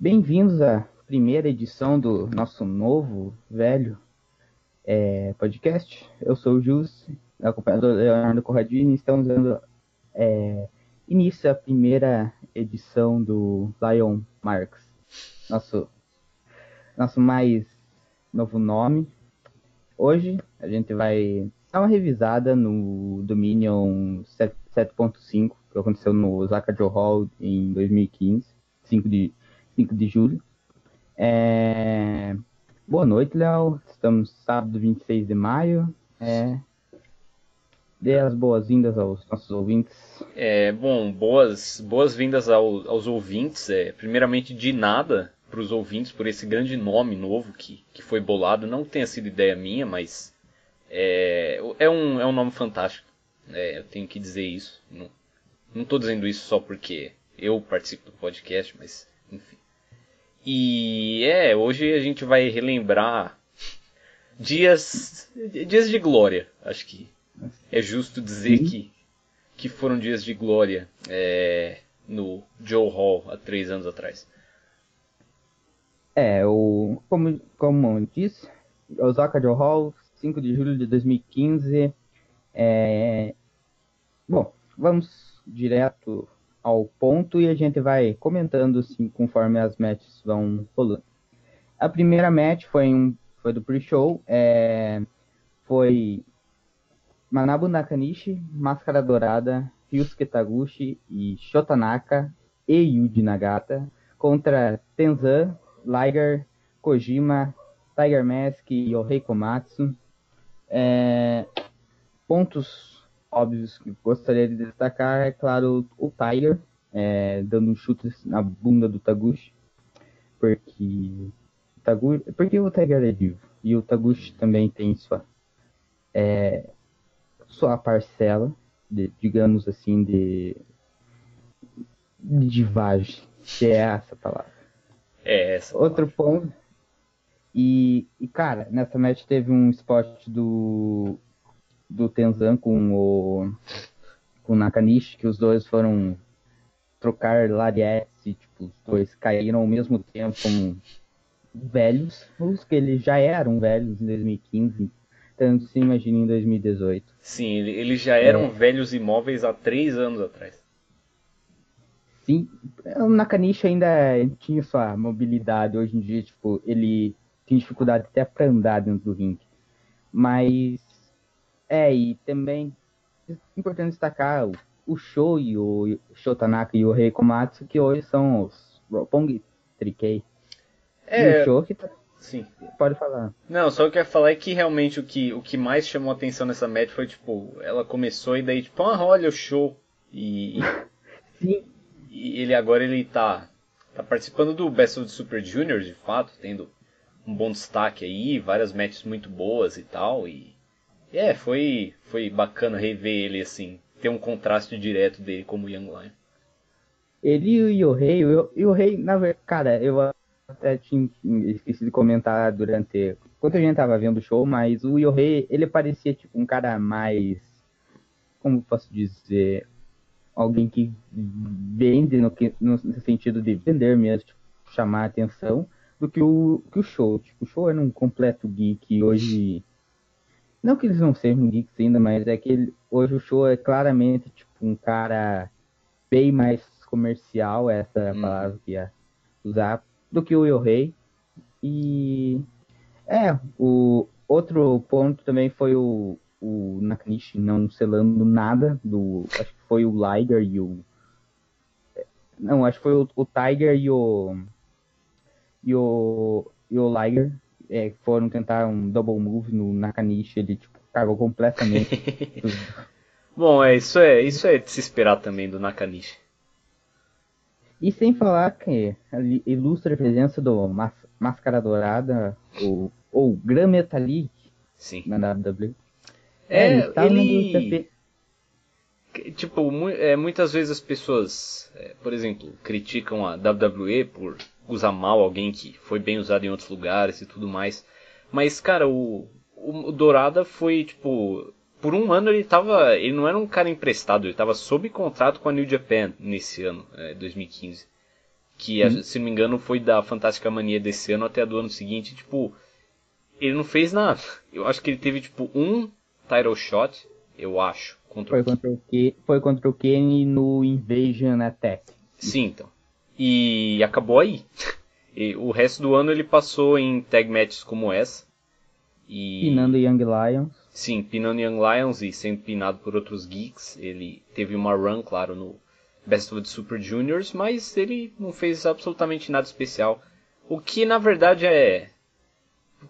Bem-vindos à primeira edição do nosso novo, velho é, podcast. Eu sou o Jus, acompanhado do Leonardo Corradini, estamos dando é, início à primeira edição do Lion Marx, nosso, nosso mais novo nome. Hoje a gente vai dar uma revisada no Dominion 7.5, que aconteceu no Osaka Joe Hall em 2015, 5 de, 5 de julho. É... Boa noite, Léo. Estamos sábado 26 de maio. É... Dê as boas-vindas aos nossos ouvintes. É, bom, boas, boas-vindas ao, aos ouvintes. É, primeiramente, de nada para os ouvintes por esse grande nome novo que, que foi bolado. Não tenha sido ideia minha, mas é, é, um, é um nome fantástico. É, eu tenho que dizer isso. Não, tô dizendo isso só porque eu participo do podcast, mas. E é, hoje a gente vai relembrar dias dias de glória. Acho que é justo dizer que, que foram dias de glória é, no Joe Hall há três anos atrás. É, o, como, como disse, Osaka Joe Hall, 5 de julho de 2015. É, bom, vamos direto ao ponto e a gente vai comentando assim, conforme as matches vão rolando. A primeira match foi, um, foi do pre-show, é, foi Manabu Nakanishi, Máscara Dourada, Ryusuke Taguchi e Shotanaka e Yuji Nagata contra Tenzan, Liger, Kojima, Tiger Mask e Yohei Komatsu. É, pontos óbvios que gostaria de destacar é, claro, o Tiger, é, dando um chute na bunda do Taguchi, porque, Taguchi, porque o Tiger é vivo, e o Taguchi também tem sua, é, sua parcela, de, digamos assim, de, de divagem, que é essa palavra. É essa. Outro ponto. E, e, cara, nessa match teve um spot do, do Tenzan com o, com o Nakanishi, que os dois foram trocar lariats e tipo, os dois caíram ao mesmo tempo como velhos, os que eles já eram velhos em 2015, tanto se imagina em 2018. Sim, eles já eram é. velhos imóveis há três anos atrás. Sim, o Nakanishi ainda tinha sua mobilidade hoje em dia, tipo, ele tem dificuldade até para andar dentro do ringue. Mas é, e também é importante destacar o, o Show e o Shotanaka e o Rei Komatsu, que hoje são os Roppongi Trikei. É, e o Show que tá... Sim. Pode falar. Não, só o que eu ia falar é que realmente o que, o que mais chamou atenção nessa match foi, tipo, ela começou e daí, tipo, ah, olha o show. E, Sim. e ele agora ele tá, tá participando do Best of the Super Juniors, de fato, tendo um bom destaque aí, várias matches muito boas e tal. E é, foi, foi bacana rever ele assim, ter um contraste direto dele como Young Lion. Ele e o Yohei, o Yohei, na verdade, cara, eu até tinha esquecido de comentar durante. Enquanto a gente tava vendo o show, mas o Yohei, ele parecia tipo um cara mais. Como posso dizer? Alguém que vende no, no sentido de vender mesmo, tipo, chamar atenção, do que o, que o show. Tipo, o show era um completo geek hoje. Não que eles não sejam geeks ainda, mas é que ele, hoje o show é claramente tipo um cara bem mais comercial, essa é a palavra que ia usar, do que o Yohei. E é, o outro ponto também foi o, o Nakanishi não selando nada do. Acho que foi o Liger e o. Não, acho que foi o, o Tiger e o. E o, e o Liger é, foram tentar um double move no Nakanishi, ele tipo, cagou completamente. Bom, é isso é isso é de se esperar também do Nakanishi. E sem falar que a ilustre presença do Mas Máscara Dourada, ou, ou Gran Metalik, Sim. na WWE. É, ele tá ele... Tipo, mu é, muitas vezes as pessoas, é, por exemplo, criticam a WWE por usar mal alguém que foi bem usado em outros lugares e tudo mais. Mas, cara, o, o, Dourada foi, tipo, por um ano ele tava. Ele não era um cara emprestado, ele tava sob contrato com a New Japan nesse ano, é, 2015. que, hum. se não me engano, foi da Fantástica Mania desse ano até do ano seguinte, tipo, ele não fez nada. Eu acho que ele teve, tipo, um title shot, eu acho, contra foi o contra o K Foi contra o Kenny no Invasion Attack. Sim, então. E acabou aí. E o resto do ano ele passou em tag matches como essa. E... Pinando Young Lions. Sim, pinando Young Lions e sendo pinado por outros geeks. Ele teve uma run, claro, no Best of the Super Juniors, mas ele não fez absolutamente nada especial. O que na verdade é,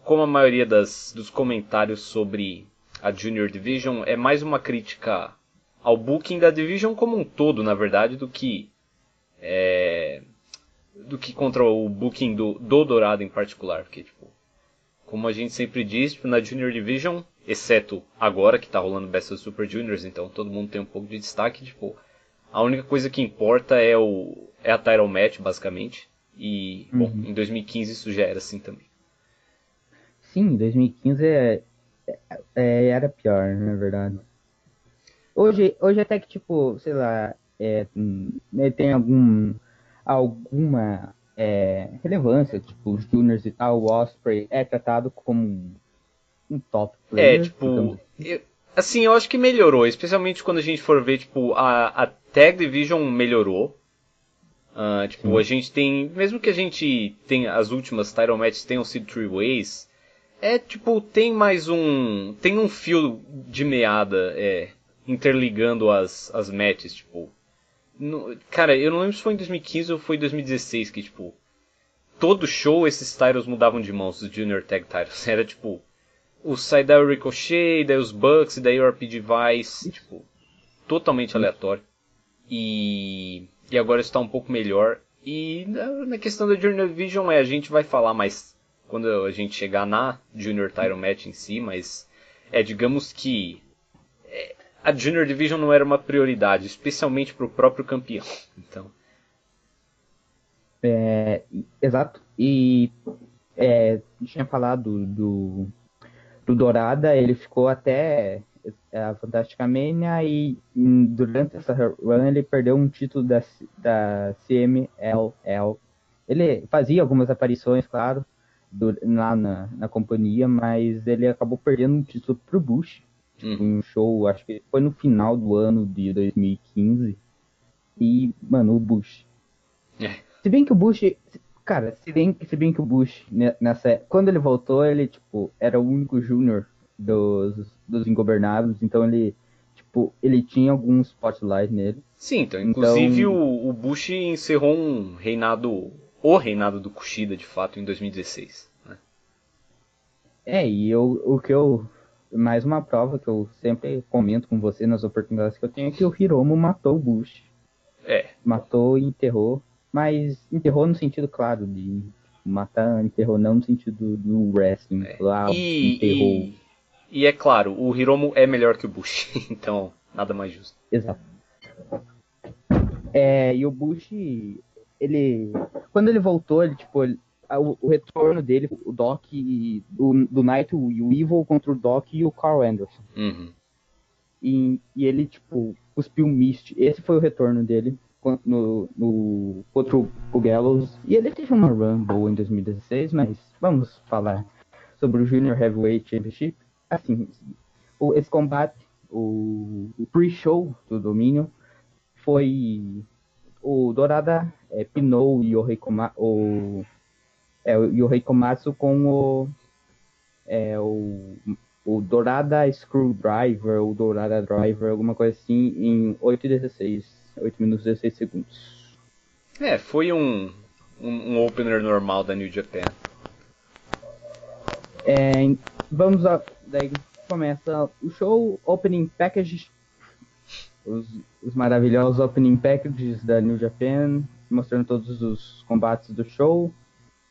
como a maioria das, dos comentários sobre a Junior Division, é mais uma crítica ao booking da Division como um todo, na verdade, do que é, do que contra o booking do, do Dourado em particular, porque tipo, como a gente sempre diz, tipo, na Junior Division, exceto agora que tá rolando Best of Super Juniors, então todo mundo tem um pouco de destaque, tipo, a única coisa que importa é o é a title match, basicamente. E, uhum. bom, em 2015 isso já era assim também. Sim, 2015 é, é, é, era pior, na verdade. Hoje, hoje até que, tipo, sei lá, é, né, tem algum, alguma é, relevância, tipo, os juniors e tal, o Osprey é tratado como um, top player. É, tipo, então... eu, assim, eu acho que melhorou, especialmente quando a gente for ver, tipo, a, a Tag Division melhorou. Uh, tipo, Sim. a gente tem, mesmo que a gente tenha as últimas title matches tenham sido three ways, é tipo, tem mais um, tem um fio de meada, é, interligando as, as matches, tipo, no, cara, eu não lembro se foi em 2015 ou foi em 2016 que, tipo, todo show esses titles mudavam de mãos, os Junior Tag Titles. Era tipo, o Saidai Ricochet, daí os Bucks, daí o RP Device, tipo, totalmente aleatório. E, e agora está um pouco melhor. E na questão da Junior Division é, a gente vai falar mais quando a gente chegar na Junior Title Match em si, mas é, digamos que a Junior Division não era uma prioridade, especialmente para o próprio campeão. Então. É, exato. E é, tinha falado do, do Dourada, ele ficou até é, a Fantástica Mania e durante essa run ele perdeu um título da, da CMLL. Ele fazia algumas aparições, claro, do, lá na, na companhia, mas ele acabou perdendo um título pro Bush. Tipo, hum. um show, acho que foi no final do ano de 2015. E, mano, o Bush. É. Se bem que o Bush. Cara, se bem, se bem que o Bush, nessa. Quando ele voltou, ele, tipo, era o único júnior dos, dos ingobernáveis, então ele, tipo, ele tinha algum spotlight nele. Sim, então, inclusive então... O, o Bush encerrou um reinado, o reinado do Kushida, de fato, em 2016. Né? É, e eu, o que eu, mais uma prova que eu sempre comento com você nas oportunidades que eu tenho é que o Hiromu matou o Bush. É. Matou e enterrou, mas enterrou no sentido, claro, de matar, enterrou não no sentido do wrestling. É. Lá, e, enterrou. E e é claro, o Hiromu é melhor que o Bush, então nada mais justo. Exato. É, e o Bush, ele. Quando ele voltou, ele, tipo, ele, o, o, retorno dele, o Doc e, do, do Knight e o Evil contra o Doc e o Carl Anderson. Uhum. E, e ele, tipo, cuspiu o Mist. Esse foi o retorno dele no, no contra o Gallows. E ele teve uma run boa em 2016, mas vamos falar sobre o Junior Heavyweight Championship assim, o, esse combate, o, o pre-show do domínio foi o Dorada é, pinou o Yohei, Koma, o, é, o Yohei Komatsu com o, é, o, o Dorada Screwdriver, ou Dorada Driver, alguma coisa assim, em 8 e 16, 8 minutos e 16 segundos. É, foi um, um, um opener normal da New Japan. É, vamos a, daí começa o show, opening packages, os, os maravilhosos opening packages da New Japan, mostrando todos os combates do show.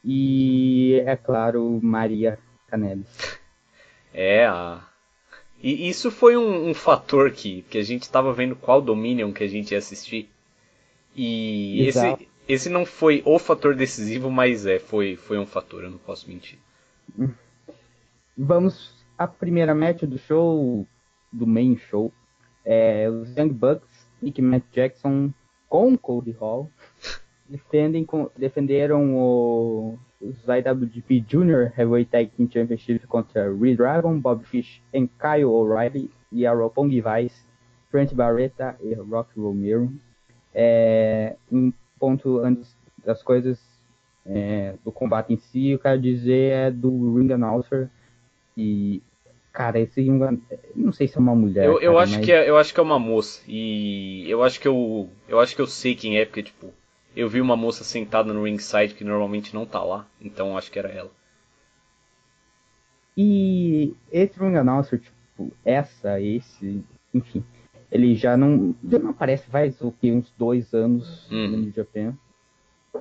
E, é claro, Maria Canelis. É, a... E isso foi um, um fator que, que a gente estava vendo qual Dominion que a gente ia assistir. E esse, esse não foi o fator decisivo, mas é, foi, foi um fator, eu não posso mentir. Vamos a primeira match do show, do main show, é os Young Bucks, Nick Matt Jackson com Cody Hall defendem, defenderam o, os IWGP Junior Heavyweight Tag Team Championship contra Redragon, Bob Fish e Kyle O'Reilly e a Roppongi Vice, Trent Barreta e Rock Romero. É, um ponto antes das coisas é, do combate em si, eu quero dizer é do Ring Announcer e cara, esse não sei se é uma mulher. Eu, eu cara, acho mas... que é, eu acho que é uma moça e eu acho que eu eu acho que eu sei quem é porque tipo eu vi uma moça sentada no ringside que normalmente não tá lá, então acho que era ela. E esse Ring Announcer, tipo, essa, esse, enfim, ele já não, já não aparece faz o que, uns dois anos Uhum. no New Japan.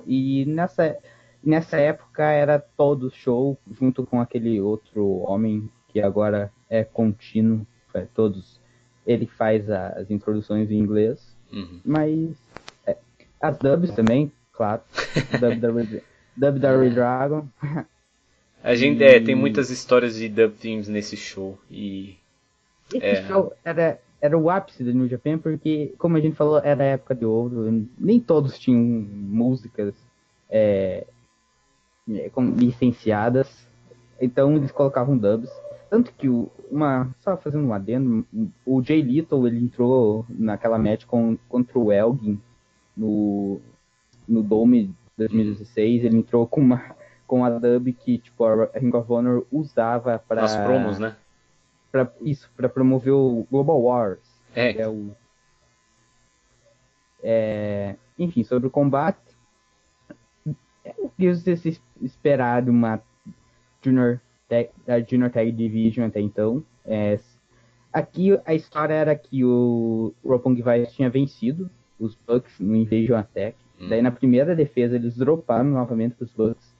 E nessa, nessa época era todo show, junto com aquele outro homem que agora é contínuo, é, todos. Ele faz as introduções em inglês, Uhum. mas as dubs também, claro. Dub da, Red- dub da Red Dragon. A gente é, tem muitas histórias de dub themes nesse show e Esse É. show era, era o ápice do New Japan, porque, como a gente falou, era a época de ouro, nem todos tinham músicas é, é, licenciadas, então eles colocavam dubs. Tanto que o, uma. Só fazendo um adendo, o Jay Little ele entrou naquela match com, contra o Elgin no, no Dome 2016, ele entrou com uma com a dub que tipo a Ring of Honor usava para nas promos, né? pra, isso, para promover o Global Wars. É. é o, é, enfim, sobre o combate. É o que você se esperar de uma Junior Tag, da Junior Tag Division até então. É, aqui a história era que o Roppongi Vice tinha vencido os Bucks no Invasion Attack. Hum. Daí na primeira defesa eles droparam novamente os Bucks.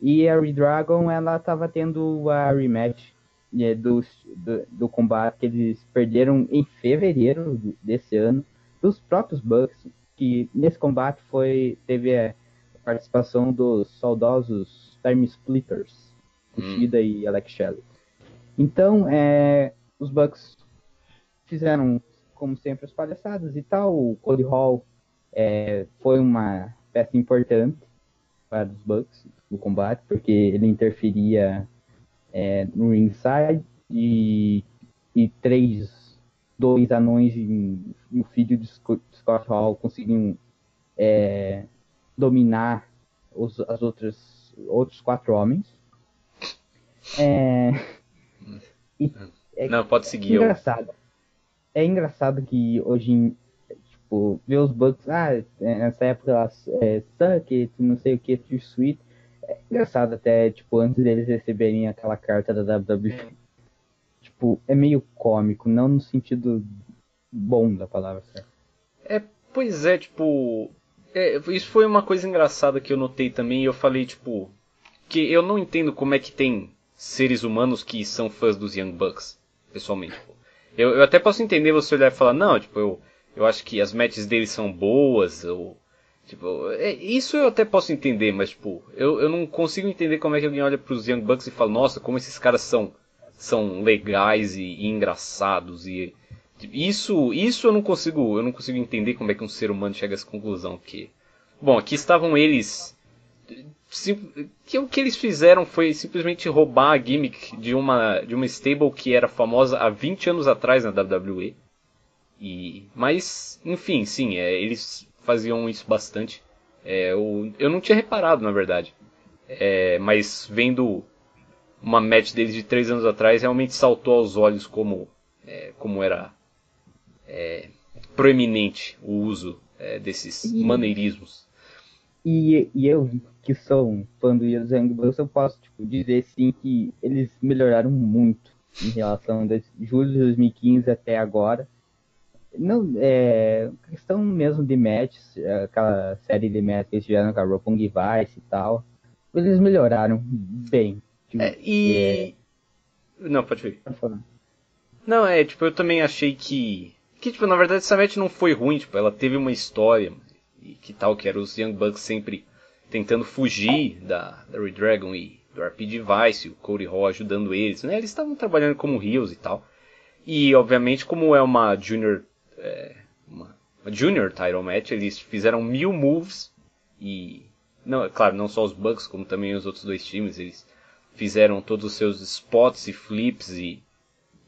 E a Redragon ela tava tendo a rematch é, do, do, do combate que eles perderam em fevereiro desse ano dos próprios Bucks, que nesse combate foi teve a participação dos saudosos Time Splitters, Kushida e Alex Shelley. Então, é, os Bucks fizeram, como sempre, as palhaçadas e tal. O Cody Hall é, foi uma peça importante para os Bucks no combate, porque ele interferia é, no ringside e, e três, dois anões e, o filho de Scott, Scott Hall conseguiam é, dominar os as outras outros quatro homens. É, e é Não, pode seguir. Eu... engraçado. É engraçado que hoje, em- tipo, ver os Bucks, ah, é, nessa época lá, é, Suck It, não sei o que, Too Sweet. É engraçado até, tipo, antes deles receberem aquela carta da WWE. Tipo, é meio cômico, não no sentido bom da palavra, certo? É, pois é, tipo. é, isso foi uma coisa engraçada que eu notei também. E eu falei, tipo. Que eu não entendo como é que tem seres humanos que são fãs dos Young Bucks, pessoalmente. tipo. Eu, eu até posso entender você olhar e falar, não, tipo, eu, eu acho que as matches deles são boas, ou. Tipo, é, isso eu até posso entender, mas, tipo, eu, eu não consigo entender como é que alguém olha pros Young Bucks e fala, nossa, como esses caras são, são legais e, e engraçados e. tipo, Isso, isso eu não consigo, eu não consigo entender como é que um ser humano chega a essa conclusão, porque bom, aqui estavam eles que o que eles fizeram foi simplesmente roubar a gimmick de uma de uma stable que era famosa há 20 anos atrás na WWE. E mas, enfim, sim, é, eles faziam isso bastante. É, eu, eu não tinha reparado, na verdade. É, mas vendo uma match deles de três anos atrás, realmente saltou aos olhos como, é, como era é, proeminente o uso é, desses E- maneirismos. E, e eu, que um fã do Young Bucks, eu posso tipo, dizer sim que eles melhoraram muito em relação de julho de 2015 até agora. Não, é questão mesmo de matches, aquela série de matches que eles tiveram com a Roppongi Vice e tal. Eles melhoraram bem. Tipo, É, e. Não, pode ver. Não, é, tipo, eu também achei que. Que, tipo, na verdade essa match não foi ruim, tipo, ela teve uma história. E que tal, que era os Young Bucks sempre tentando fugir da, da Red Dragon e do RP Device, o Cody Hall ajudando eles, né? Eles estavam trabalhando como heels e tal. E, obviamente, como é uma Junior. É, uma, uma Junior Title Match, eles fizeram mil moves. E, não, claro, não só os Bucks, como também os outros dois times, eles fizeram todos os seus spots e flips e,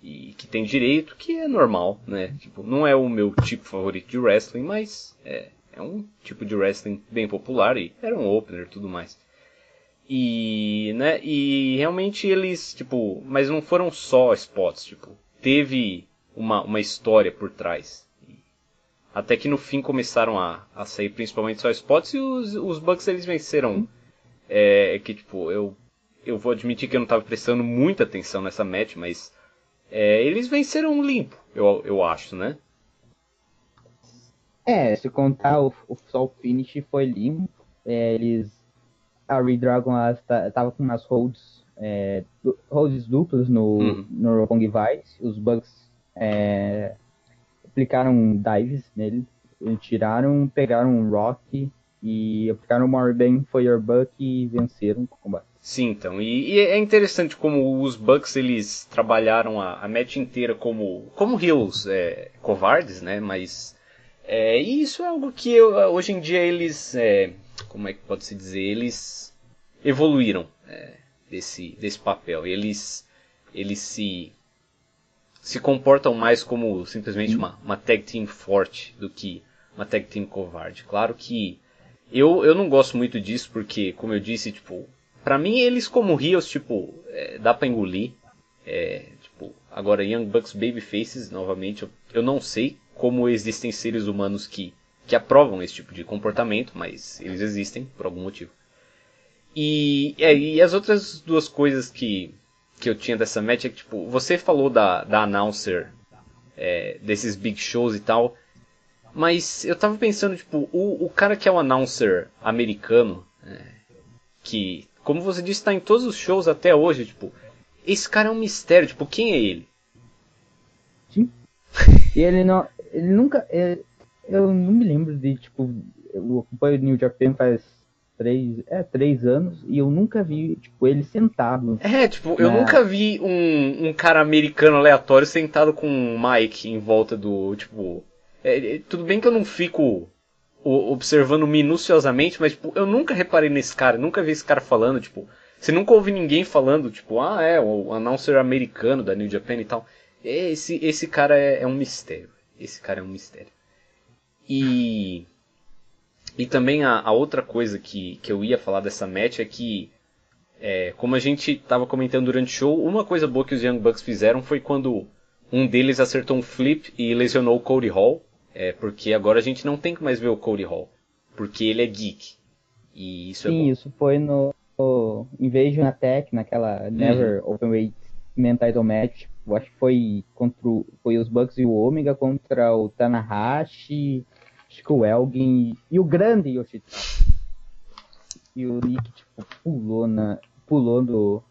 e que tem direito, que é normal, né? Tipo, não é o meu tipo favorito de wrestling, mas é, é um tipo de wrestling bem popular e era um opener e tudo mais. E, né, e realmente eles, tipo, mas não foram só spots, tipo, teve uma, uma história por trás. Até que no fim começaram a, a sair principalmente só spots e os, os Bucks eles venceram. É, é que, tipo, eu, eu vou admitir que eu não estava prestando muita atenção nessa match, mas é, eles venceram limpo, eu, eu acho, né? É, se contar o, o, só o finish foi limpo. É, eles a Redragon estava com umas holds, é, holds duplos no, uhum. no Roppongi Vice. Os Bucks é, aplicaram dives nele, tiraram, pegaram um Rock e aplicaram o bem foi your Buck e venceram o combate. Sim, então. E, e, é interessante como os Bucks eles trabalharam a, a match inteira como, como heels é, covardes, né? Mas é, isso é algo que eu, hoje em dia eles. É, como é que pode se dizer? Eles evoluíram é, desse, desse papel. Eles, eles se, se comportam mais como simplesmente uma, uma tag team forte do que uma tag team covarde. Claro que eu, eu não gosto muito disso porque, como eu disse, tipo, pra mim eles como heels, tipo, é, dá pra engolir. É, tipo, agora Young Bucks Babyfaces, novamente, eu, eu não sei como existem seres humanos que, que aprovam esse tipo de comportamento, mas eles existem por algum motivo. E, é, e as outras duas coisas que, que eu tinha dessa match é que, tipo, você falou da, da announcer é, desses big shows e tal, mas eu tava pensando, tipo, o, o cara que é o announcer americano, é, que, como você disse, tá em todos os shows até hoje, tipo, esse cara é um mistério, tipo, quem é ele? Sim. E ele não, ele nunca. Ele, eu não me lembro de, tipo, eu acompanho o New Japan faz três, é, três anos e eu nunca vi, tipo, ele sentado. É, tipo, na... eu nunca vi um, um cara americano aleatório sentado com um mic em volta do, tipo... É, é, tudo bem que eu não fico observando minuciosamente, mas, tipo, eu nunca reparei nesse cara, nunca vi esse cara falando, tipo... Você nunca ouve ninguém falando, tipo, ah, é, o announcer americano da New Japan e tal. Esse, esse cara é, é um mistério. Esse cara é um mistério. E. E também a, a, outra coisa que, que eu ia falar dessa match é que, é, como a gente estava comentando durante o show, uma coisa boa que os Young Bucks fizeram foi quando um deles acertou um flip e lesionou o Cody Hall. É, porque agora a gente não tem que mais ver o Cody Hall. Porque ele é geek. E isso Sim, é bom. isso foi no, no Invasion Attack, naquela Never uhum. Openweight Men Title Match eu acho que foi contra o, foi os Bucks e o Omega contra o Tanahashi, acho que o Elgin e o grande Yoshitaka. E o Nick, tipo, pulou na. pulou do.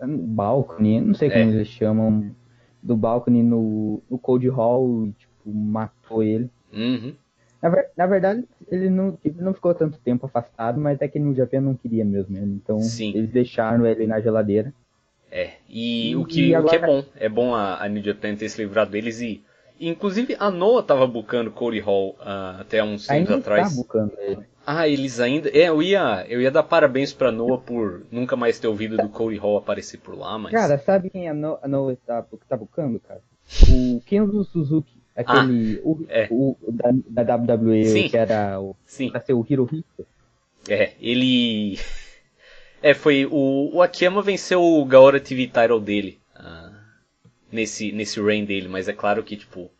balcone, não sei como é. eles chamam. Do balcone no, no Cold Hall e tipo, matou ele. Uhum. Na, na, verdade, ele não, ele não ficou tanto tempo afastado, mas é que no Japão não queria mesmo. Então Sim. eles deixaram ele na geladeira. É, e, e o, que, agora... o que é bom, é bom a, a New Japan ter se livrado deles e. Inclusive a Noah tava bucando Cody Hall uh, até uns tempos atrás. Tá bucando ele. Ah, eles ainda. É, eu ia, eu ia dar parabéns pra Noah por nunca mais ter ouvido do Cody Hall aparecer por lá, mas. Cara, sabe quem a, no, a Noah tá, tá bucando, cara? O Kenzo Suzuki. Aquele. Ah, o, é. o, da, da WWE, Sim. que era o. Sim. Pra ser o Hirohito. É, ele. É, foi o, o Akiyama venceu o Gaora TV title dele uh, nesse, nesse reign dele, mas é claro que, tipo,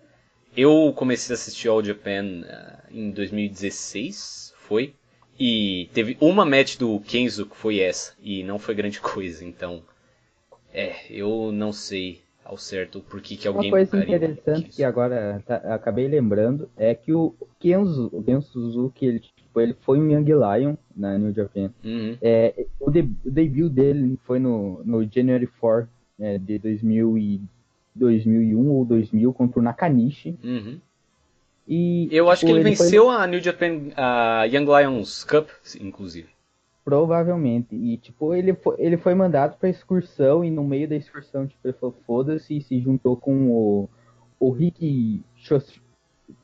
eu comecei a assistir All Japan uh, em 2016, foi, e teve uma match do Kenzo que foi essa, e não foi grande coisa, então, é, eu não sei ao certo por que, que alguém... Uma coisa interessante que agora tá, acabei lembrando é que o Kenzo, o Kenzo Suzuki, ele Tipo, ele foi um Young Lion na New Japan. Uhum. É, o, de, o, debut dele foi no, no January 4 é, de 2000 e, 2001 ou 2000 contra o Nakanishi. Uhum. E, Eu tipo, acho que ele, ele venceu foi... a New Japan a Young Lions Cup, inclusive. Provavelmente. E, tipo, ele foi, ele foi mandado pra excursão e no meio da excursão, tipo, ele falou, foda-se e se juntou com o, o Rick Chos...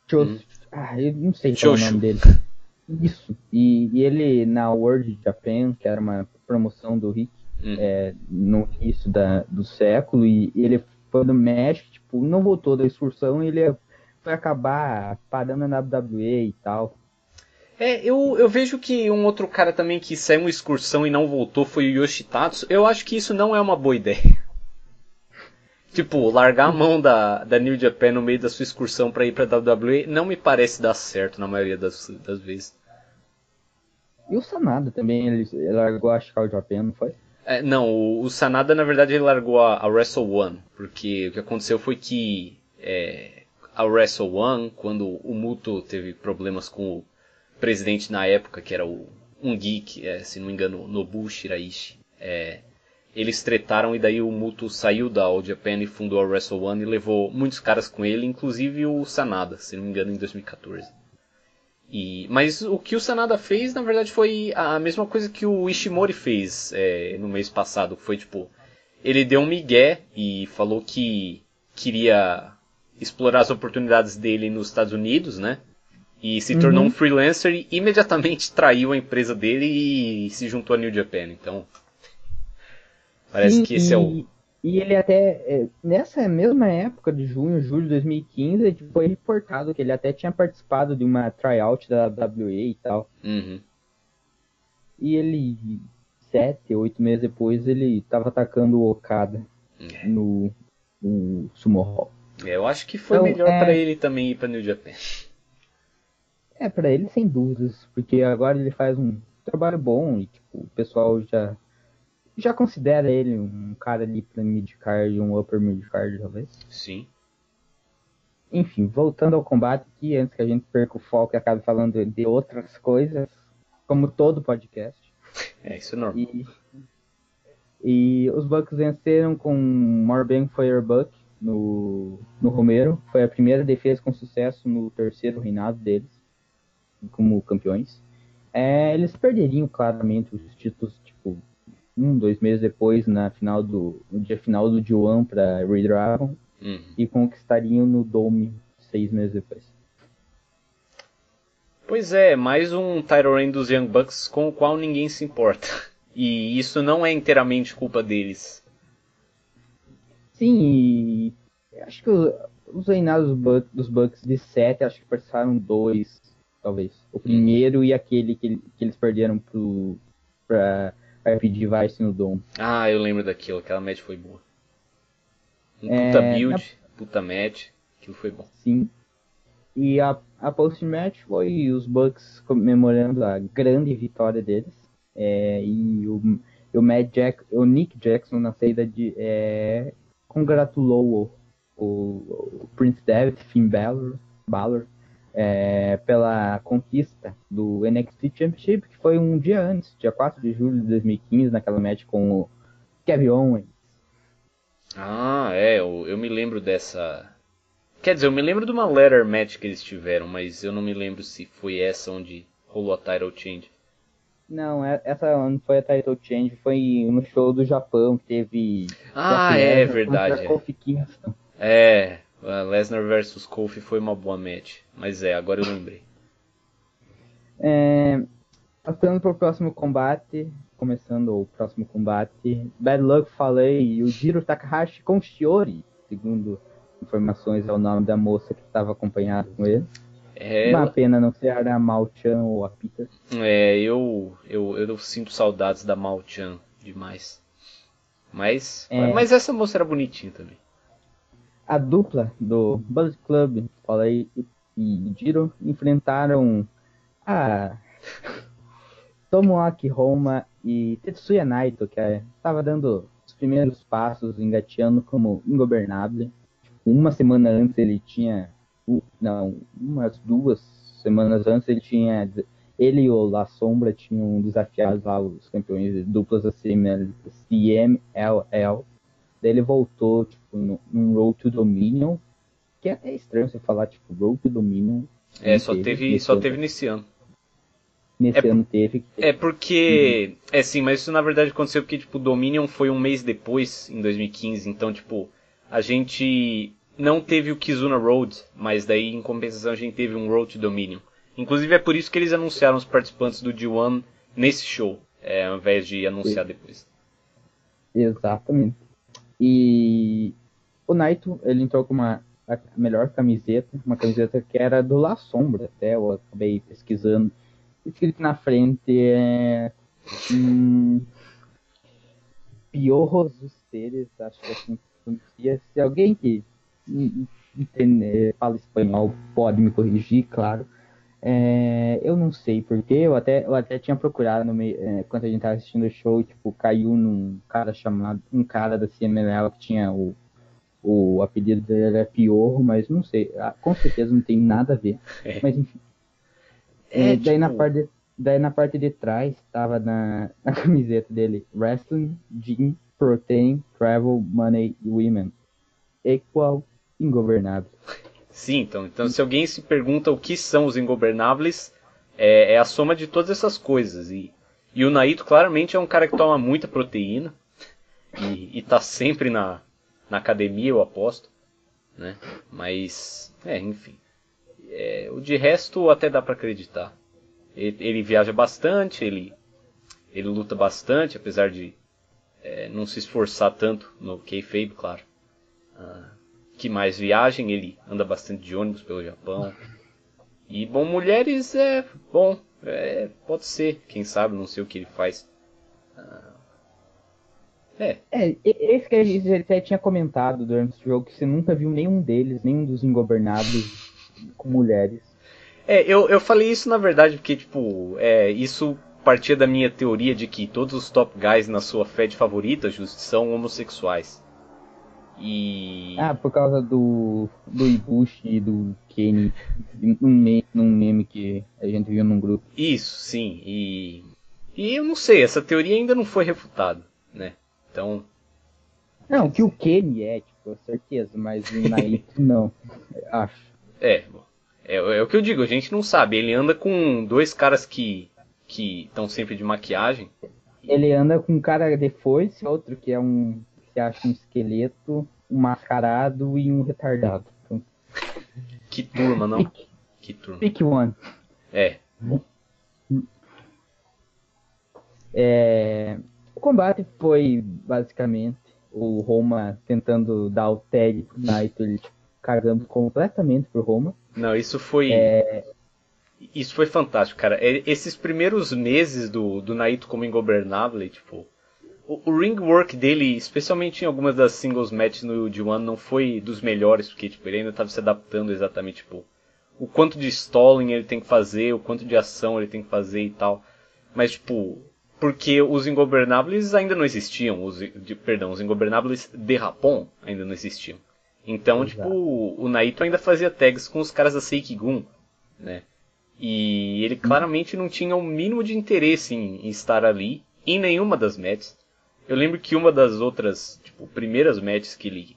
Chos... Uhum. Ah, eu não sei qual é o nome dele. Isso. E, e ele na World Japan, que era uma promoção do Rick Uhum. é, no início da, do século, e, e ele foi no México, tipo, não voltou da excursão, ele foi acabar parando na WWE e tal. É, eu, eu vejo que um outro cara também que saiu uma excursão e não voltou foi o Yoshitatsu. Eu acho que isso não é uma boa ideia. Tipo, largar a mão da, da New Japan no meio da sua excursão pra ir pra WWE não me parece dar certo na maioria das, das vezes. E o Sanada também, ele, ele largou a Chicago Japan, não foi? É, não, o, o Sanada na verdade ele largou a, a Wrestle One, porque o que aconteceu foi que é, a Wrestle One, quando o Muto teve problemas com o presidente na época, que era o um geek, é, se não me engano, Nobu Shiraishi, é, eles tretaram e daí o Muto saiu da All Japan e fundou a Wrestle One e levou muitos caras com ele, inclusive o Sanada, se não me engano, em 2014. E, mas o que o Sanada fez, na verdade, foi a mesma coisa que o Ishimori fez é, no mês passado. Foi tipo, ele deu um migué e falou que queria explorar as oportunidades dele nos Estados Unidos, né? E se tornou Uhum. um freelancer e imediatamente traiu a empresa dele e se juntou à New Japan. Então, parece Sim, que esse é o. e- E ele até, é, nessa mesma época de junho, julho de 2015, tipo, foi reportado que ele até tinha participado de uma tryout da WWE e tal. Uhum. E ele, sete, oito meses depois, ele tava atacando o Okada É. no, no Sumo Hall. É, eu acho que foi Então, melhor é- pra ele também ir pra New Japan. É, pra ele sem dúvidas, porque agora ele faz um trabalho bom e tipo, o pessoal já já considera ele um cara ali pra midcard, um upper midcard talvez. Sim. Enfim, voltando ao combate aqui, antes que a gente perca o foco e acabe falando de outras coisas, como todo podcast. É, isso é normal. E, e os Bucks venceram com Morbang Firebuck no, no Romero. Foi a primeira defesa com sucesso no terceiro reinado deles, como campeões. É, eles perderiam claramente os títulos, tipo, um, dois meses depois, na final do, no dia final do G1 para Redragon, Uhum. e conquistariam no Dome seis meses depois. Pois é, mais um reign dos Young Bucks com o qual ninguém se importa. E isso não é inteiramente culpa deles. Sim, e acho que os reinados dos Bucks, de 7, acho que passaram dois, talvez. O primeiro e aquele que, que eles perderam pro, pra RPG Vice no Dome. Ah, eu lembro daquilo, aquela match foi boa. Um É, puta build, puta match, aquilo foi bom. Sim. E a, a post-match foi os Bucks comemorando a grande vitória deles. É, e o, o, Matt Jack, o Nick Jackson, na saída de. É, congratulou o, o, o Prince Devitt, Finn Balor, Balor é, pela conquista do NXT Championship, que foi um dia antes, dia 4 de julho de 2015, naquela match com o Kevin Owens. Ah, é, eu, eu me lembro dessa. Quer dizer, eu me lembro de uma letter match que eles tiveram, mas eu não me lembro se foi essa onde rolou a title change. Não, é- essa não foi a title change, foi no show do Japão que teve. Ah, é verdade. é. É, a Lesnar vs Kofi foi uma boa match. Mas é, agora eu lembrei. É, passando pro próximo combate, começando o próximo combate, Bad Luck Falei e o Jiro Takahashi com Shiori, segundo informações é o nome da moça que estava acompanhada com ele. É, Uma pena não ser a Mal-chan ou a Peter. é eu, eu, eu sinto saudades da Mao-chan demais. Mas, É. mas essa moça era bonitinha também. A dupla do Bullet Club, Falei e, Jiro, enfrentaram a Tomoaki Homa e Tetsuya Naito, que estava dando os primeiros passos, engateando como ingobernável. Uma semana antes ele tinha, não, umas duas semanas antes ele tinha, ele e o La Sombra tinham desafiado lá os campeões de duplas CML, CMLL. Daí ele voltou, tipo, no- num Road to Dominion, que é até estranho você falar, tipo, Road to Dominion. É, só teve, nesse só ano. teve nesse ano. Nesse é- ano teve. É porque. É sim, mas isso na verdade aconteceu porque, tipo, Dominion foi um mês depois, em 2015. Então, tipo, a gente não teve o Kizuna Road, mas daí em compensação a gente teve um Road to Dominion. Inclusive é por isso que eles anunciaram os participantes do G1 nesse show, é, ao invés de anunciar Sim. depois. Exatamente. E o Naito, ele entrou com uma a melhor camiseta, uma camiseta que era do La Sombra, até eu acabei pesquisando. Escrito na frente é. Hum, piorros dos seres, acho que assim pronuncia. Se alguém que entender, fala espanhol pode me corrigir, claro. É, eu não sei porque eu até, eu até tinha procurado no meio, é, quando a gente estava assistindo o show, tipo, caiu num cara chamado, um cara da CMLL que tinha o, o apelido dele era Piorro, mas não sei, ah, com certeza não tem nada a ver. É. Mas enfim. É, é, daí, tipo... na parte de, daí na parte de trás estava na, na camiseta dele Wrestling, Gym, Protein, Travel, Money e Women. Equal Ingovernável. Sim, então, então se alguém se pergunta o que são os ingovernáveis, é, é a soma de todas essas coisas. E, e o Naito claramente é um cara que toma muita proteína e, e tá sempre na, na academia, eu aposto. Né? Mas, é, enfim. É, o de resto até dá para acreditar. Ele, ele, viaja bastante, ele, ele luta bastante, apesar de é, não se esforçar tanto no kayfabe, claro. Ah, que mais viagem, ele anda bastante de ônibus pelo Japão. E bom, mulheres é bom, é, pode ser, quem sabe, não sei o que ele faz. Ah, é. É, esse que a gente até tinha comentado durante o jogo, que você nunca viu nenhum deles, nenhum dos ingobernáveis com mulheres. É, eu, eu falei isso na verdade porque, tipo, é, isso partia da minha teoria de que todos os top guys na sua Fed favorita, Just, são homossexuais. E. Ah, por causa do, do Ibushi e do Kenny. Num meme, num meme que a gente viu num grupo. Isso, sim. E. E eu não sei, essa teoria ainda não foi refutada, né? Então. Não, que o Kenny é, tipo, certeza, mas o Naito não. Acho. É, é, é o que eu digo, a gente não sabe. Ele anda com dois caras que que estão sempre de maquiagem. Ele anda com um cara de foice, outro que é um você acha um esqueleto, um mascarado e um retardado. Então... Que turma, não? Pick, que turma. Pick one. É. é. O combate foi basicamente o Roma tentando dar o tag pro Naito, ele cagando completamente pro Roma. Não, isso foi. É... Isso foi fantástico, cara. É, esses primeiros meses do, do Naito como ingobernável, tipo, o, o ring work dele, especialmente em algumas das singles matches no D1, não foi dos melhores, porque tipo, ele ainda estava se adaptando exatamente, tipo, o quanto de stalling ele tem que fazer, o quanto de ação ele tem que fazer e tal. Mas, tipo, porque os ingobernáveis ainda não existiam, os, de, perdão, os ingobernáveis de Japão ainda não existiam. Então, Exato. tipo, o Naito ainda fazia tags com os caras da Seikigun, né? E ele claramente não tinha o mínimo de interesse em, em estar ali, em nenhuma das matches. Eu lembro que uma das outras, tipo, primeiras matches que ele,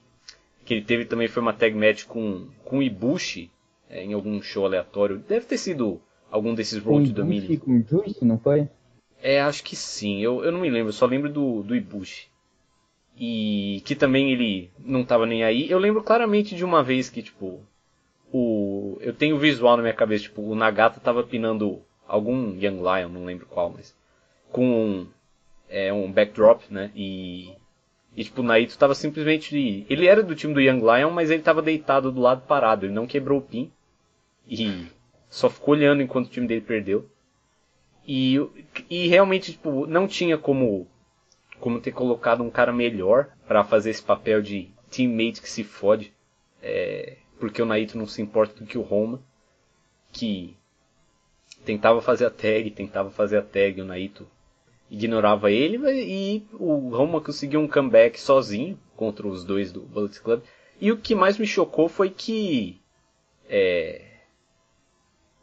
que ele teve também foi uma tag match com, com Ibushi, é, em algum show aleatório. Deve ter sido algum desses Road to Dominion. com o Juice, não foi? É, acho que sim. Eu, eu não me lembro, só lembro do, do Ibushi. E que também ele não tava nem aí. Eu lembro claramente de uma vez que, tipo, o. Eu tenho visual na minha cabeça, tipo, o Nagata tava pinando algum Young Lion, não lembro qual, mas. Com é, um backdrop, né? E, e tipo, o Naito tava simplesmente. Ele era do time do Young Lion, mas ele tava deitado do lado parado, ele não quebrou o pin. E só ficou olhando enquanto o time dele perdeu. E, e realmente, tipo, não tinha como, como ter colocado um cara melhor para fazer esse papel de teammate que se fode. É, porque o Naito não se importa do que o Roma, que tentava fazer a tag, tentava fazer a tag, o Naito ignorava ele e o Roma conseguiu um comeback sozinho contra os dois do Bullet Club. E o que mais me chocou foi que é,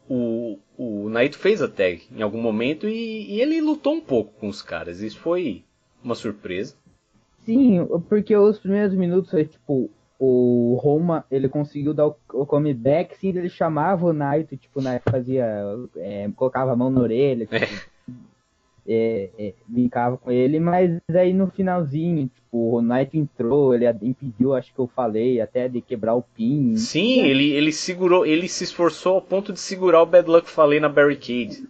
o, o Naito fez a tag em algum momento e, e, ele lutou um pouco com os caras. Isso foi uma surpresa. Sim, porque os primeiros minutos foi tipo o Roma ele conseguiu dar o, o comeback, sim, ele chamava o Naito, tipo, né, fazia, é, colocava a mão na orelha, tipo, é é, é, brincava com ele, mas aí no finalzinho, tipo, o Knight entrou, ele impediu, acho que eu falei, até de quebrar o pin. Sim, ele, ele segurou, ele se esforçou ao ponto de segurar o Bad Luck Falei na barricade.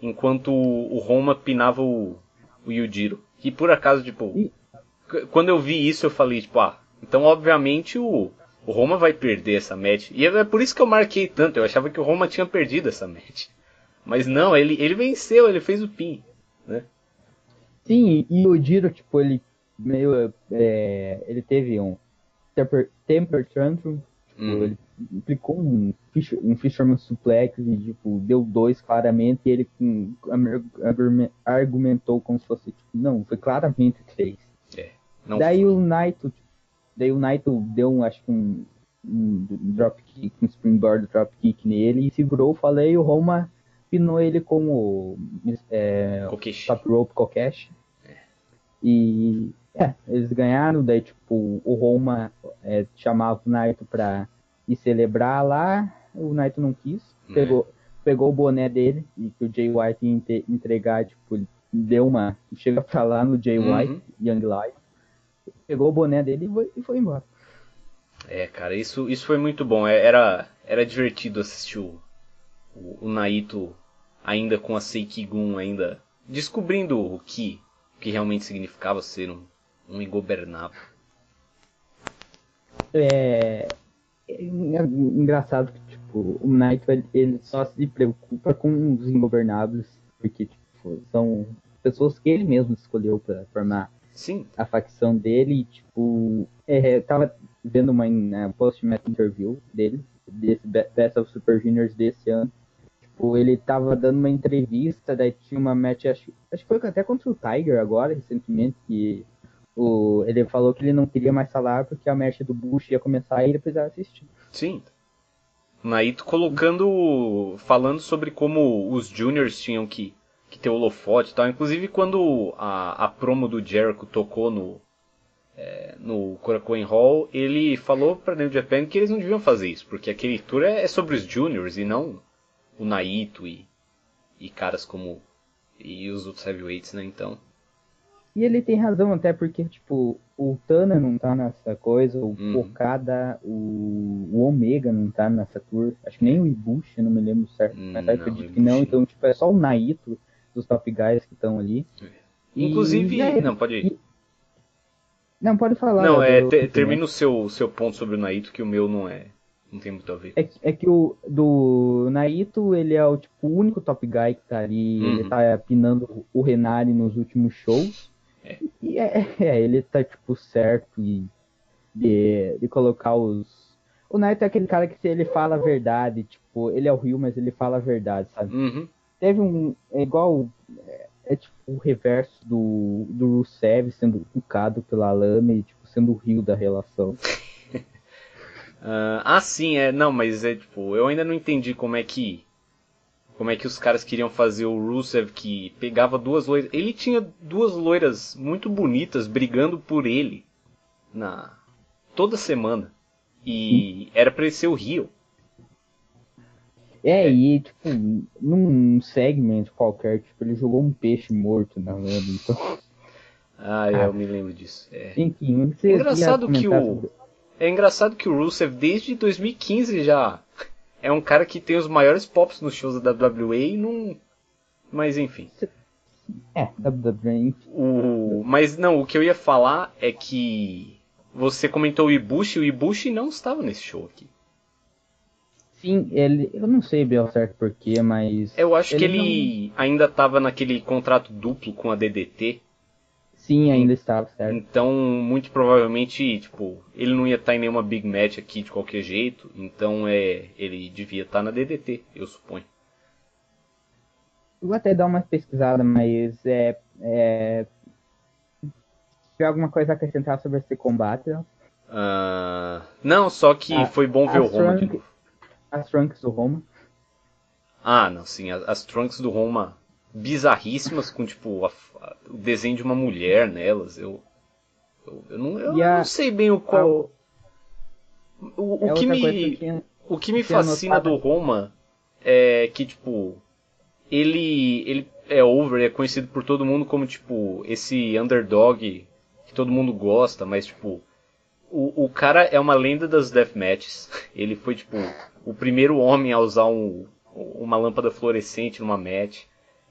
Enquanto o, Roma pinava o, o Yujiro. E por acaso, tipo, e... quando eu vi isso eu falei, tipo, ah, então obviamente o, o Roma vai perder essa match. E é por isso que eu marquei tanto, eu achava que o Roma tinha perdido essa match. Mas não, ele, ele venceu, ele fez o pin, né? Sim, e o Giro, tipo, ele meio. É, ele teve um temper, temper tantrum, tipo, hum. ele aplicou um, um Fisherman suplex e, tipo, deu dois claramente e ele um, argumentou como se fosse, tipo, não, foi claramente três. É, daí foi. o Naito, daí o Naito deu, um, acho que um, um dropkick, um springboard dropkick nele e segurou, falei, o Roma pinou ele com o é, top rope Kokesh. É. E é, eles ganharam, daí tipo, o Roma é, chamava o Naito pra ir celebrar lá, o Naito não quis, é. pegou, pegou o boné dele e que o Jay White ia entregar, tipo, deu uma. Chega pra lá no Jay uhum. White, Young Lion, pegou o boné dele e foi, e foi embora. É, cara, isso, isso foi muito bom. É, era, era divertido assistir o, o, o Naito ainda com a Seikigun ainda descobrindo o que, o que realmente significava ser um, um ingobernável. É, é engraçado que tipo, o Naito ele só se preocupa com os ingobernáveis porque tipo, são pessoas que ele mesmo escolheu para formar Sim. a facção dele. Tipo, é, tava vendo uma né, post-match interview dele, desse Best of Super Juniors desse ano. Tipo, ele tava dando uma entrevista, daí tinha uma match, acho, acho que foi até contra o Tiger agora, recentemente, que o, ele falou que ele não queria mais falar porque a match do Bush ia começar e ele precisava assistir. Sim. Naito colocando. falando sobre como os juniors tinham que, que ter holofote e tal. Inclusive quando a, a promo do Jericho tocou no. É, no Korakuen Hall, ele falou pra New Japan que eles não deviam fazer isso, porque aquele tour é, é sobre os juniors e não o Naito e, e caras como. E os outros heavyweights, né? Então. E ele tem razão, até porque, tipo, o Tana não tá nessa coisa, o. Okada, o, o Omega não tá nessa tour. Acho que nem o Ibushi, não me lembro certo. Mas não, acredito que não, então, tipo, é só o Naito dos top guys que estão ali. Inclusive. E, não, pode ir. Não, pode falar. Não, é, termina o seu, seu ponto sobre o Naito, que o meu não é. Não tem muito a ver. É, é que o do Naito, ele é o tipo o único top guy que tá ali. Uhum. Ele tá pinando o Renari nos últimos shows. É. E é, é, ele tá tipo certo e de, de colocar os. O Naito é aquele cara que se ele fala a verdade, tipo, ele é o Rio, mas ele fala a verdade, sabe? Uhum. Teve um. É igual. É, é, tipo o reverso do, do Rusev sendo educado pela Lana e tipo, sendo o Rio da relação. Uh, ah, sim, é. Não, mas é tipo, eu ainda não entendi como é que. Como é que os caras queriam fazer o Rusev que pegava duas loiras. Ele tinha duas loiras muito bonitas brigando por ele na toda semana. E era pra ele ser o Rio. É, e tipo, num segmento qualquer, tipo, ele jogou um peixe morto na lama, então. Ah, eu me lembro disso. É. Enfim, engraçado que o. É engraçado que o Rusev, desde 2015 já é um cara que tem os maiores pops nos shows da WWE e não. Mas enfim. É, WWE. O... Mas não, o que eu ia falar é que você comentou o Ibushi, o Ibushi não estava nesse show aqui. Sim, ele. Eu não sei bem ao certo porquê, mas. Eu acho ele que ele não... ainda estava naquele contrato duplo com a DDT. Sim, ainda estava, certo. Então, muito provavelmente, tipo, ele não ia estar em nenhuma Big Match aqui de qualquer jeito. Então, é, ele devia estar na DDT, eu suponho. Eu vou até dar uma pesquisada, mas é. é... Se alguma coisa a acrescentar sobre esse combate? Uh... Não, só que a, foi bom ver o Roma Trunk, de novo. As Trunks do Roma. Ah, não, sim, as, as Trunks do Roma bizarríssimas com tipo a, o desenho de uma mulher nelas. Eu eu, eu não, eu a, não sei bem o qual o, o, é que me que o que me fascina do Roma é que tipo ele ele é over, é conhecido por todo mundo como, tipo, esse underdog que todo mundo gosta, mas, tipo, o, o cara é uma lenda das deathmatches. Ele foi, tipo, o primeiro homem a usar um, uma lâmpada fluorescente numa match.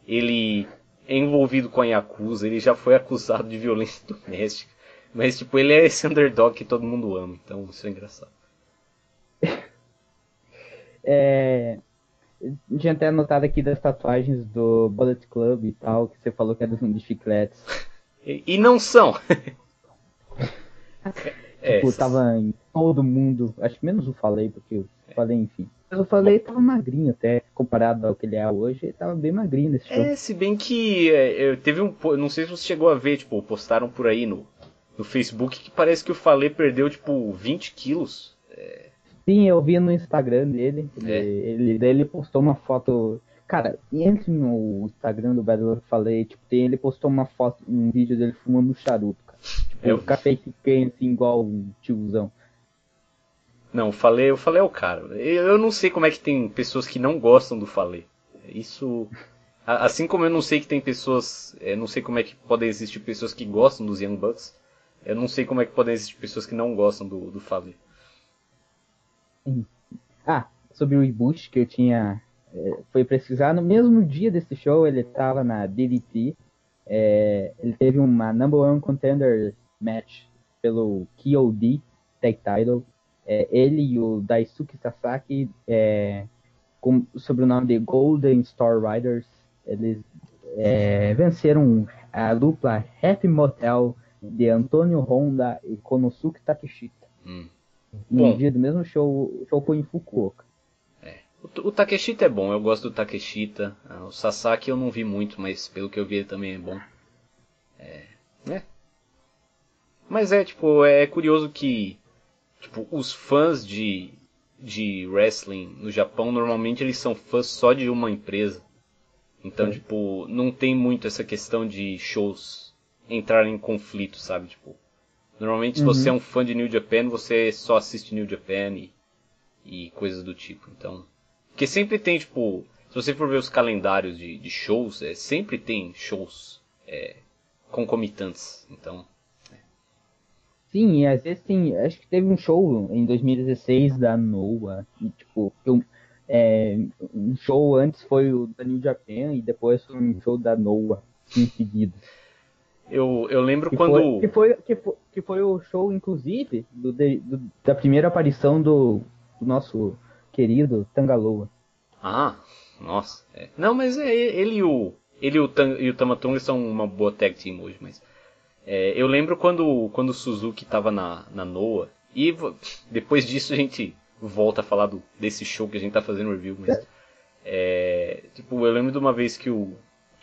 Ele é envolvido com a Yakuza, ele já foi acusado de violência doméstica. Mas, tipo, ele é esse underdog que todo mundo ama, então isso é engraçado. É, tinha até anotado aqui das tatuagens do Bullet Club e tal, que você falou que é dos, dos chicletes. E, e não são. é, tipo, tava em todo mundo, acho que menos o Falei, porque eu falei, enfim. O Falei tava magrinho até, comparado ao que ele é hoje, ele tava bem magrinho nesse show. É, se bem que é, teve um. Não sei se você chegou a ver, tipo, postaram por aí no, no Facebook que parece que o Falei perdeu, tipo, 20 quilos. É... Sim, eu vi no Instagram dele. Ele, é. ele, daí ele postou uma foto. Cara, entre no Instagram do Battle eu falei, tipo, tem, ele postou uma foto, um vídeo dele fumando charuto, cara. Tipo, eu... café que assim, igual um tiozão. Não, falei, eu falei é o cara. Eu não sei como é que tem pessoas que não gostam do falei. Isso. Assim como eu não sei que tem pessoas. Eu não sei como é que podem existir pessoas que gostam dos Young Bucks. Eu não sei como é que podem existir pessoas que não gostam do, do. Ah, sobre o Ibushi que eu tinha. É, foi pesquisar no mesmo dia desse show, ele estava na DDT. É, ele teve uma number one contender match pelo KOD Tag Title. É, ele e o Daisuke Sasaki, é, com o sobrenome de Golden Star Riders, eles é, venceram a dupla Happy Motel de Antônio Honda e Konosuke Takeshita. Hum. No dia do mesmo show, o show foi em Fukuoka. É. O, o, Takeshita é bom, eu gosto do Takeshita. Ah, o Sasaki eu não vi muito, mas pelo que eu vi ele também é bom. É. é. Mas é, tipo, é curioso que tipo, os fãs de, de wrestling no Japão normalmente eles são fãs só de uma empresa. Então, é. tipo, não tem muito essa questão de shows entrar em conflito, sabe? Tipo, normalmente se você é uhum. um fã de New Japan, você só assiste New Japan e, e coisas do tipo. Então, porque sempre tem, tipo, se você for ver os calendários de, de shows, é, sempre tem shows é, concomitantes. Então. Sim, e às vezes tem. Acho que teve um show em 2016 da Noah. E, tipo, eu, é, um show antes foi o da New Japan e depois foi um show da Noah em seguida. Eu, eu lembro que quando. Foi, que, foi, que, foi, que foi o show, inclusive, do, do, da primeira aparição do, do nosso querido Tangaloa. Ah, nossa. É. Não, mas é, ele e o. Ele e o, Tang, e o Tamatonga são uma boa tag team hoje, mas. É, eu lembro quando, quando o Suzuki tava na, na Noah. E depois disso a gente volta a falar do, desse show que a gente tá fazendo review, mas. É, tipo, eu lembro de uma vez que o.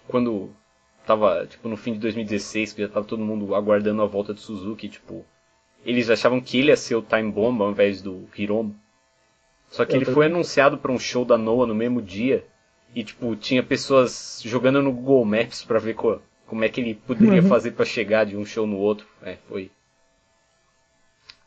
Quando tava, tipo, no fim de 2016, que já tava todo mundo aguardando a volta do Suzuki, tipo, eles achavam que ele ia ser o Time Bomb ao invés do Hiromu. Só que ele foi anunciado para um show da Noah no mesmo dia, e, tipo, tinha pessoas jogando no Google Maps para ver co como é que ele poderia uhum. fazer para chegar de um show no outro. É, foi...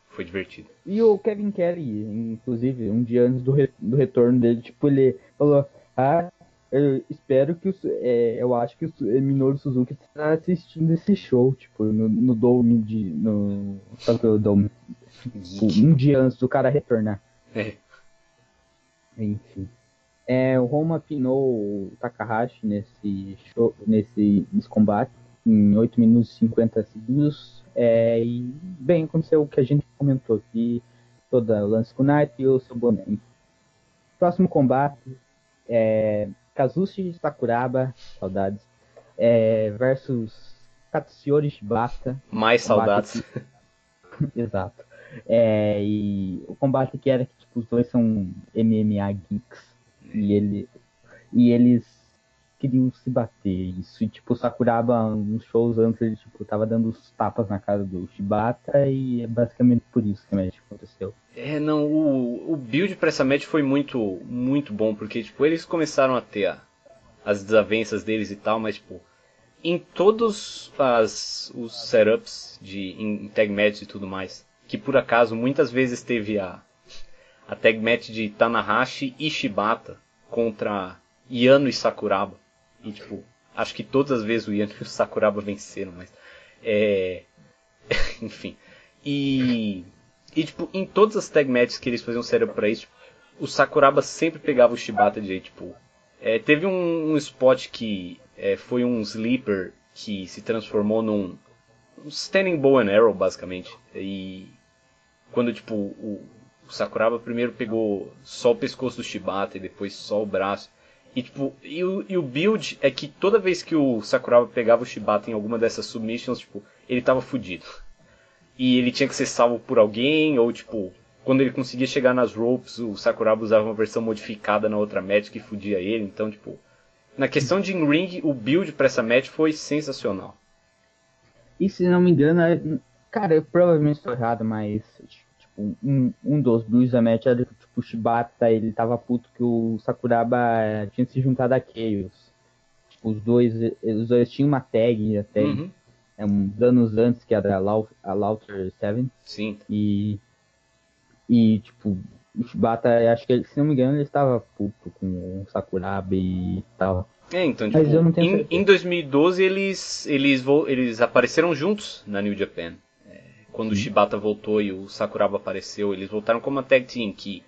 Foi divertido. E o Kevin Kelly, inclusive, um dia antes do, re do retorno dele, tipo, ele falou, ah, eu espero que o, é, eu acho que o Minoru Suzuki está assistindo esse show, tipo, no, no Dome de. No. Dome. Tipo, um dia antes do cara retornar. É. Enfim. É, o Roma pinou o Takahashi nesse show, nesse, nesse combate em 8 minutos e 50 segundos. É, e bem, aconteceu o que a gente comentou aqui, toda o lance com o Knight e o seu boné. Próximo combate é Kazushi Sakuraba, saudades, é, versus Katsuyori Shibata. Mais saudades. Que... Exato. É, e o combate que era que tipo, os dois são MMA geeks e, ele, e eles queriam se bater. Isso, e tipo, o Sakuraba, uns shows antes, ele tipo, tava dando os tapas na cara do Shibata e é basicamente por isso que a match aconteceu. É, não, o, o build pra essa match foi muito, muito bom, porque tipo, eles começaram a ter a, as desavenças deles e tal, mas tipo, em todos as, os setups de em, tag match e tudo mais, que por acaso muitas vezes teve a, a tag match de Tanahashi e Shibata contra Yano e Sakuraba. E tipo, acho que todas as vezes o Ian e o Sakuraba venceram, mas. É. Enfim. E. E, tipo, em todas as tag matches que eles faziam sério pra isso, tipo, o Sakuraba sempre pegava o Shibata de jeito, tipo. É, teve um, um, spot que é, foi um sleeper que se transformou num um standing bow and arrow, basicamente. E quando, tipo, o, o Sakuraba primeiro pegou só o pescoço do Shibata e depois só o braço. E, tipo, e o, e o build é que toda vez que o Sakuraba pegava o Shibata em alguma dessas submissions, tipo, ele tava fudido. E ele tinha que ser salvo por alguém, ou tipo, quando ele conseguia chegar nas ropes, o Sakuraba usava uma versão modificada na outra match que fudia ele. Então, tipo, na questão de in-ring, o build para essa match foi sensacional. E se não me engano, é, cara, eu provavelmente estou errado, mas tipo, um, um dos builds da match era que tipo, o Shibata ele tava puto que o Sakuraba tinha se juntado a Chaos. Tipo, os dois, os dois tinham uma tag até uhum. é, uns anos antes que era a Lauter 7. Sim. E, e tipo, o Shibata, acho que se não me engano, ele estava puto com o Sakuraba e tal. É, então, tipo, em, em, 2012 eles, eles, eles apareceram juntos na New Japan. Quando o Shibata voltou e o Sakuraba apareceu, eles voltaram como uma tag team que,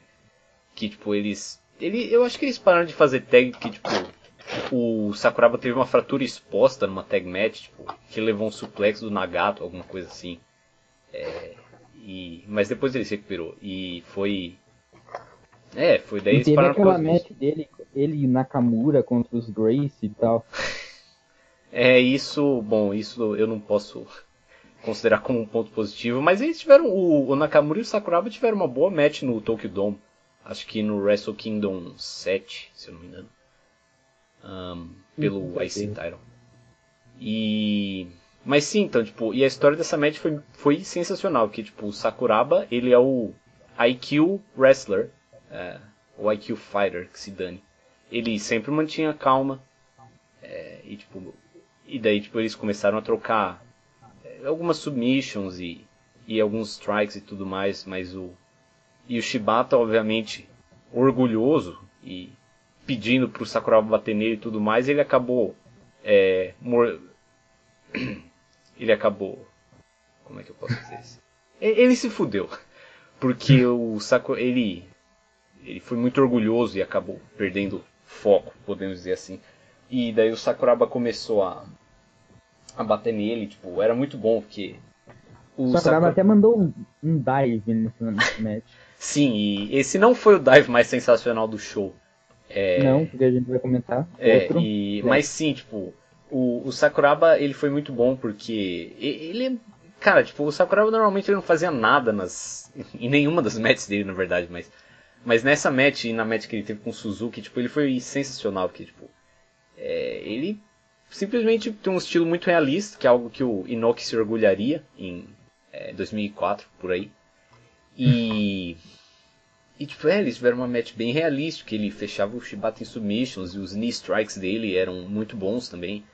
que tipo, eles... Ele, eu acho que eles pararam de fazer tag que, tipo, o Sakuraba teve uma fratura exposta numa tag match, tipo, que levou um suplex do Nagato, alguma coisa assim. É, e, mas depois ele se recuperou. E foi é, foi daí e teve aquela match dele, ele Nakamura contra os Grace e tal. É, isso, bom, isso eu não posso considerar como um ponto positivo, mas eles tiveram, o, o Nakamura e o Sakuraba tiveram uma boa match no Tokyo Dome. Acho que no Wrestle Kingdom 7, se eu não me engano. Um, pelo IC Title. E... Mas sim, então, tipo, e a história dessa match foi, foi sensacional, que, tipo, o Sakuraba, ele é o IQ Wrestler, é, o IQ Fighter, que se dane. Ele sempre mantinha calma. É, e, tipo, e daí tipo, eles começaram a trocar algumas submissions e, e alguns strikes e tudo mais, mas o. E o Shibata, obviamente, orgulhoso e pedindo pro Sakuraba bater nele e tudo mais, ele acabou. É, mor... Ele acabou. Como é que eu posso dizer isso? Ele se fudeu. Porque o Sakura. Ele ele foi muito orgulhoso e acabou perdendo foco, podemos dizer assim. E daí o Sakuraba começou a, a bater nele, tipo, era muito bom, porque. O Sakuraba Sakura... até mandou um, um dive nesse match. Sim, e esse não foi o dive mais sensacional do show. É... Não, porque a gente vai comentar. É, e... mas sim, tipo, o, o Sakuraba ele foi muito bom porque ele cara, tipo, o Sakuraba normalmente ele não fazia nada nas em nenhuma das matches dele, na verdade, mas mas nessa match e na match que ele teve com o Suzuki, tipo, ele foi sensacional, porque, tipo, é, ele simplesmente tem um estilo muito realista, que é algo que o Inoki se orgulharia em é, 2004, por aí. E... E, tipo, é, eles tiveram uma match bem realista, que ele fechava o Shibata em submissions, e os knee strikes dele eram muito bons também.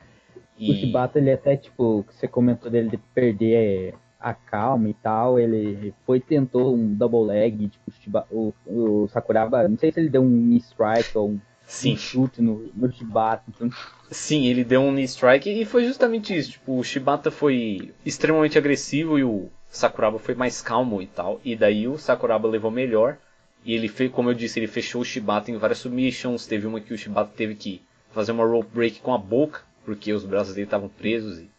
E... O Shibata, ele até, tipo, que você comentou dele de perder a calma e tal, ele foi tentou um double leg, tipo, o, o Sakuraba, não sei se ele deu um knee strike ou um, um chute no, no Shibata. Então... Sim, ele deu um knee strike e foi justamente isso, tipo, o Shibata foi extremamente agressivo e o Sakuraba foi mais calmo e tal, e daí o Sakuraba levou melhor, e ele fez, como eu disse, ele fechou o Shibata em várias submissions, teve uma que o Shibata teve que fazer uma rope break com a boca, porque os braços dele estavam presos e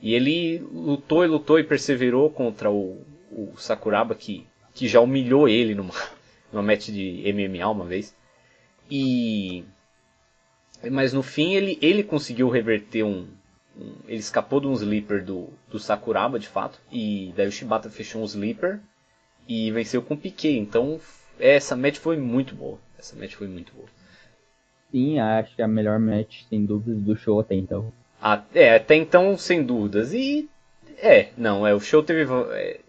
e ele lutou e lutou e perseverou contra o, o Sakuraba, que, que já humilhou ele numa, numa match de MMA uma vez. E. Mas no fim ele, ele conseguiu reverter um, um. ele escapou de um sleeper do, do Sakuraba de fato. E daí o Shibata fechou um sleeper e venceu com o Piquet. Então essa match foi muito boa. Essa match foi muito boa. Sim, acho que é a melhor match, sem dúvidas, do show até então. É, até então, sem dúvidas. E. É, não, é, o show teve. É,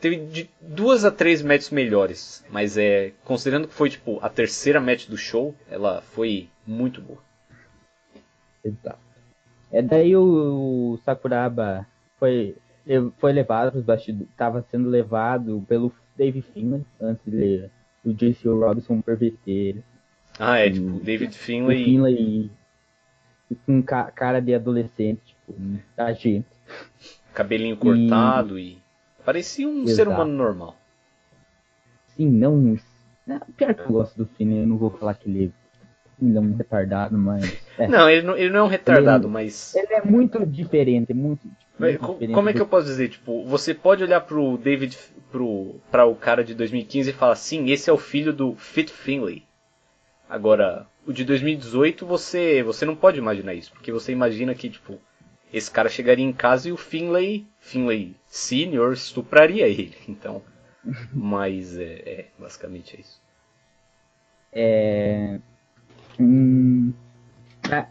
teve de duas a três matches melhores. Mas é. Considerando que foi tipo a terceira match do show, ela foi muito boa. Exato. É daí o, Sakuraba foi, foi levado os bastidores. Estava sendo levado pelo Dave Finlay antes de, do JC Robinson perverter. Ah, é, tipo, David Finlay. Finlay com ca cara de adolescente, tipo, da gente. Cabelinho cortado e. e... Parecia um Exato. ser humano normal. Sim, não. É, pior que eu gosto do Finn, eu não vou falar que ele ele é um retardado, mas. É. Não, ele não, ele não é um retardado, ele, mas. Ele é muito diferente, muito. muito como, diferente como é que eu posso dizer? Tipo, você pode olhar pro David, pro, pra o cara de 2015 e falar, sim, esse é o filho do Fit Finlay. Agora, o de 2018 você, você não pode imaginar isso, porque você imagina que, tipo, esse cara chegaria em casa e o Finlay, Finlay Senior, estupraria ele. Então, mas é, é basicamente é isso. É, Hum, ah,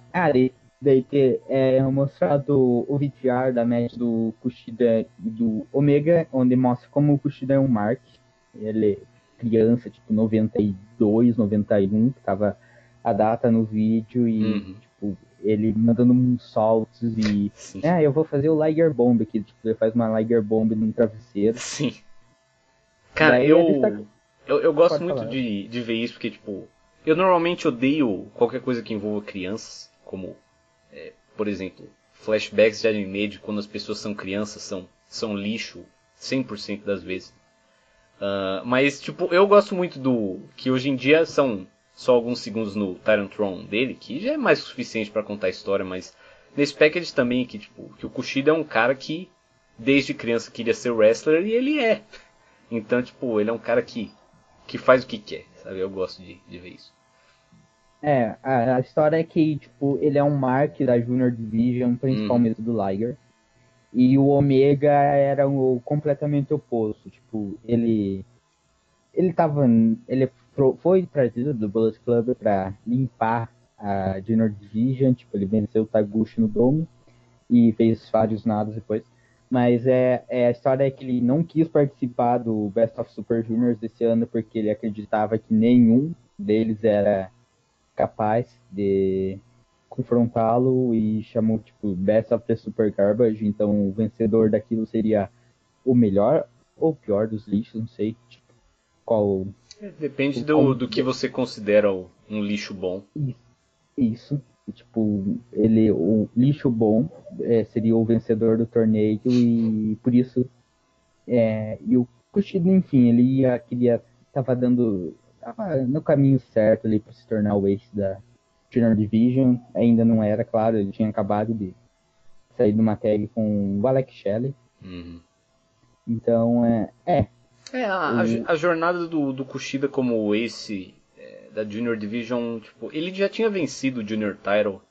daí ter é, mostrado o VTR da match do Kushida e do Omega, onde mostra como o Kushida é um Mark. Ele é criança, tipo 92, 91, que tava a data no vídeo e uhum. Ele mandando uns saltos e. Sim. Ah, eu vou fazer o Liger Bomb aqui. Tipo, ele faz uma Liger Bomb num travesseiro. Sim. Cara, eu, tá... eu, eu gosto Pode muito de, de ver isso, porque, tipo, eu normalmente odeio qualquer coisa que envolva crianças, como, é, por exemplo, flashbacks de anime de quando as pessoas são crianças, são, são lixo 100% das vezes. Uh, mas, tipo, eu gosto muito do. que hoje em dia são só alguns segundos no Tyrant Throne dele, que já é mais o suficiente para contar a história, mas nesse package também, que, tipo, que o Kushida é um cara que desde criança queria ser wrestler e ele é. Então, tipo, ele é um cara que, que faz o que quer, sabe? Eu gosto de, de ver isso. É, a, a, história é que, tipo, ele é um Mark da Junior Division, principalmente hum. do Liger. E o Omega era o completamente oposto. Tipo, ele. Ele tava. Ele foi trazido do Bullet Club para limpar a Junior Division. Tipo, ele venceu o Taguchi no Dome e fez vários nados depois. Mas é, é, a história é que ele não quis participar do Best of Super Juniors desse ano porque ele acreditava que nenhum deles era capaz de confrontá-lo e chamou tipo Best of the Super Garbage, então o vencedor daquilo seria o melhor ou pior dos lixos, não sei tipo, qual. É, depende do, do que você considera um lixo bom. Isso. Tipo, ele, o lixo bom é, seria o vencedor do torneio e por isso é, e o Kushida, enfim, ele ia, queria, tava dando tava no caminho certo ali para se tornar o ace da Junior Division. Ainda não era, claro, ele tinha acabado de sair de uma tag com o Alex Shelley. Uhum. Então, é. É, é a, a, jornada do, do Kushida como ace é, da Junior Division, tipo, ele já tinha vencido o Junior Title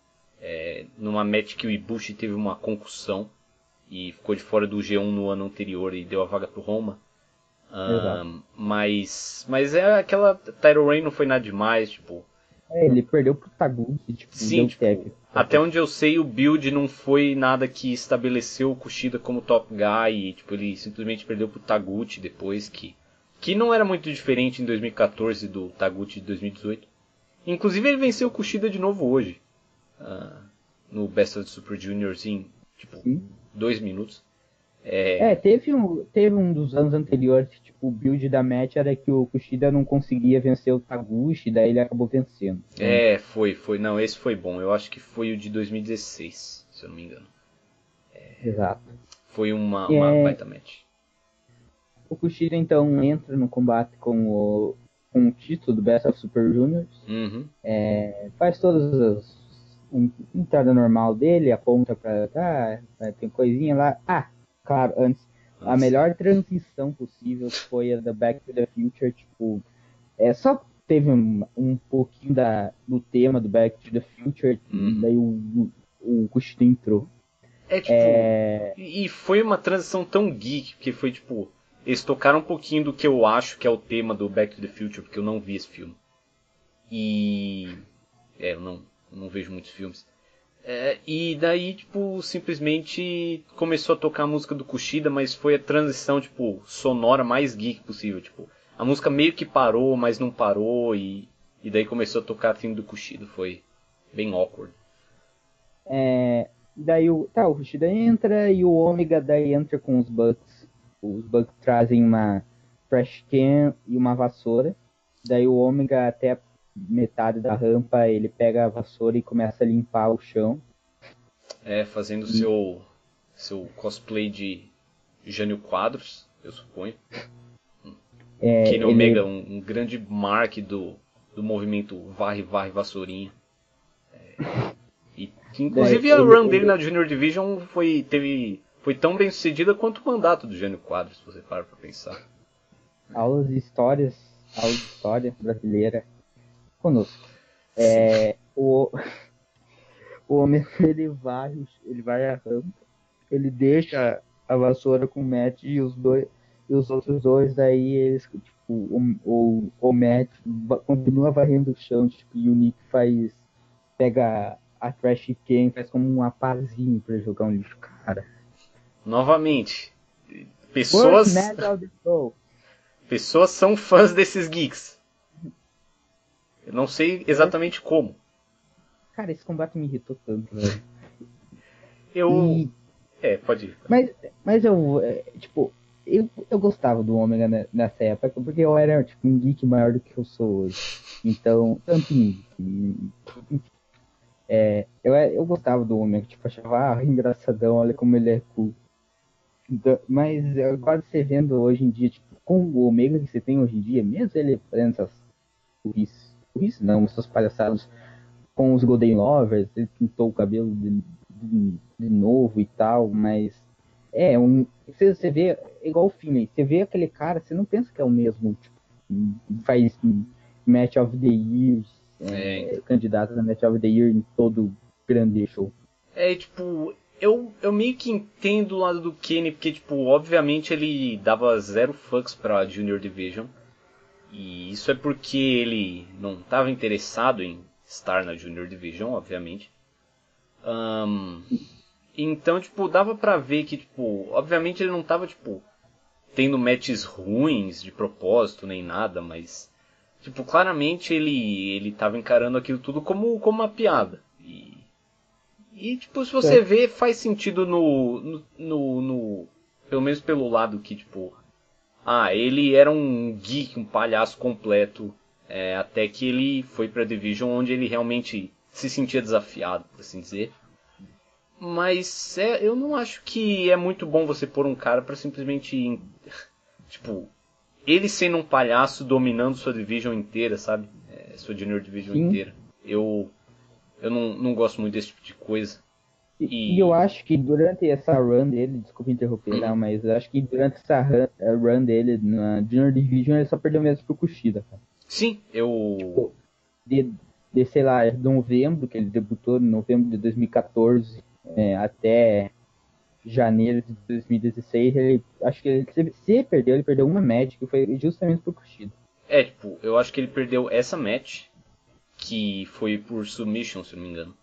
é, numa match que o Ibushi teve uma concussão e ficou de fora do G1 no ano anterior e deu a vaga pro Roma. Um, mas, mas é aquela. Tyro Rain não foi nada demais, tipo. É, ele perdeu pro Taguchi, tipo, Sim, tipo, até onde eu sei, o build não foi nada que estabeleceu o Kushida como top guy. E, tipo, ele simplesmente perdeu pro Taguchi depois, que, que não era muito diferente em 2014 do Taguchi de 2018. Inclusive, ele venceu o Kushida de novo hoje, uh, no Best of the Super Juniors, em, tipo, Sim. dois minutos. É... é, teve, um, teve um dos anos anteriores que tipo, o build da match era que o Kushida não conseguia vencer o Taguchi, daí ele acabou vencendo. É, foi, foi. Não, esse foi bom. Eu acho que foi o de 2016, se eu não me engano. É... Exato. Foi uma, uma é... baita match. O Kushida então entra no combate com o, com o título do Best of Super Juniors. Uhum. É, faz todas as. Entrada normal dele, aponta pra. Ah, tem coisinha lá. Ah, Claro, antes, Nossa. a melhor transição possível foi a da Back to the Future, tipo, é só teve um, um pouquinho da, do tema do Back to the Future, uhum. daí o, o, entrou. É tipo, é... e foi uma transição tão geek, porque foi tipo, eles tocaram um pouquinho do que eu acho que é o tema do Back to the Future, porque eu não vi esse filme. E. É, eu não, eu não vejo muitos filmes. É, e daí, tipo, simplesmente começou a tocar a música do Kushida, mas foi a transição, tipo, sonora mais geek possível, tipo. A música meio que parou, mas não parou, e, e daí começou a tocar a theme do Kushida, foi bem awkward. É, daí o, tá, o Kushida entra e o Omega daí entra com os Bucks. Os Bucks trazem uma trash can e uma vassoura. Daí o Omega até metade da rampa, ele pega a vassoura e começa a limpar o chão. É, fazendo seu seu cosplay de Jânio Quadros, eu suponho. É, Kenny ele... Omega, um, um, grande mark do, do movimento Varre, Varre, Vassourinha. É, e, inclusive é, a run ele... dele na Junior Division foi, teve, foi tão bem sucedida quanto o mandato do Jânio Quadros, se você para pra pensar. Aulas de histórias, aulas de história brasileira conosco. É, o, o homem ele vai, ele vai a rampa, ele deixa a vassoura com o Matt e os dois e os outros dois daí eles tipo o, o, o Matt continua varrendo o chão tipo, e o Nick faz pega a trash can faz como um aparzinho para jogar um lixo cara. Novamente pessoas pessoas são fãs desses geeks eu não sei exatamente como. Cara esse combate me irritou tanto velho. Eu e... é pode ir. Mas mas eu é, tipo eu, eu gostava do Ômega nessa época, porque eu era tipo, um geek maior do que eu sou hoje. Então, tanto em, é, eu, eu gostava do Ômega, tipo, achava ah, engraçadão, olha como ele é cool. Então, mas agora você vendo hoje em dia, tipo, com o Ômega que você tem hoje em dia, mesmo ele fazendo essas burrice, não, essas palhaçadas com os Golden Lovers, ele pintou o cabelo de, de, de novo e tal, mas é um, você, você vê, é igual o filme, você vê aquele cara, você não pensa que é o mesmo, tipo, faz Match of the Years, é, é. candidato a Match of the Year em todo grande show. É, tipo, eu, eu meio que entendo o lado do Kenny, porque, tipo, obviamente ele dava zero fucks pra Junior Division. E isso é porque ele não estava interessado em estar na Junior Division, obviamente. Um, então, tipo, dava pra ver que, tipo, obviamente ele não tava, tipo, tendo matches ruins de propósito nem nada, mas, tipo, claramente ele, ele tava encarando aquilo tudo como, como uma piada. E, e tipo, se você é. vê, faz sentido no, no, no, no, pelo menos pelo lado que, tipo, ah, ele era um geek, um palhaço completo, é, até que ele foi pra Division onde ele realmente se sentia desafiado, por assim dizer. Mas é, eu não acho que é muito bom você pôr um cara para simplesmente. Tipo, ele sendo um palhaço dominando sua division inteira, sabe? É, sua junior division Sim. inteira. Eu. Eu não, não gosto muito desse tipo de coisa. E, e eu acho que durante essa run dele, desculpa interromper, não, mas eu acho que durante essa run, run dele na Junior Division ele só perdeu mesmo pro Kushida, cara. Sim, eu. Tipo, de, de, sei lá, novembro, que ele debutou, em novembro de 2014, é, até janeiro de 2016, ele acho que ele, se ele perdeu, ele perdeu uma match que foi justamente por Kushida. É, tipo, eu acho que ele perdeu essa match, que foi por submission, se não me engano.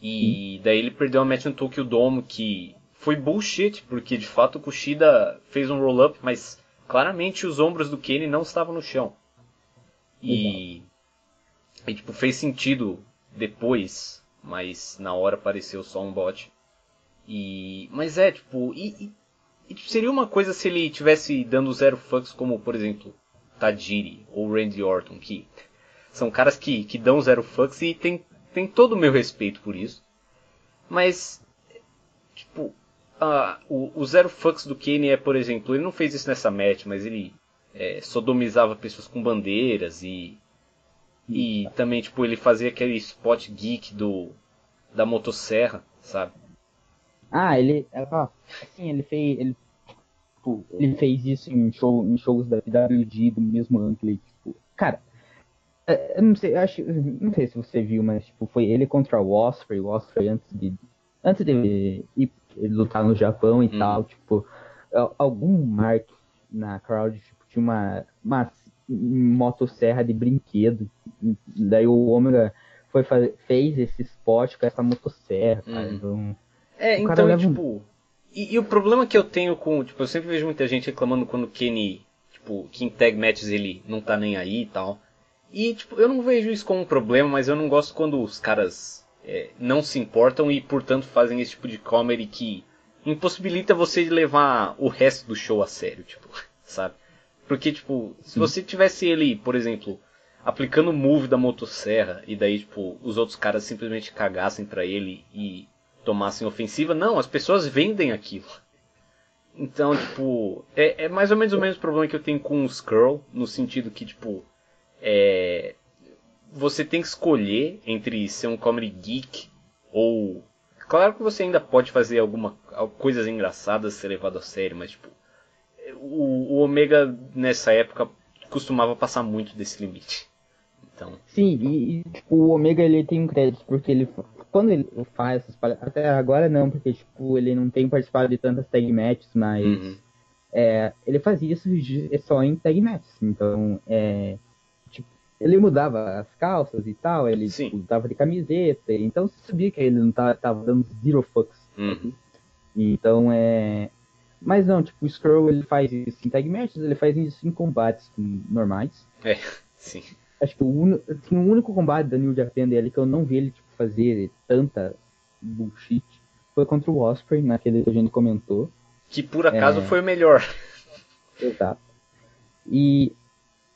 E Sim. daí ele perdeu a match no Tokyo Dome, que foi bullshit, porque de fato o Kushida fez um roll-up, mas claramente os ombros do Kenny não estavam no chão. E, e tipo, fez sentido depois mas na hora apareceu só um bot. E, mas é, tipo, e, e, tipo, seria uma coisa se ele tivesse dando zero fucks, como por exemplo, Tajiri ou Randy Orton, que são caras que, que dão zero fucks e tem, tem todo o meu respeito por isso. Mas, tipo, o, o zero fucks do Kane é, por exemplo, ele não fez isso nessa match, mas ele é, sodomizava pessoas com bandeiras e e também, tipo, ele fazia aquele spot geek do da motosserra, sabe? Ah, ele. Assim, ele fez. Ele, tipo, ele fez isso em, show, em shows da PWG do mesmo ângulo. Tipo, cara, é, eu não sei, eu acho. Não sei se você viu, mas tipo, foi ele contra o Osprey, o Osprey antes de. Antes de ir, lutar no Japão e hum. tal, tipo, algum mark na crowd, tipo, tinha uma, uma motosserra de brinquedo. Daí o Ômega foi fazer, fez esse spot com essa motosserra, cara. Hum. Então, é, então, tipo. Um... E, e, o problema que eu tenho com. Tipo, eu sempre vejo muita gente reclamando quando o Kenny, tipo, que em tag matches ele não tá nem aí e tal. E, tipo, eu não vejo isso como um problema, mas eu não gosto quando os caras é, não se importam e, portanto, fazem esse tipo de comedy que impossibilita você de levar o resto do show a sério, tipo, sabe? Porque, tipo, se você tivesse ele, por exemplo, aplicando o move da motosserra e daí, tipo, os outros caras simplesmente cagassem para ele e tomassem ofensiva. Não, as pessoas vendem aquilo. Então, tipo, é, é, mais ou menos o mesmo problema que eu tenho com o Skrull, no sentido que, tipo, é, você tem que escolher entre ser um comedy geek ou. Claro que você ainda pode fazer alguma coisas engraçadas ser levado a sério, mas, tipo, o, o Omega nessa época costumava passar muito desse limite. Então... Sim, e, e tipo, o Omega ele tem um crédito, porque ele quando ele faz essas palhaçadas, até agora não, porque tipo, ele não tem participado de tantas tag matches, mas uhum. é, ele fazia isso só em tag matches. Então, é, ele mudava as calças e tal, ele tipo, dava de camiseta, então você sabia que ele não tava, tava dando zero fucks. Uhum. Então, é, mas não, tipo, o Skrull ele faz isso em tag matches, ele faz isso em combates normais. É, sim. Acho que o, un... assim, o único combate da New Japan dele que eu não vi ele tipo, fazer tanta bullshit foi contra o Osprey, naquele que a gente comentou. Que por acaso é... foi o melhor. Exato. E.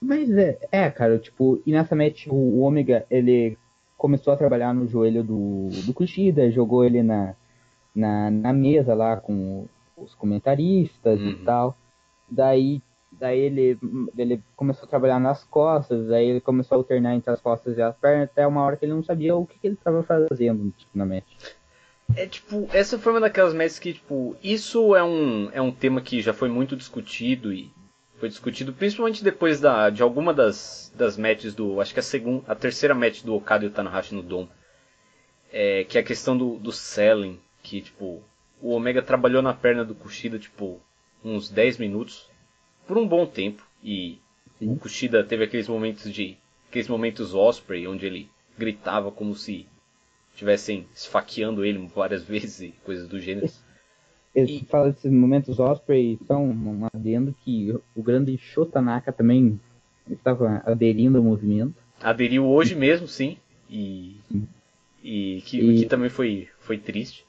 Mas é, é, cara, tipo, e nessa match o, o Omega, ele começou a trabalhar no joelho do, do Kushida, jogou ele na, na, na mesa lá com os comentaristas uhum. e tal. Daí, daí ele, ele começou a trabalhar nas costas, daí ele começou a alternar entre as costas e as pernas, até uma hora que ele não sabia o que, que ele estava fazendo tipo, na match. É tipo, essa foi uma daquelas matches que, tipo, isso é um, é um tema que já foi muito discutido e foi discutido principalmente depois da, de alguma das, das matches do, acho que a segunda, a terceira match do Okada e o Tanahashi no Dom, é, que é a questão do, do selling, que, tipo, o Omega trabalhou na perna do Kushida, tipo, uns 10 minutos, por um bom tempo. E Sim. o Kushida teve aqueles momentos de. aqueles momentos Osprey, onde ele gritava como se estivessem esfaqueando ele várias vezes e coisas do gênero. Ele e... fala desses momentos Osprey, são um adendo que o grande Shotanaka também estava aderindo ao movimento. Aderiu hoje mesmo, sim. E, e que, e... que também foi, foi triste.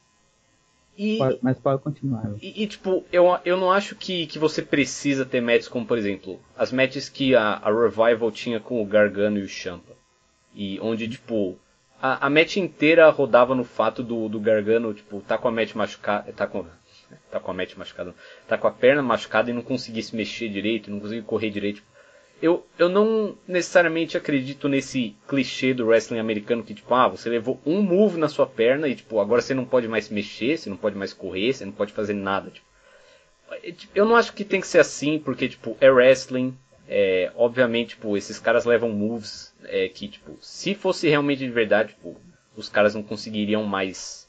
E, mas pode continuar. E, e, tipo, eu, eu não acho que, que você precisa ter matches como, por exemplo, as matches que a, a Revival tinha com o Gargano e o Champa. E onde, tipo, a, a match inteira rodava no fato do, do Gargano, tipo, tá com a match machucada. Tá com. Tá com a match machucada. Tá com a perna machucada e não conseguia se mexer direito, não conseguia correr direito. Eu, eu não necessariamente acredito nesse clichê do wrestling americano que, tipo, ah, você levou um move na sua perna e, tipo, agora você não pode mais se mexer, você não pode mais correr, você não pode fazer nada. Tipo. É, tipo eu não acho que tem que ser assim, porque, tipo, é wrestling. É, obviamente, tipo, esses caras levam moves é, que, tipo, se fosse realmente de verdade, tipo, os caras não conseguiriam mais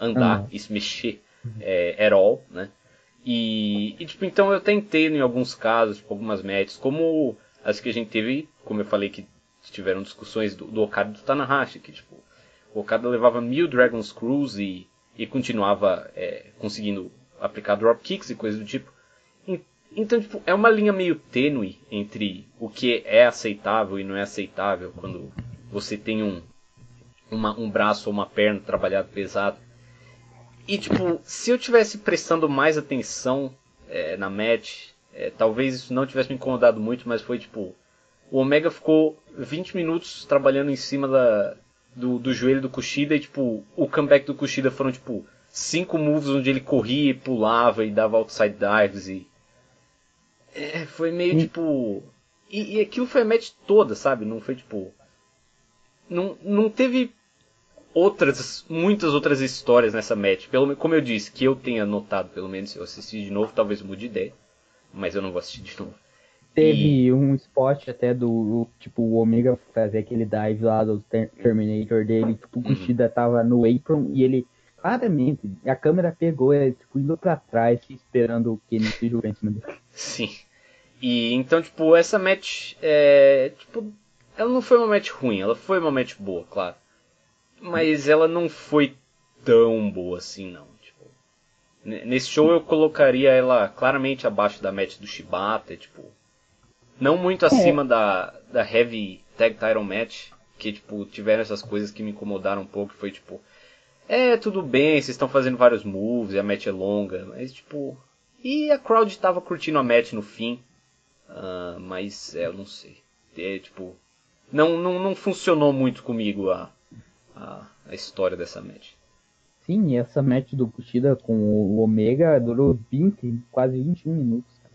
andar uhum. e se mexer é, at all, né? E, e, tipo, então eu tentei em alguns casos, tipo, algumas matches, como as que a gente teve, como eu falei que tiveram discussões do, do Okada e do Tanahashi, que tipo, o Okada levava mil Dragon Screws e, e continuava é, conseguindo aplicar dropkicks e coisas do tipo. Então, tipo, é uma linha meio tênue entre o que é aceitável e não é aceitável quando você tem um, uma, um braço ou uma perna trabalhado pesado. E, tipo, se eu tivesse prestando mais atenção é, na match, é, talvez isso não tivesse me incomodado muito, mas foi tipo. O Omega ficou 20 minutos trabalhando em cima da, do, do joelho do Kushida e tipo, o comeback do Kushida foram tipo cinco moves onde ele corria e pulava e dava outside dives e. É, foi meio tipo. E, e aquilo foi a match toda, sabe? Não foi tipo. Não, não teve outras, muitas outras histórias nessa match. Pelo, como eu disse, que eu tenha notado, pelo menos, se eu assistir de novo, talvez mude de ideia mas eu não vou assistir de novo. Teve e... um spot até do, tipo, o Omega fazer aquele dive lá do Terminator dele, tipo, o Kushida uhum. tava no apron e ele, claramente, a câmera pegou ele, tipo, indo pra trás, esperando o Kenny se jogar em cima dele. Sim. E então, tipo, essa match, é, tipo, ela não foi uma match ruim, ela foi uma match boa, claro. Mas ela não foi tão boa assim, não. Nesse show eu colocaria ela claramente abaixo da match do Shibata, tipo. Não muito é. acima da, da Heavy Tag Title Match, que tipo, tiveram essas coisas que me incomodaram um pouco, foi tipo. É, tudo bem, vocês estão fazendo vários moves, a match é longa, mas tipo. E a crowd tava curtindo a match no fim. Uh, mas é, eu não sei. É tipo. não, não, não funcionou muito comigo a, a, a história dessa match. Sim, essa match do Kushida com o Omega durou 20, quase 21 minutos. Cara.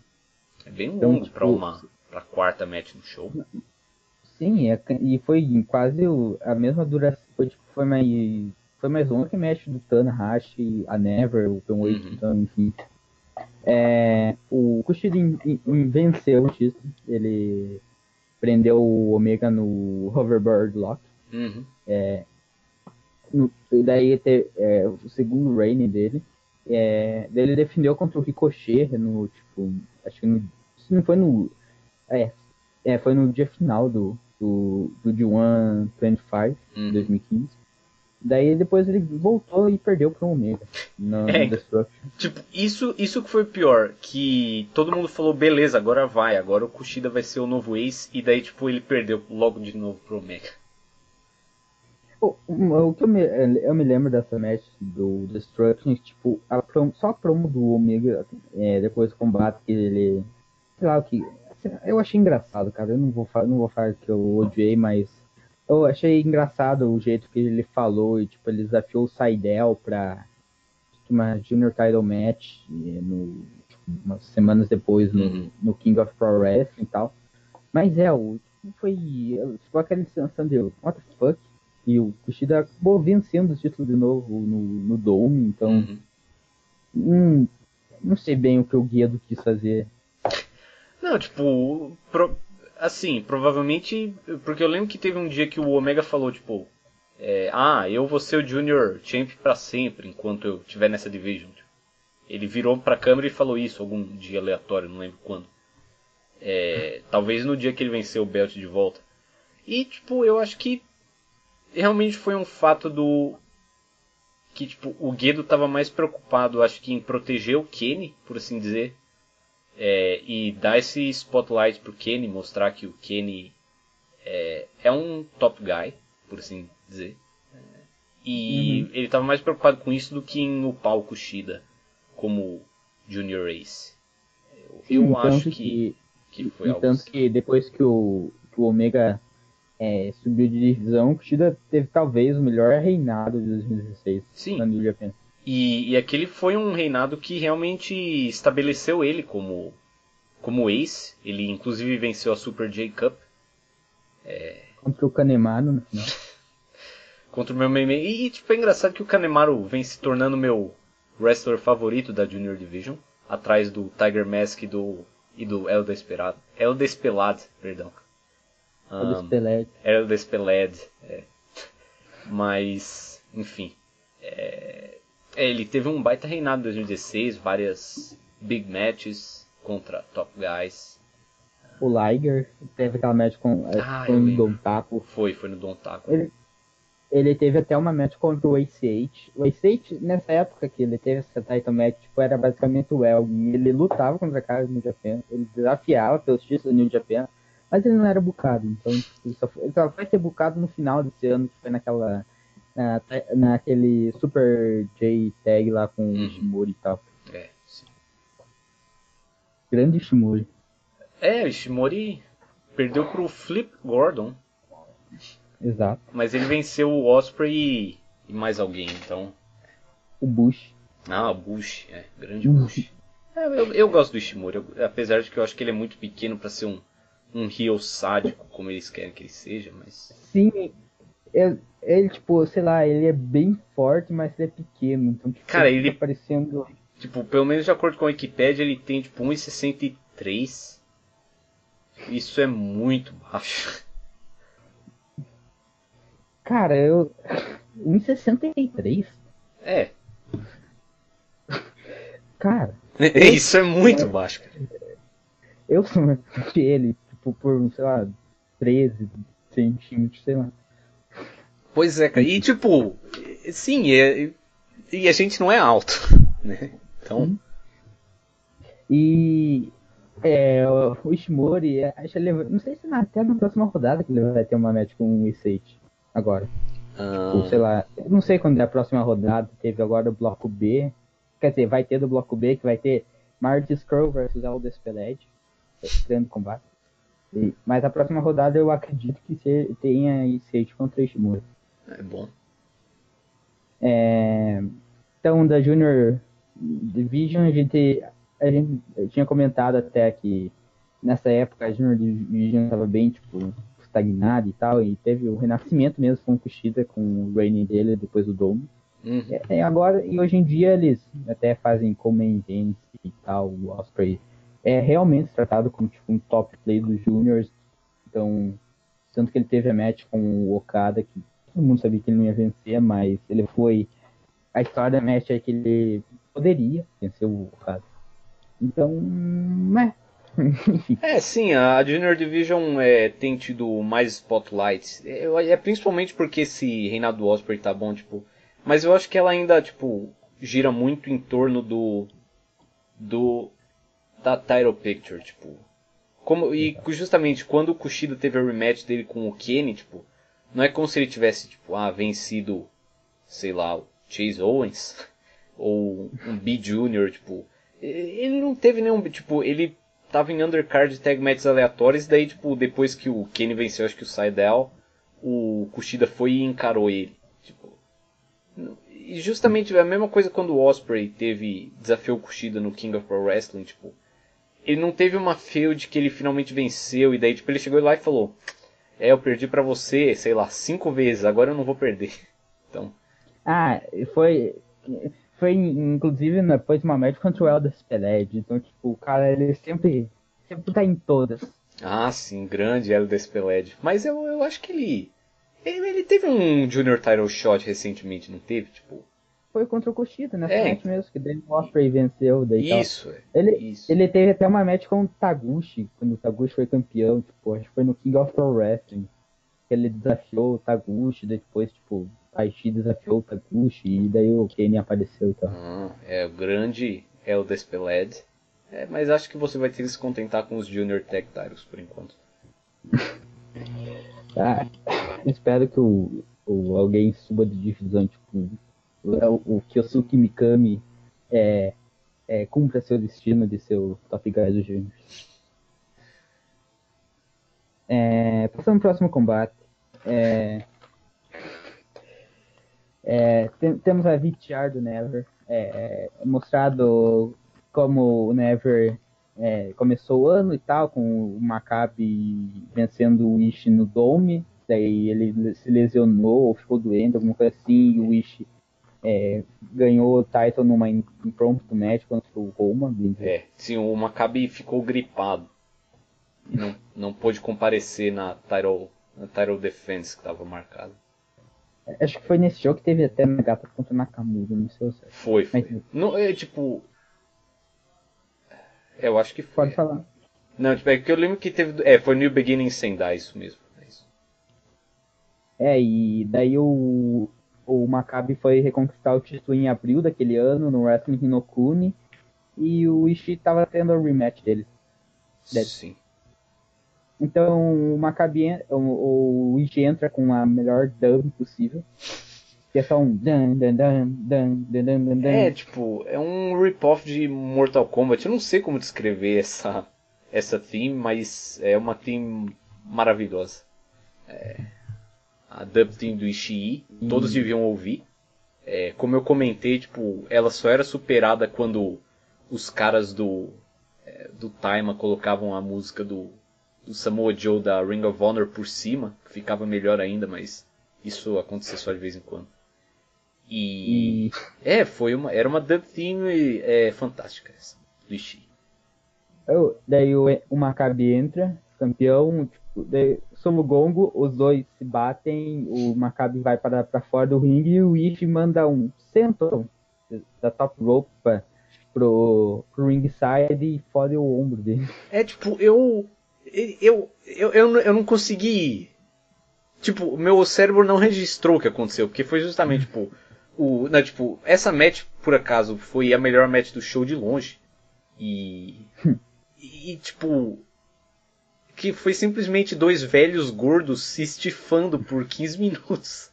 É bem então, longo tipo, pra uma pra quarta match do show. Sim, é, e foi quase a mesma duração. Foi, tipo, foi mais. Foi mais longa que a match do Tanahashi, a Never, o Open Weight, uhum. então, enfim. É, o Kushida venceu o título. Ele prendeu o Omega no Hoverboard Lock. Uhum. É, no, e daí ter, é, o segundo reign dele. É, ele defendeu contra o Ricochet no, tipo, acho que no, se não foi no, é, é, foi no dia final do, do, do D1 25, uhum. 2015. Daí depois ele voltou e perdeu pro Omega no, é, Destruction. Tipo, isso, isso que foi pior, que todo mundo falou, beleza, agora vai, agora o Kushida vai ser o novo Ace, e daí tipo ele perdeu logo de novo pro Omega. O, o que eu me, eu me lembro dessa match do Destruction, tipo, a só a promo do Omega, é, depois do combate, que ele. Sei lá o que. Eu achei engraçado, cara. Eu não vou, não vou falar que eu odiei, mas. Eu achei engraçado o jeito que ele falou e, tipo, ele desafiou o Seidel pra uma Junior Title Match no, tipo, umas semanas depois no, uhum. no King of Pro Wrestling e tal. Mas é, o, foi. Ficou aquela sensação de what the fuck? E o Kushida acabou vencendo o título de novo no, no Dome, então. Uhum. Hum, não sei bem o que o Guedo quis fazer. Não, tipo, pro, assim, provavelmente. Porque eu lembro que teve um dia que o Omega falou, tipo. É, ah, eu vou ser o Junior Champ para sempre enquanto eu estiver nessa division. Ele virou pra câmera e falou isso algum dia aleatório, não lembro quando. É, talvez no dia que ele venceu o belt de volta. E, tipo, eu acho que realmente foi um fato do que tipo o Guedo estava mais preocupado, acho que em proteger o Kenny, por assim dizer, é, e dar esse spotlight pro Kenny, mostrar que o Kenny é, é um top guy, por assim dizer. E uhum. ele estava mais preocupado com isso do que em upar o Kushida como Junior Ace. Eu, Sim, acho que, que, que foi algo tanto assim. que depois que o, que o Omega é, subiu de divisão, o Kushida teve talvez o melhor reinado de 2016 Sim. E, e aquele foi um reinado que realmente estabeleceu ele como, como ace. Ele inclusive venceu a Super J Cup. É... Contra o Kanemaru no final. Contra o meu meme. E tipo, é engraçado que o Kanemaru vem se tornando meu wrestler favorito da Junior Division. Atrás do Tiger Mask e do, e do El Desperado. El Despelad, perdão. Um, o Despeled. Era é. Mas, enfim. É, é, ele teve um baita reinado em 2016, várias big matches contra top guys. O Liger teve aquela match com, é, ah, com o Don Taco. Foi, foi no Don Taco. Ele, ele teve até uma match contra o Ace 8. O Ace 8, nessa época que ele teve essa title match, tipo, era basicamente o Elgin. Ele lutava contra caras do New Japan, ele desafiava pelos títulos do New Japan, mas ele não era bucado, então tipo, ele só, foi, ele só vai ser bucado no final desse ano, que foi naquela. Na, naquele Super J Tag lá com uhum. o Ishimori e tal. É, sim. Grande Ishimori. É, o Ishimori perdeu pro Flip Gordon. Exato. Mas ele venceu o Osprey e, e mais alguém, então. O Bush. Ah, o Bush, é, grande Bush. É, eu, eu gosto do Ishimori, apesar de que eu acho que ele é muito pequeno para ser um um heel sádico, como eles querem que ele seja, mas. Sim, é, ele, tipo, sei lá, ele é bem forte, mas ele é pequeno. Então, tipo, Cara, ele. Tá parecendo... Tipo, pelo menos de acordo com a Wikipedia, ele tem tipo 1,63. Isso é muito baixo. Cara, eu. 1,63? É. Cara. Isso é muito baixo, cara. Eu sou ele tipo, por, sei lá, 13 centímetros, sei lá. Pois é, cara. E tipo, sim, é, e a gente não é alto, né? Então. Hum. E é, o Ishimori, é, acho ele, não sei se na, até na próxima rodada que ele vai ter uma match com o Isate agora. Ah. Tipo, sei lá, não sei quando é a próxima rodada, teve agora o bloco B. Quer dizer, vai ter do bloco B que vai ter Marty Scroll versus Aldous Peled. Grande combate. Mas a próxima rodada eu acredito que tenha Sage contra Ishimura. É bom. É, então, da Junior Division, a gente, a gente tinha comentado até que nessa época a Junior Division estava bem, tipo, estagnada e tal, e teve o renascimento mesmo com o Kushida, com o reign dele depois do Dome. Uhum. É, agora, e hoje em dia eles até fazem como e tal, o Osprey é realmente tratado como tipo, um top play dos Juniors. Então, tanto que ele teve a match com o Okada, que todo mundo sabia que ele não ia vencer, mas ele foi. A história da match é que ele poderia vencer o Okada. Então, né? é, sim, a Junior Division é, tem tido mais spotlights. É, é, principalmente porque esse reinado do Osprey tá bom, tipo. Mas eu acho que ela ainda, tipo, gira muito em torno do. do da title picture, tipo. Como, e justamente quando o Kushida teve a rematch dele com o Kenny, tipo, não é como se ele tivesse, tipo, ah, vencido, sei lá, o Chase Owens, ou um B Junior, tipo, ele não teve nenhum, tipo, ele tava em undercard tag matches aleatórios, daí, tipo, depois que o Kenny venceu, acho que o Seidel, o Kushida foi e encarou ele, tipo, e justamente a mesma coisa quando o Osprey teve, desafiou o Kushida no King of Pro Wrestling, tipo, ele não teve uma field que ele finalmente venceu e daí tipo ele chegou lá e falou: "É, eu perdi para você, sei lá, cinco vezes, agora eu não vou perder". Então, ah, foi foi inclusive depois de uma match contra o Elder Peled, então tipo, o cara ele sempre sempre tá em todas. Ah, sim, grande Elder Peled. Mas eu, eu acho que ele, ele ele teve um Junior Title Shot recentemente, não teve, tipo, foi contra o Kushida, nessa é. match mesmo, que daí o Osprey venceu. Daí isso, tal. Ele, isso. ele teve até uma match com o Taguchi, quando o Taguchi foi campeão, tipo, acho que foi no King of Pro Wrestling. Que ele desafiou o Taguchi, depois, tipo, Taichi desafiou o Taguchi, e daí o Kenny apareceu e tal. Ah, é o grande Eldes Peled. É, mas acho que você vai ter que se contentar com os Junior Tech por enquanto. ah, espero que o, o alguém suba de divisão, tipo, é o, o Kyosuke Mikami é, é, cumpra seu destino de ser Top Guy do Júnior. É, passando próximo combate. É, é, tem, temos a VTR do Never. É, é, mostrado como o Never é, começou o ano e tal, com o Maccabi vencendo o Wish no Dome. Daí ele se lesionou ou ficou doente, alguma coisa assim, e o Wish é, ganhou o title numa impromptu match contra o Roman. É, sim, o Maccabi ficou gripado. E não, não pôde comparecer na title, na title defense que estava marcada. É, acho que foi nesse jogo que teve até Nagata contra Nakamura, não sei se Foi, foi. Mas, não, é tipo. É, eu acho que foi. Pode falar. Não, tipo, é que eu lembro que teve. É, foi New Beginning Sendai, isso mesmo. É, isso. é e daí o, o Maccabi foi reconquistar o título em abril daquele ano no Wrestling Hinokuni e o Ishii estava tendo o rematch deles. Sim. Então o Maccabi, o, o Ishii entra com a melhor dub possível. Que é só um dan, dan, dan, dan, dan, dan, dan. É, tipo, é um rip-off de Mortal Kombat. Eu não sei como descrever essa, essa theme, mas é uma theme maravilhosa. É a dub team do Ishii, hum. todos deviam ouvir. É, como eu comentei, tipo, ela só era superada quando os caras do é, do Taima colocavam a música do, do Samoa Joe da Ring of Honor por cima, ficava melhor ainda, mas isso acontecia só de vez em quando. E, e... é, foi uma era uma dub team é, fantástica essa, do Ishii. daí o, o Maccabi entra, campeão, tipo, daí, Somo Gongo, os dois se batem, o Maccabi vai para, para fora do ringue e o Ishi manda um senton da top rope pra, pro, pro ringside e fode o ombro dele. É tipo, eu. Eu, eu, eu, eu não consegui. Tipo, meu cérebro não registrou o que aconteceu, porque foi justamente, tipo, o, não, tipo, essa match, por acaso, foi a melhor match do show de longe. E. e, tipo, que foi simplesmente dois velhos gordos se estifando por 15 minutos.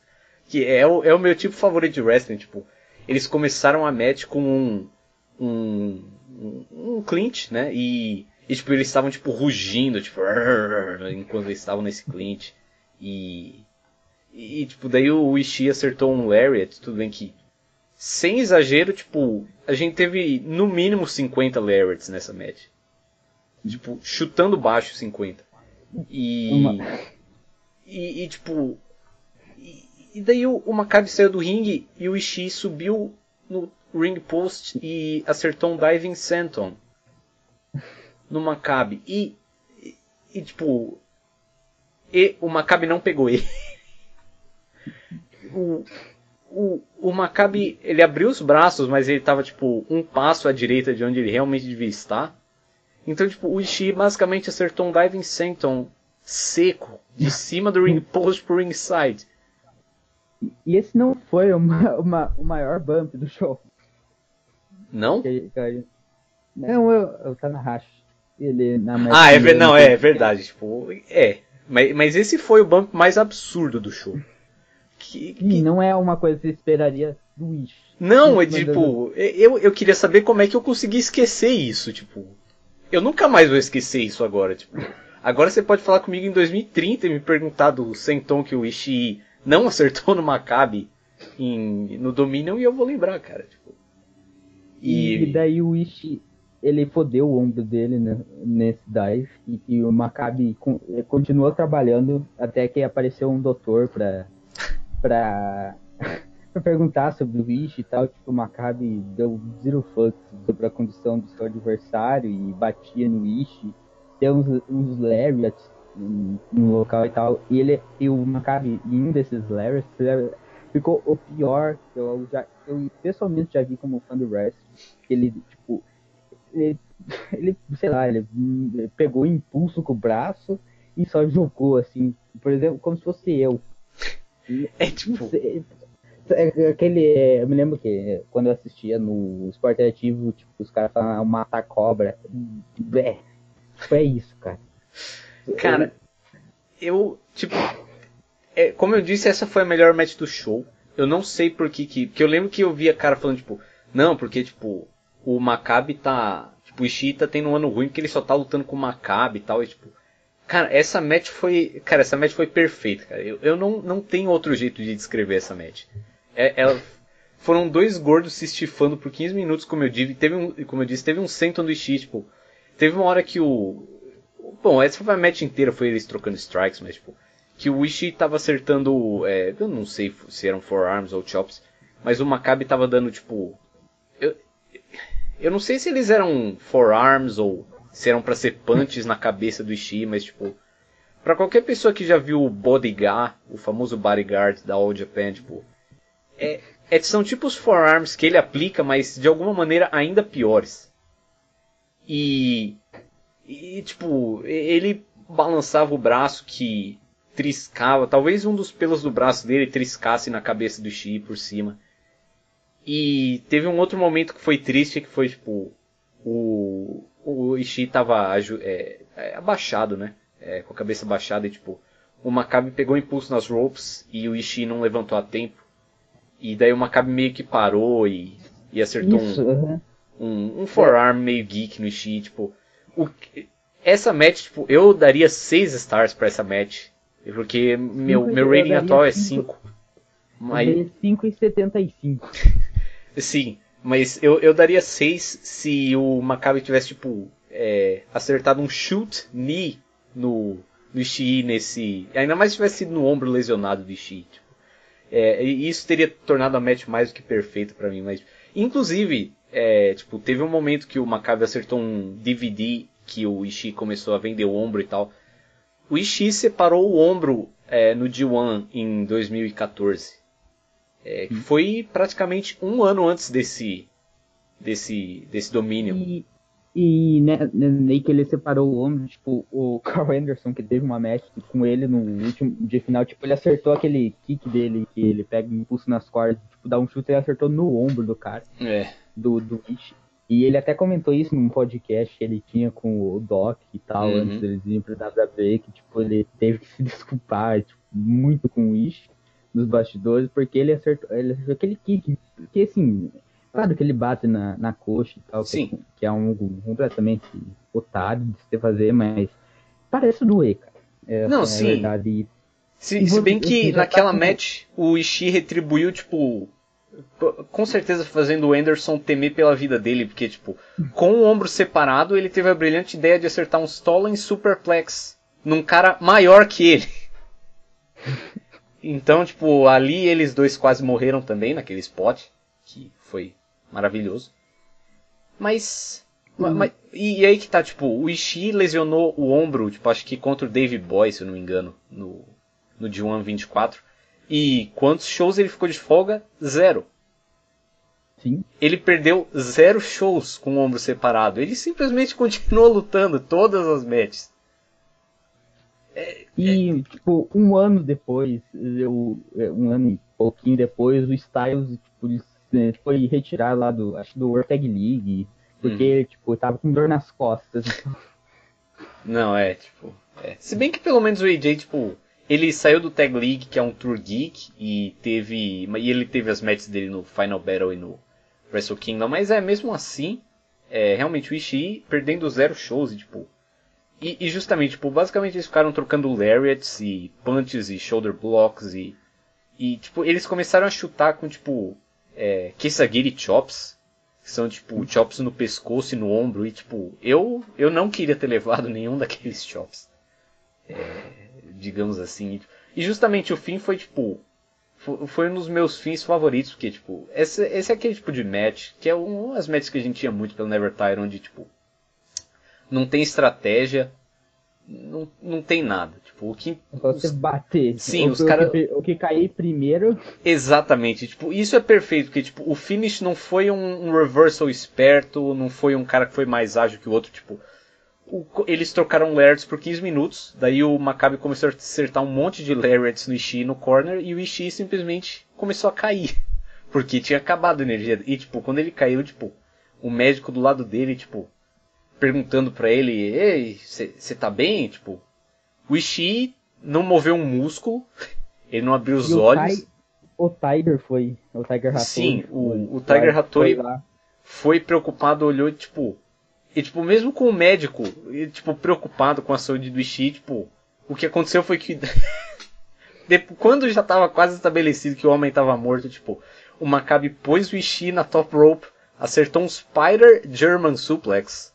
Que é o, é o meu tipo favorito de wrestling, tipo, eles começaram a match com um, um, um, clinch, né? E E tipo, eles estavam tipo rugindo, tipo, enquanto eles estavam nesse cliente. E. E tipo, daí o Ishii acertou um Lariat, tudo bem que. Sem exagero, tipo, a gente teve no mínimo 50 Lariats nessa match. Tipo, chutando baixo 50. E. E, e, tipo. E, e daí o, o Maccabi saiu do ringue e o Ishii subiu no ring post e acertou um diving senton no Maccabi. E, e, e, tipo. E o Maccabi não pegou ele. o, o, o Maccabi, ele abriu os braços, mas ele tava, tipo, um passo à direita de onde ele realmente devia estar. Então, tipo, o Ishii basicamente acertou um diving senton seco, de cima do ring post pro ringside. E esse não foi uma, uma, o maior bump do show. Não? Não, eu, eu tá na racha. Ele, na ah, é, não, é, é verdade. Tipo, é. Mas, mas esse foi o bump mais absurdo do show. Que, que... Não é uma coisa que você esperaria do Wish. Não, é tipo, eu, eu queria saber como é que eu consegui esquecer isso, tipo. Eu nunca mais vou esquecer isso agora, tipo. Agora você pode falar comigo em 2030 e me perguntar do senton que o Ishii não acertou no Maccabi em, no Dominion e eu vou lembrar, cara. Tipo. E... e daí o Ishii, ele fodeu o ombro dele né, nesse dive e, e o Maccabi con, continuou trabalhando até que apareceu um doutor pra, pra, pra perguntar sobre o Ishii e tal. Tipo, o Maccabi deu zero fucks sobre a condição do seu adversário e batia no Ishii. Deu uns, uns lariats no local e tal. E ele e o Maccabi, em um desses lariats, ficou o pior que eu já eu pessoalmente já vi como fã do wrestling. Ele, tipo, ele, ele, sei lá, ele, ele pegou impulso com o braço e só jogou assim, por exemplo, como se fosse eu. É tipo. É, aquele. Eu me lembro que quando eu assistia no esporte ativo, tipo, os caras falavam ah, matar cobra. É, foi isso, cara. Cara, eu, tipo, é, como eu disse, essa foi a melhor match do show. Eu não sei por que que. Porque eu lembro que eu via cara falando, tipo, não, porque, tipo, o Maccabi tá. Tipo, o Ishii tá tendo um ano ruim porque ele só tá lutando com o Maccabi e tal. E, tipo, cara, essa match foi. Cara, essa match foi perfeita, cara. Eu, eu não, não tenho outro jeito de descrever essa match. É, ela, foram dois gordos se estifando por 15 minutos, como eu disse. Teve um, como eu disse, teve um senton do Ishii, tipo. Teve uma hora que o. Bom, essa foi a match inteira, foi eles trocando strikes, mas, tipo que o Ishii tava acertando, é, eu não sei se eram forearms ou chops, mas o Maccabi tava dando tipo, eu, eu não sei se eles eram forearms ou se eram para ser punches na cabeça do Ishii, mas tipo, para qualquer pessoa que já viu o Bodyguard, o famoso bodyguard da All Japan, tipo, é, é, são tipo os forearms que ele aplica, mas de alguma maneira ainda piores. E, e tipo, ele balançava o braço que triscava, talvez um dos pelos do braço dele triscasse na cabeça do Ishii por cima. E teve um outro momento que foi triste, que foi tipo o o Ishii tava é, é, abaixado, né? É, com a cabeça baixada e tipo o Maccabi pegou impulso nas ropes e o Ishii não levantou a tempo. E daí o Maccabi meio que parou e, e acertou Isso, um, uhum. um, um forearm meio geek no Ishii, tipo o, essa match, tipo, eu daria 6 stars para essa match. Porque meu, cinco, meu rating atual é 5. Mas... 5 e 75. Sim, mas eu, eu daria 6 se o Maccabi tivesse, tipo, é, acertado um shoot knee no, no Ishii nesse... Ainda mais se tivesse sido no ombro lesionado do Ishii. Tipo. É, isso teria tornado a match mais do que perfeita para mim. Mas, inclusive, é, tipo, teve um momento que o Maccabi acertou um DVD que o Ishii começou a vender o ombro e tal. O Ishii separou o ombro é, no G1 em 2014. É, hum. Foi praticamente um ano antes desse, desse, desse domínio. E, e né, né, que ele separou o ombro, tipo, o Carl Anderson, que teve uma match com ele no último dia final, tipo, ele acertou aquele kick dele, que ele pega impulso nas cordas, tipo, dá um chute e acertou no ombro do cara. É. Do, do. E ele até comentou isso num podcast que ele tinha com o Doc e tal, uhum. antes deles irem pro WWE, que tipo, ele teve que se desculpar tipo, muito com o Ish nos bastidores, porque ele acertou, ele acertou aquele kick, que assim, Claro que ele bate na, na coxa e tal, Sim. Que, que é um completamente otário de se fazer, mas parece doer, cara. Essa Não, é a sim. verdade. Se, se bem que assim, já naquela tá match o Ishii retribuiu, tipo. Com certeza fazendo o Anderson temer pela vida dele, porque, tipo, com o ombro separado, ele teve a brilhante ideia de acertar um Stolen Superplex num cara maior que ele. Então, tipo, ali eles dois quase morreram também naquele spot, que foi maravilhoso. Mas. ma- Uhum. e, e aí que tá, tipo, o Ishii lesionou o ombro, tipo, acho que contra o Dave Boy, se eu não me engano, no, no D1 24. E quantos shows ele ficou de folga? Zero. sim, Ele perdeu zero shows com o ombro separado. Ele simplesmente continuou lutando todas as matches. E, tipo, um ano depois, eu, um ano e pouquinho depois, o Styles, tipo, ele eh, foi retirado lá do, acho do World Tag League, porque, tipo, tava com dor nas costas. Então, Não, é, tipo. é. Se bem que pelo menos o AJ, tipo, ele saiu do Tag League, que é um Tour Geek, e teve. E ele teve as matches dele no Final Battle e no Wrestle Kingdom, mas é mesmo assim, é, realmente o Ishii perdendo zero shows e tipo. E, e justamente, tipo, basicamente eles ficaram trocando lariats e punches e shoulder blocks e. E tipo, eles começaram a chutar com tipo. É, Kesagiri chops. Que são tipo chops no pescoço e no ombro. E tipo, eu, eu não queria ter levado nenhum daqueles chops. É, digamos assim. E justamente o fim foi tipo. fo- Foi um dos meus fins favoritos, porque, tipo, esse, esse é aquele tipo de match, que é um, umas matches que a gente tinha muito pelo Never Tire, onde, tipo, não tem estratégia, não, não tem nada. Tipo, o que. é você bater. Sim, o, os o cara- que, o que cair primeiro, Exatamente, tipo, isso é perfeito, porque tipo, o finish não foi um, um reversal esperto, não foi um cara que foi mais ágil que o outro, tipo, o- eles trocaram lariats por 15 minutos, daí o Maccabi começou a acertar um monte de lariats no Ishii no corner e o Ishii simplesmente começou a cair, porque tinha acabado a energia, e tipo, quando ele caiu, tipo, o médico do lado dele, tipo, perguntando pra ele, ei, você tá bem? Tipo, o Ishii não moveu um músculo, ele não abriu os e o, olhos. Ti- o Tiger foi. O Tiger Hattori. Sim, o- o Tiger Hattori- foi preocupado, olhou, tipo. E tipo, mesmo com o médico, e, tipo, preocupado com a saúde do Ishii, tipo, o que aconteceu foi que. quando já tava quase estabelecido que o homem tava morto, tipo, o Maccabi pôs o Ishii na top rope, acertou um Spider German Suplex.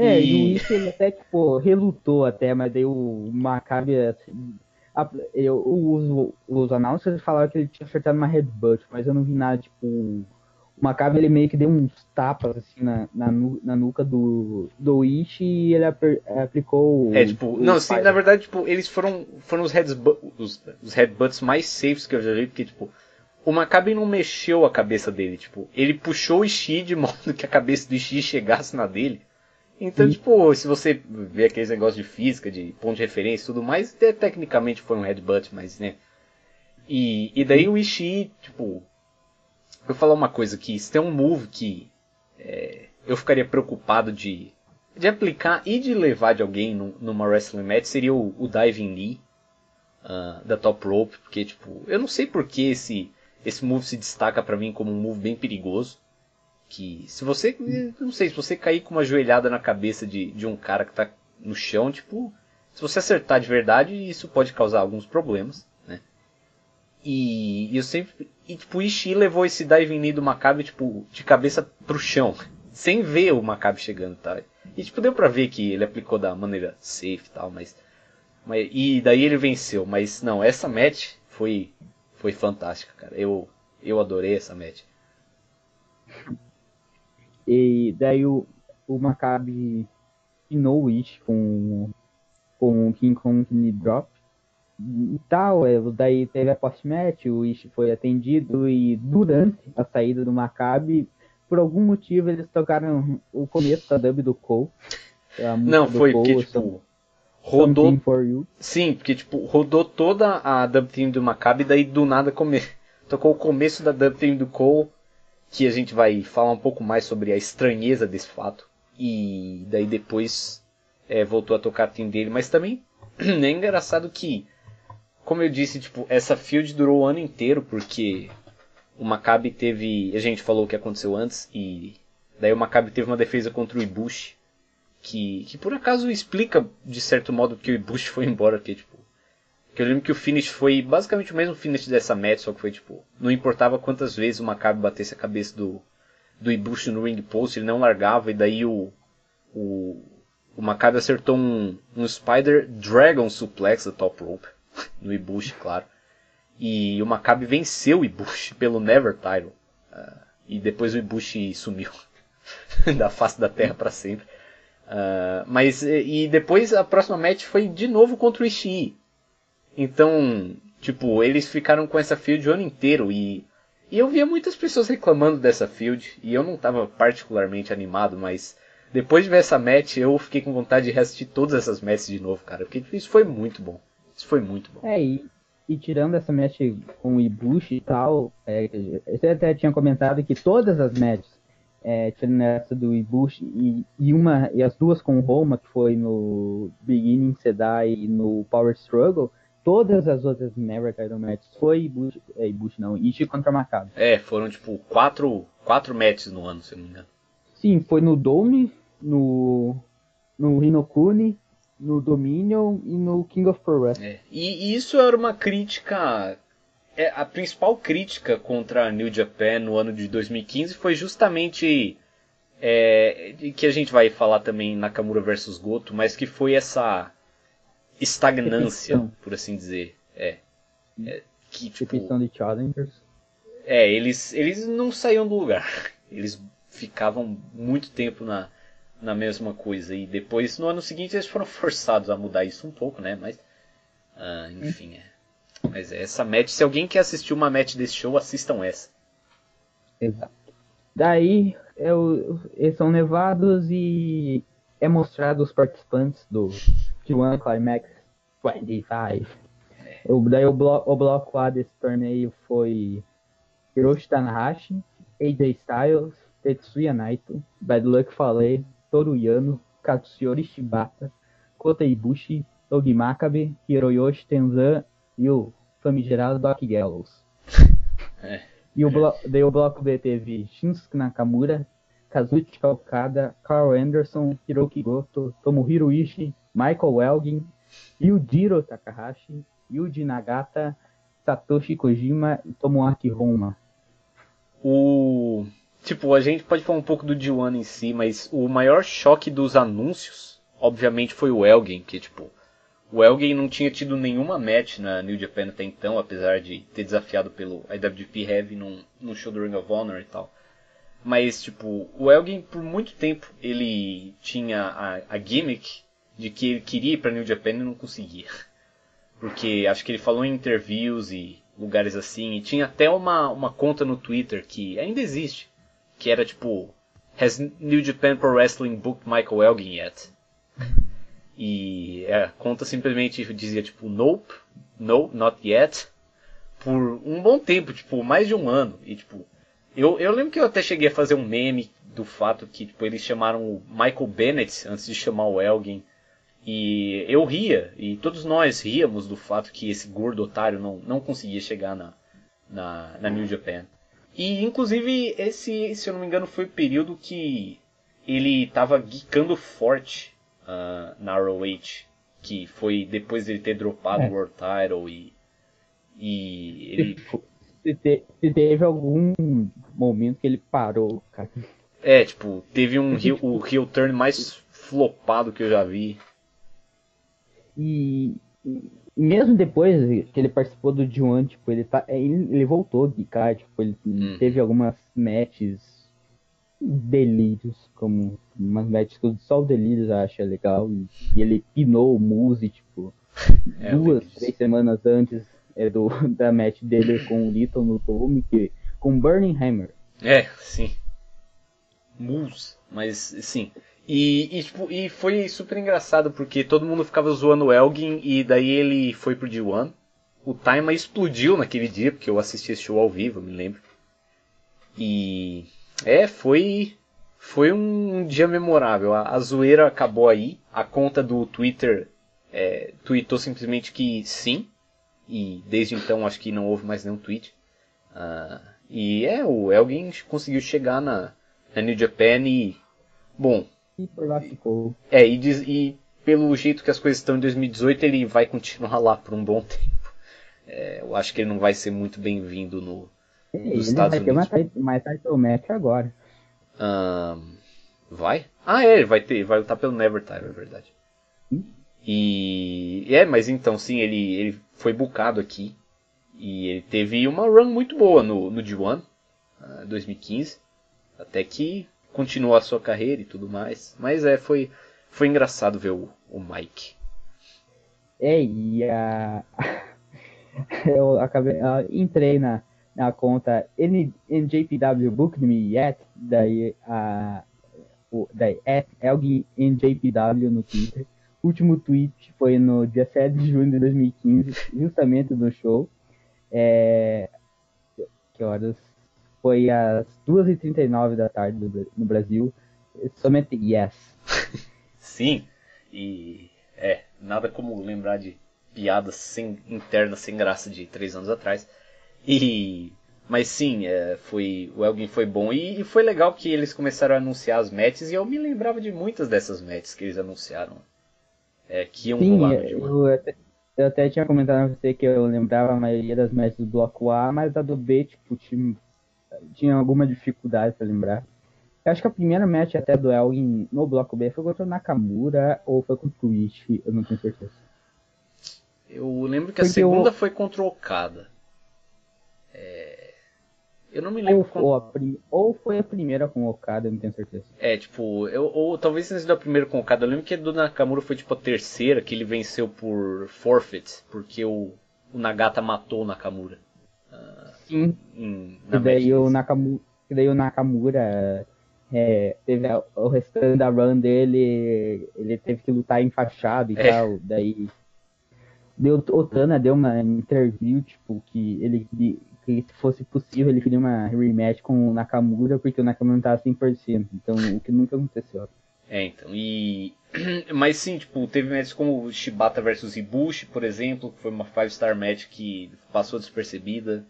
É, E- o ele até, tipo, relutou até, mas daí o Maccabi, assim, a- eu, os, os announcers falaram que ele tinha acertado uma headbutt, mas eu não vi nada, tipo, o Maccabi ele meio que deu uns tapas, assim, na, na, na nuca do, do Ishii e ele aper- aplicou o- É, tipo, o não, sim, Spider. na verdade, tipo, eles foram, foram os, headsbu- os, os headbutts mais safes que eu já vi, porque, tipo, o Maccabi não mexeu a cabeça dele, tipo, ele puxou o Ishii de modo que a cabeça do Ishii chegasse na dele. Então, Sim. tipo, se você vê aqueles negócios de física, de ponto de referência e tudo mais, até tecnicamente foi um headbutt, mas, né. E, e daí o Ishii, tipo, eu vou falar uma coisa aqui, se tem um move que é, eu ficaria preocupado de, de aplicar e de levar de alguém num- numa wrestling match seria o, o Diving Knee ah, da Top Rope, porque tipo, eu não sei por que esse, esse move se destaca pra mim como um move bem perigoso. Que se você, não sei, se você cair com uma joelhada na cabeça de, de um cara que tá no chão, tipo, se você acertar de verdade, isso pode causar alguns problemas, né? E, e eu sempre. E tipo, o Ishii levou esse diving knee do Maccabi, tipo, de cabeça pro chão. Sem ver o Maccabi chegando, tá? E tipo, deu pra ver que ele aplicou da maneira safe e tal, mas. mas e daí ele venceu. Mas não, essa match foi. Foi fantástica, cara. Eu, eu adorei essa match. E daí o, o Maccabi pinou o Ishi com, com o King Kong Knee Drop e tal. É, daí teve a post-match, o Ishi foi atendido e durante a saída do Maccabi, por algum motivo eles tocaram o começo da dub do Cole. Não, do foi Cole, porque, tipo. Rodou. Sim, porque tipo, rodou toda a dub theme do Maccabi, daí do nada come... tocou o começo da dub theme do Cole, que a gente vai falar um pouco mais sobre a estranheza desse fato. E daí depois é, voltou a tocar a theme dele, mas também é engraçado que, como eu disse, tipo, essa field durou o ano inteiro, porque o Maccabi teve. A gente falou o que aconteceu antes e. Daí o Maccabi teve uma defesa contra o Ibushi. Que, que por acaso explica, de certo modo, que o Ibushi foi embora. Que, tipo, que eu lembro que o finish foi basicamente o mesmo finish dessa match, só que foi tipo. Não importava quantas vezes o Maccabi batesse a cabeça do, do Ibushi no ring post, ele não largava, e daí o. O, o acertou um, um Spider Dragon Suplex da top rope. No Ibushi, claro. E o Maccabi venceu o Ibushi pelo Never Title. Uh, e depois o Ibushi sumiu da face da terra para sempre. Uh, mas e depois a próxima match foi de novo contra o Ishii. Então, tipo, eles ficaram com essa field o ano inteiro e, e eu via muitas pessoas reclamando dessa field e eu não estava particularmente animado, mas depois de ver essa match eu fiquei com vontade de reassistir todas essas matches de novo, cara, porque isso foi muito bom. Isso foi muito bom. É, e, e tirando essa match com o Ibushi e tal, é, você até tinha comentado que todas as matches, é, tirando essa do Ibushi e, e, uma, e as duas com o Roma, que foi no Beginning Sedai e no Power Struggle, todas as outras Never Title Matches foi Ibushi, é, Ibushi não, Ishii contra Maccabi. É, foram tipo quatro, quatro matches no ano, se não me engano. Sim, foi no Dome, no, no Hinokuni, no Dominion e no King of Pro Wrestling. É. E, e, isso era uma crítica. É, a principal crítica contra a New Japan no ano de 2015 foi justamente. É, que a gente vai falar também Nakamura versus Goto, mas que foi essa estagnância, Repetição. por assim dizer. É. é que, tipo, Repetição de challengers. É, eles, eles não saíam do lugar. Eles ficavam muito tempo na, na mesma coisa. E depois, no ano seguinte, eles foram forçados a mudar isso um pouco, né? Mas, ah, enfim, é. Mas essa match, se alguém quer assistir uma match desse show, assistam essa. Exato. Daí, eles são levados e é mostrado os participantes do G1 Climax 25. É. Eu, daí o, blo o bloco lá desse torneio foi Hiroshi Tanahashi, AJ Styles, Tetsuya Naito, Bad Luck Fale, Toru Yano, Katsuyori Shibata, Kota Ibushi, Togi Makabe, Hiroyoshi Tenzan e o famigerado Doc Gallows. É. E o, blo daí o bloco B teve Shinsuke Nakamura, Kazuchi Okada, Carl Anderson, Hiroki Goto, Tomohiro Ishii, Michael Elgin, Yujiro Takahashi, Yuji Nagata, Satoshi Kojima e Tomoaki Honma. O Tipo, a gente pode falar um pouco do D1 em si, mas o maior choque dos anúncios, obviamente, foi o Elgin, que tipo, o Elgin não tinha tido nenhuma match na New Japan até então, apesar de ter desafiado pelo IWGP Heavy num, num show do Ring of Honor e tal. Mas, tipo, o Elgin, por muito tempo, ele tinha a, a gimmick de que ele queria ir pra New Japan e não conseguia. Porque acho que ele falou em interviews e lugares assim, e tinha até uma, uma conta no Twitter que ainda existe, que era tipo Has New Japan Pro Wrestling booked Michael Elgin yet? E a conta simplesmente dizia tipo Nope, no, not yet, por um bom tempo, tipo mais de um ano. E tipo, eu, eu lembro que eu até cheguei a fazer um meme do fato que tipo, eles chamaram o Michael Bennett antes de chamar o Elgin. E eu ria, e todos nós ríamos do fato que esse gordo otário não, não conseguia chegar na, na, na New Japan. E inclusive esse, se eu não me engano, foi o período que ele estava guicando forte uh, na ROH, que foi depois dele ter dropado é. o World Title e, e ele... Se, te, se, teve algum momento que ele parou, cara. É, tipo, teve um heel, o heel turn mais flopado que eu já vi. E, mesmo depois que ele participou do D1, tipo, ele, tá, ele, ele voltou de cá, tipo, ele hum. teve algumas matches delírios, como umas matches que só o Delírios acha legal, e, e ele pinou o Muse, tipo, é, duas, três semanas antes é, do, da match dele com o Little no Tome, que, com Burning Hammer. É, sim. Muse, mas sim, e, e, tipo, e foi super engraçado porque todo mundo ficava zoando o Elgin e daí ele foi pro D1. O Time explodiu naquele dia, porque eu assisti esse show ao vivo, me lembro. E é, foi foi um dia memorável. A, a zoeira acabou aí. A conta do Twitter é, tweetou simplesmente que sim. E desde então acho que não houve mais nenhum tweet. Uh, E é, o Elgin conseguiu chegar na, na New Japan e. Bom. E por lá ficou. É, e, diz, e pelo jeito que as coisas estão em 2018, ele vai continuar lá por um bom tempo. É, eu acho que ele não vai ser muito bem-vindo no, nos ele Estados vai Unidos. ter mais title match agora. Ahn, vai? Ah, é, ele vai ter, vai lutar pelo Never Title, é verdade. Hum? E é, mas então sim, ele, ele foi bucado aqui e ele teve uma run muito boa no, no G1 ah, 2015, até que continuou a sua carreira e tudo mais. Mas é, foi, foi engraçado ver o, o Mike. É, e a. eu acabei. entrei na, na conta NJPW Book Me Yet, daí a. O, daí NJPW no Twitter. O último tweet foi no dia 7 de junho de 2015, justamente do show. É, que horas? Foi às 2h39 da tarde no Brasil. Somente yes. Sim, e é, nada como lembrar de piadas sem, internas sem graça de três anos atrás. E mas sim, é, foi o Elgin foi bom e, e foi legal que eles começaram a anunciar as matches e eu me lembrava de muitas dessas matches que eles anunciaram. É, que iam Sim, rolar no G1. eu até, eu até tinha comentado pra você que eu lembrava a maioria das matches do bloco A, mas a do B, tipo, tinha, tinha alguma dificuldade pra lembrar. Eu acho que a primeira match até do Elgin no bloco B foi contra o Nakamura ou foi contra o Ishi, eu não tenho certeza. Eu lembro que a Porque segunda o- foi contra o Okada. É, eu não me Ou, lembro ou, a prim- ou foi a primeira com o Okada, eu não tenho certeza. É, tipo, eu, ou talvez tenha sido a primeira com o Okada. Eu lembro que a do Nakamura foi tipo a terceira, que ele venceu por forfeit, porque o, o Nagata matou o Nakamura. Sim, Em, e daí match o. Nakamura, e daí o Nakamura é, teve a- o restante da run dele, ele teve que lutar enfaixado e É. tal, daí deu, o Tana deu uma interview, tipo, que ele que se fosse possível ele queria uma rematch com o Nakamura, porque o Nakamura não tava 100%, então o que nunca aconteceu. É, então, e... Mas sim, tipo, teve matches como Shibata vs Ibushi, por exemplo, que foi uma 5-star match que passou despercebida.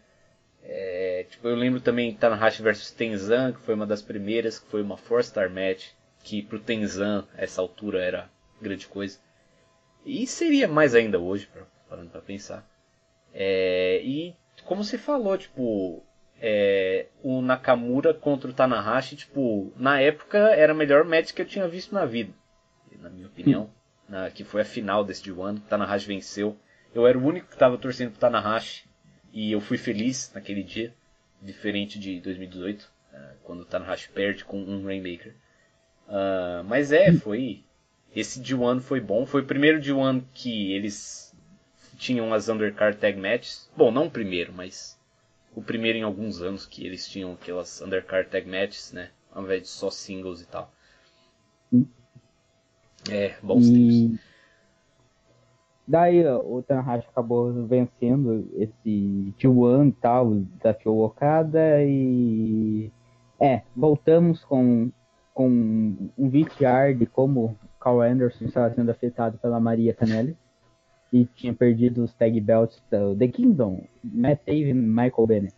É, tipo, eu lembro também Tanahashi vs Tenzan, que foi uma das primeiras, que foi uma 4-star match, que pro Tenzan, essa altura, era grande coisa. E seria mais ainda hoje, pra- parando pra pensar. É, e como você falou, tipo, é, o Nakamura contra o Tanahashi, tipo, na época era a melhor match que eu tinha visto na vida, na minha opinião, na, que foi a final desse D1, o Tanahashi venceu. Eu era o único que estava torcendo pro Tanahashi e eu fui feliz naquele dia, diferente de 2018, eh, quando o Tanahashi perde com um Rainmaker. Ah, mas é, foi. Esse D1 foi bom. Foi o primeiro D1 que eles tinham as undercard tag matches. Bom, não o primeiro, mas o primeiro em alguns anos que eles tinham aquelas undercard tag matches, né? Ao invés de só singles e tal. Sim. É, bons tempos. Daí o Tanahashi acabou vencendo esse T1 e tal, desafiou o Okada e é, voltamos com, com um VTR de como Carl Anderson estava sendo afetado pela Maria Canelli e tinha perdido os tag belts do The Kingdom, Matt Taven e Michael Bennett.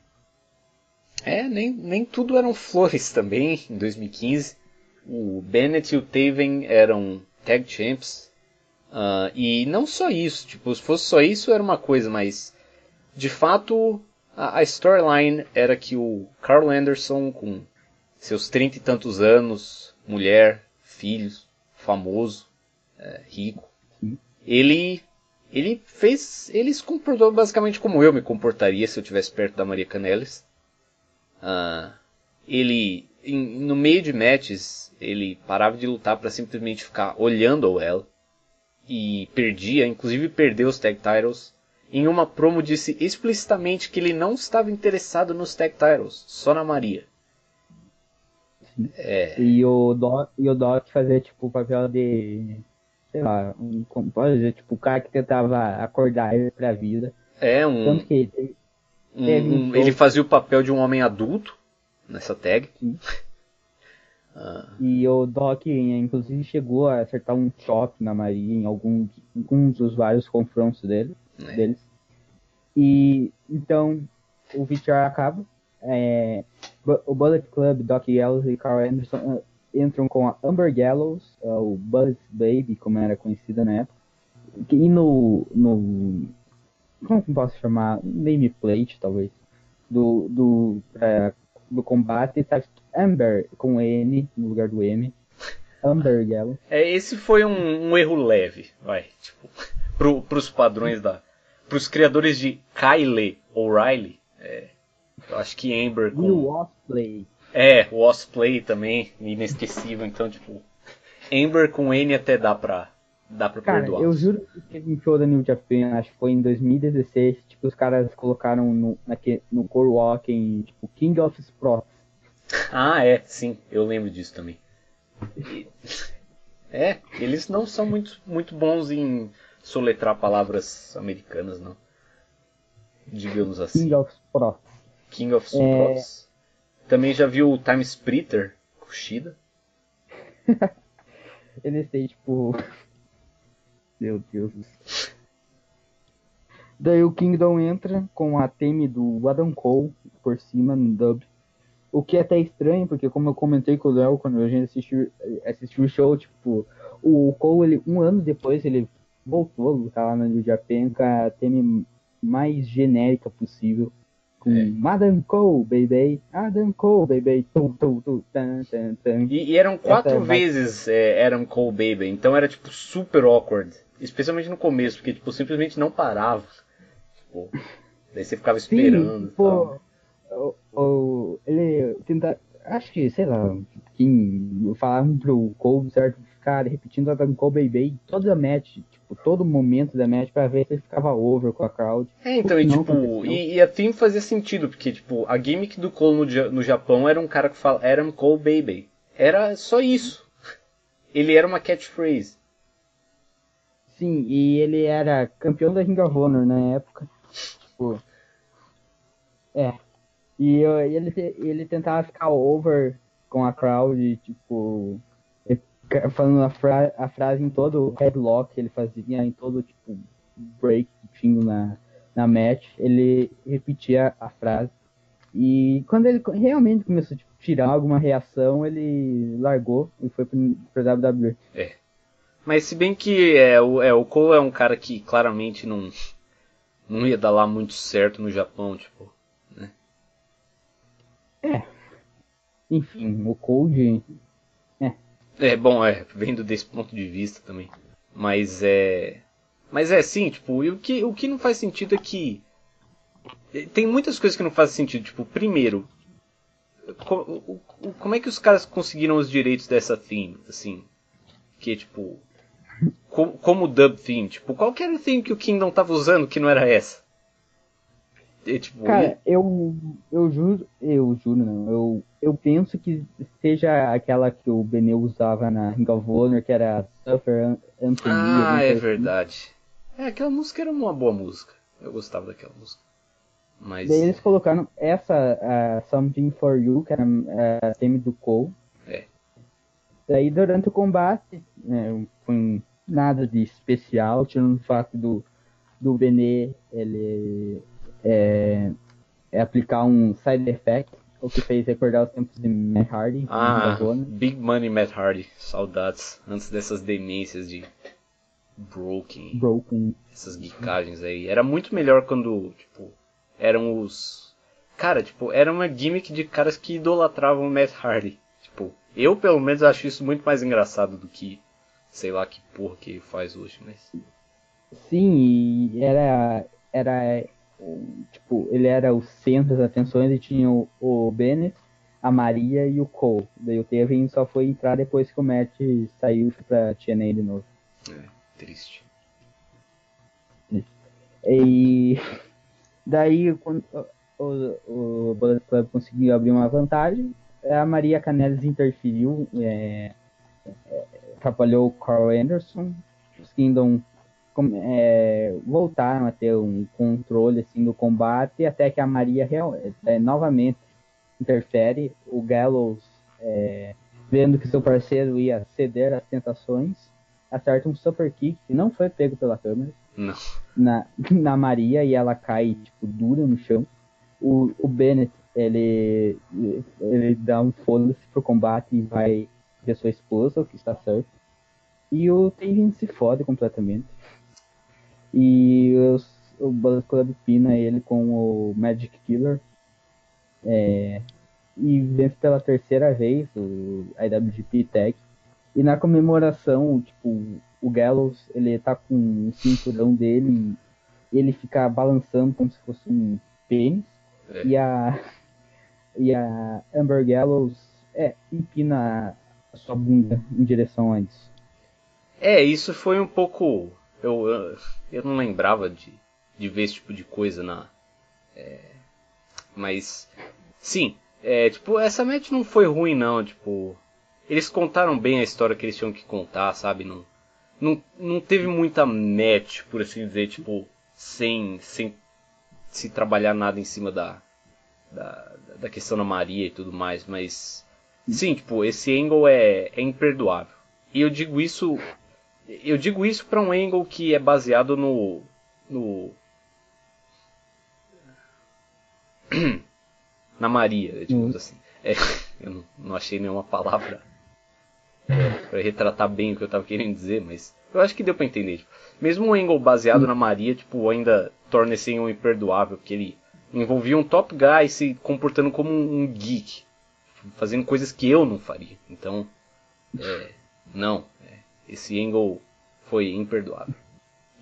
É, nem, nem tudo eram flores também em 2015. O Bennett e o Taven eram tag champs. Ah, e não só isso, tipo, se fosse só isso era uma coisa, mas de fato a, a storyline era que o Carl Anderson, com seus trinta e tantos anos, mulher, filhos, famoso, é, rico, Sim. ele ele fez, ele se comportou basicamente como eu me comportaria se eu estivesse perto da Maria Canelis. Ah, ele, em- no meio de matches, ele parava de lutar para simplesmente ficar olhando ela e perdia, inclusive perdeu os tag titles. Em uma promo disse explicitamente que ele não estava interessado nos tag titles, só na Maria. É, E o Doc, e o Doc fazia tipo o papel de, sei lá, um, como pode dizer, tipo o cara que tentava acordar ele pra vida. é um, Tanto que ele, um- um ele fazia o papel de um homem adulto nessa tag. Sim. Ah, E o Doc, inclusive, chegou a acertar um chop na Maria em alguns, alguns dos vários confrontos dele, É. deles. E então o VTR acaba. é, o Bullet Club, Doc Gallows e Carl Anderson uh, entram com a Amber Gallows, uh, o Bullet Baby, como era conhecida na época. E no, no como posso chamar? Nameplate, talvez. Do, do, uh, do combate tá Amber com N no lugar do M. Amber Gallows. É, esse foi um, um erro leve, vai. Tipo, pro, pros padrões da. Pros criadores de Kyle O'Reilly. É, eu acho que Amber com. E o Osplay. É, o Osplay também, inesquecível. Então, tipo, Amber com N até dá pra, dá pra Cara, perdoar. eu juro que teve um show da New Japan, acho que foi em 2016, tipo, os caras colocaram no, naque, no Core Walking, tipo, King of Sprots. Ah, é, sim, eu lembro disso também. E- É, eles não são muito, muito bons em soletrar palavras americanas, não. Digamos assim. King of Sprots. King of Sprots. Também já viu o Time Splitter, Kushida? Eles têm, tipo. Meu Deus do céu. Daí o Kingdom entra com a theme do Adam Cole por cima no dub. O que é até estranho, porque como eu comentei com o Léo quando a gente assistiu, assistiu o show, tipo, o Cole, ele, um ano depois, ele voltou a lutar lá na New Japan com a theme mais genérica possível. Com É. Adam Cole, baby. Adam Cole, baby. Tum, tum, tum, tan, tan, tan. E, e eram quatro Essa vai- vezes é, Adam Cole Baby, então era tipo super awkward. Especialmente no começo, porque tipo, simplesmente não parava. Tipo, daí você ficava esperando. Sim, pô, tal. o, o- ele tenta, acho que, sei lá, quem falavam pro Cole, certo, ficar repetindo Adam Cole Baby toda a match, tipo, todo momento da match pra ver se ele ficava over com a crowd. É, então, e tipo, e, e a theme fazia sentido, porque tipo, a gimmick do Cole no, no Japão era um cara que fala Adam Cole Baby. Era só isso. Ele era uma catchphrase. Sim, e ele era campeão da Ring of Honor na época. Tipo. É. E eu- ele, ele tentava ficar over com a crowd, tipo. Falando a, fra a frase em todo headlock que ele fazia, em todo tipo break que tinha na, na match, ele repetia a frase. E quando ele realmente começou a tipo, tirar alguma reação, ele largou e foi pro, pro WWE. Mas se bem que é, o, é, o Cole é um cara que claramente não, não ia dar lá muito certo no Japão, tipo. Enfim, o Cold É, bom, é, vendo desse ponto de vista também. Mas é. Mas é sim, tipo, o que, o que não faz sentido é que. Tem muitas coisas que não fazem sentido. Tipo, primeiro, co- como é que os caras conseguiram os direitos dessa theme, assim? Que tipo. co- como dub theme, tipo, qual que era o theme que o Kingdom tava usando que não era essa? É, tipo, Cara, eu, eu juro, eu juro não, eu, eu penso que seja aquela que o Beneu usava na Ring of Honor, que era Suffer An- Anthony. Ah, é assim. verdade. É, aquela música era uma boa música. Eu gostava daquela música. Mas. Daí eles colocaram essa, a Something For You, que era a theme do Cole. É. Daí durante o combate, né, foi nada de especial, tirando o fato do, do Benê, ele é, é aplicar um side effect, o que fez recordar os tempos de Matt Hardy. Ah. Big Money Matt Hardy. Saudades. Antes dessas demências de. Broken. Broken. Essas geekagens aí. Era muito melhor quando, tipo, eram os. Cara, tipo, era uma gimmick de caras que idolatravam o Matt Hardy. Tipo, eu pelo menos acho isso muito mais engraçado do que. Sei lá que porra que faz hoje, mas. Sim, e era, era tipo, ele era o centro das atenções e tinha o, o Bennett, a Maria e o Cole. Daí o Kevin só foi entrar depois que o Matt saiu e pra TNA de novo. Triste. E daí quando o, o Bullet Club conseguiu abrir uma vantagem, a Maria Canelis interferiu, é, é, atrapalhou o Carl Anderson, os Kingdom é, voltaram a ter um controle assim do combate até que a Maria real, é, novamente interfere, o Gallows é, vendo que seu parceiro ia ceder às tentações, acerta um super kick que não foi pego pela câmera na, na Maria e ela cai, tipo, dura no chão. O, o Bennett ele, ele dá um foda-se pro combate e vai ver sua esposa, o que está certo. E o Taven se fode completamente. E o Bullet Club pina ele com o Magic Killer. É, e vence pela terceira vez o IWGP Tag. E na comemoração, tipo, o Gallows, ele tá com o cinturão dele e ele fica balançando como se fosse um pênis. É. E a e a Amber Gallows é, empina a sua bunda em direção a isso. É, isso foi um pouco. Eu, eu, eu não lembrava de, de ver esse tipo de coisa na. É, mas. Sim, é, tipo, essa match não foi ruim não, tipo. Eles contaram bem a história que eles tinham que contar, sabe? Não, não, não teve muita match, por assim dizer, tipo, sem, sem se trabalhar nada em cima da, da, da questão da Maria e tudo mais, mas sim, tipo, esse angle é, é imperdoável. E eu digo isso, eu digo isso para um angle que é baseado no no na Maria, digamos hum. assim. É, eu não, achei nenhuma palavra para retratar bem o que eu tava querendo dizer, mas eu acho que deu para entender. Tipo, mesmo um angle baseado hum. na Maria, tipo, ainda torna esse angle imperdoável, porque ele envolvia um top guy se comportando como um geek, fazendo coisas que eu não faria. Então, é, não, é, esse angle foi imperdoável.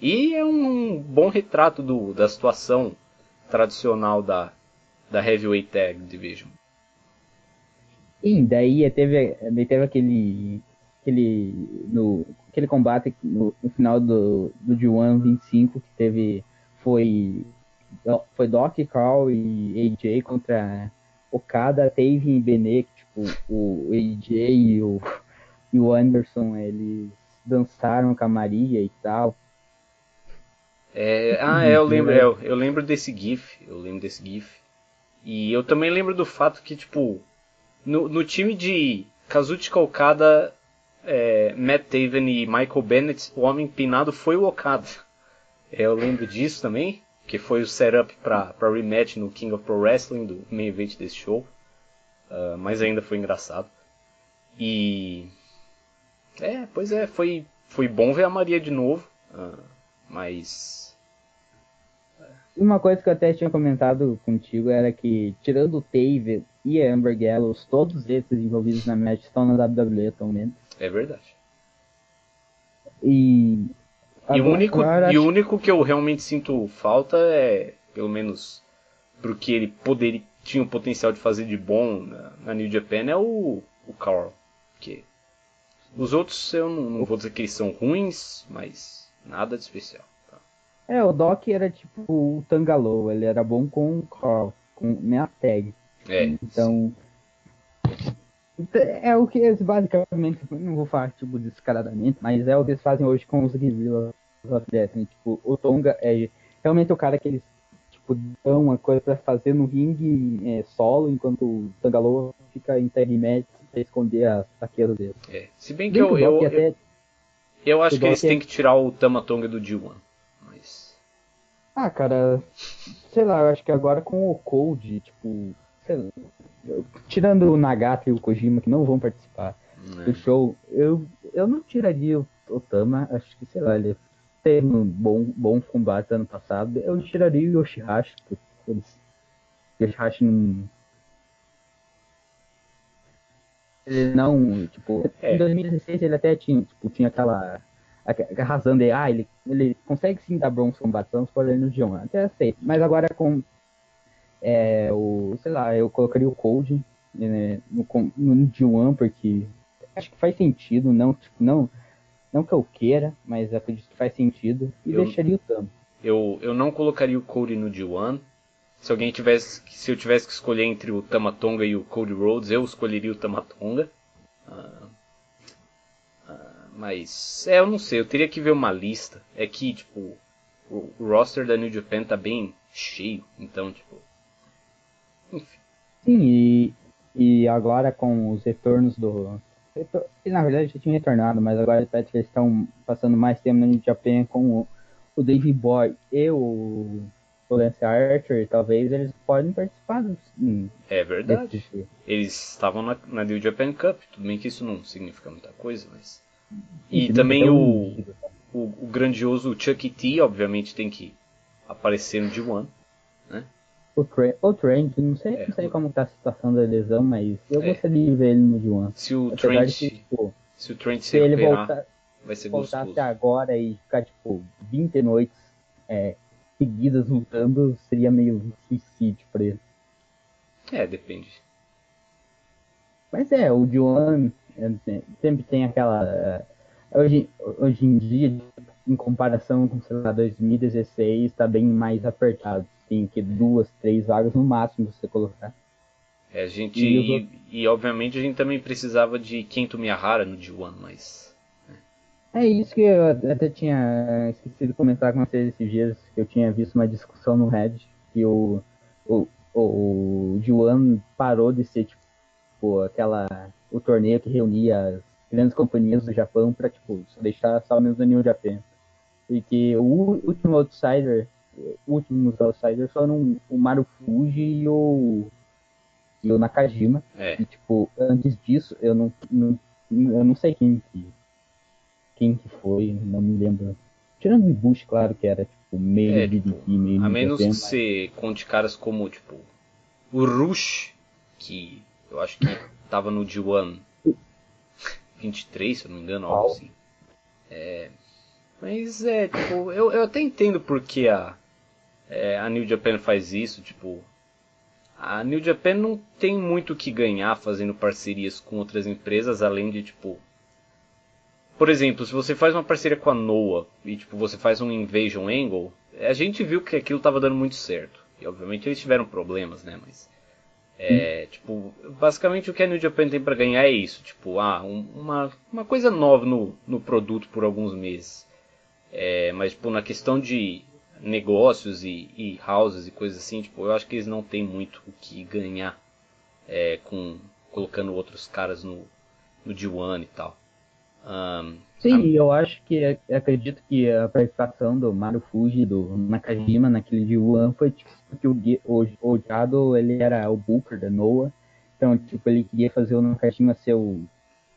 E é um bom retrato do, da situação tradicional da, da Heavyweight Tag Division. E daí teve, teve aquele, aquele, no, aquele combate no, no final do, do G1 25 que teve foi foi Doc, Carl e AJ contra Okada, Taven e Benet, tipo, o AJ e o, e o Anderson, eles dançaram com a Maria e tal. É, ah, é, eu lembro, é, eu lembro desse GIF, eu lembro desse GIF. E eu também lembro do fato que, tipo, no, no time de Kazuchika Okada, é, Matt Taven e Michael Bennett, o homem pinado foi o Okada. É, eu lembro disso também que foi o setup para rematch no King of Pro Wrestling, do main event desse show. Uh, mas ainda foi engraçado. E. É, pois é, foi, foi bom ver a Maria de novo. Uh, mas. Uma coisa que eu até tinha comentado contigo era que, tirando o Tave e a Amber Gallows, todos esses envolvidos na match estão na WWE atualmente. É verdade. E e o único, e o único que eu realmente sinto falta é, pelo menos pro que ele poderia, tinha o potencial de fazer de bom na, na New Japan, é o, o Carl. Que os outros eu não, não, vou dizer que eles são ruins, mas nada de especial. Tá? É, o Doc era tipo o Tangaloa, ele era bom com o Carl, com minha tag. É. Então. É o que eles basicamente, não vou falar tipo descaradamente, mas é o que eles fazem hoje com os Guerrillas of Destiny. Tipo, o Tonga é realmente o cara que eles tipo, dão uma coisa pra fazer no ringue é, solo, enquanto o Tangaloa fica em tag match pra esconder as fraquezas dele. É. Se bem que, bem eu, que eu, até... eu, eu, acho que eles é... têm que tirar o Tamatonga do D1. Mas... Ah, cara, sei lá, eu acho que agora com o Cold, tipo, lá, tirando o Nagata e o Kojima que não vão participar é. do show, eu, eu não tiraria o, o Tama, acho que, sei lá, ele teve um bom, bom combate ano passado, eu tiraria o Yoshihashi, porque eles, Yoshihashi não. Ele não, tipo, é. em 2016 ele até tinha, tipo, tinha aquela. aquela razão de, ah, ele, ele consegue sim dar bons combates, vamos por ele no Dion, até aceito. Mas agora com. É, o, sei lá, eu colocaria o Cold né, no, no D1, porque acho que faz sentido, não, tipo, não não que eu queira, mas acredito que faz sentido. E eu, deixaria o Tamo. Eu, eu não colocaria o Cody no D1. Se alguém tivesse. Se eu tivesse que escolher entre o Tamatonga e o Cody Rhodes, eu escolheria o Tamatonga. Ah, ah, mas. É, eu não sei, eu teria que ver uma lista. É que, tipo, o, o roster da New Japan tá bem cheio. Então, tipo. Enfim. Sim, e, e agora com os retornos do, na verdade, já tinha retornado, mas agora parece que eles estão passando mais tempo no New Japan com o, o Dave Boy e o Lance Archer, talvez eles podem participar. Hum, é verdade. Eles estavam na, na New Japan Cup, tudo bem que isso não significa muita coisa, mas. E, e também o, o, o, grandioso Chuck T, obviamente, tem que aparecer no G1, né? O, Tra o Trent, não sei, é, não sei como tá a situação da lesão, mas eu é. gostaria de ver ele no G1. Se o Trent, que, tipo, se o Trent se, se ele voltar, vai ser voltar até agora e ficar, tipo, 20 noites é, seguidas lutando, seria meio um suicídio pra ele. É, depende. Mas é, o Joan sempre tem aquela. É, hoje, hoje em dia, em comparação com, sei lá, 2016, tá bem mais apertado. Tem que duas, três vagas no máximo você colocar. É, a gente. E, e, e, obviamente a gente também precisava de Kento Miyahara no D1, mas. É isso que eu até tinha esquecido de comentar com vocês esses dias, que eu tinha visto uma discussão no Reddit, que o, o, o, o Juan parou de ser tipo aquela o torneio que reunia as grandes companhias do Japão para tipo deixar só mesmo no New Japan. E que o último outsider, últimos outsiders foram o Marufuji e o e o Nakajima. É. E tipo, antes disso, eu não, não eu não sei quem que quem que foi, não me lembro. Tirando o Ibushi, claro, que era tipo meio é, tipo, meio A menos que você conte caras como, tipo, o Rush, que eu acho que tava no D1 23, se eu não me engano, algo assim. É, mas é, tipo, eu, eu até entendo porque a, é, a New Japan faz isso, tipo. A New Japan não tem muito o que ganhar fazendo parcerias com outras empresas, além de, tipo, por exemplo, se você faz uma parceria com a Noah e tipo, você faz um Invasion Angle, a gente viu que aquilo estava dando muito certo. E obviamente eles tiveram problemas, né? Mas. É, hum. tipo, basicamente o que a New Japan tem para ganhar é isso. Tipo, ah, um, uma, uma coisa nova no, no produto por alguns meses. É, mas, tipo, na questão de negócios e, e, houses e coisas assim, tipo, eu acho que eles não têm muito o que ganhar é, com colocando outros caras no, no D1 e tal. Um, Sim, a... eu acho que acredito que a participação do Mario Fuji do Nakajima naquele de Wuhan foi tipo porque o, o, o Jado ele era o Booker da Noah, então tipo ele queria fazer o Nakajima ser o,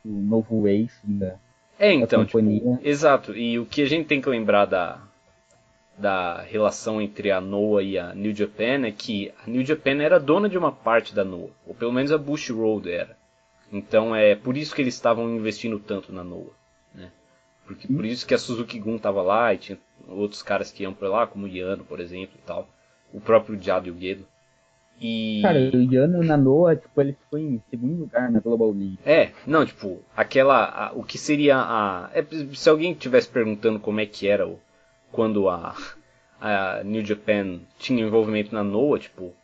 o novo ace da, é, então. Tipo, exato. E o que a gente tem que lembrar da da relação entre a Noah e a New Japan é que a New Japan era dona de uma parte da Noah, ou pelo menos a Bush Road era. Então é por isso que eles estavam investindo tanto na Noah. Né? Porque, por isso que a Suzuki Gun estava lá e tinha outros caras que iam por lá, como o Yano, por exemplo, e tal. O próprio Jado e o Guedo. E... Cara, o Yano na Noah, tipo, ele ficou em segundo lugar na Global League. É, não, tipo, aquela. A, o que seria a. É, se alguém estivesse perguntando como é que era o, quando a, a New Japan tinha envolvimento na Noah, tipo,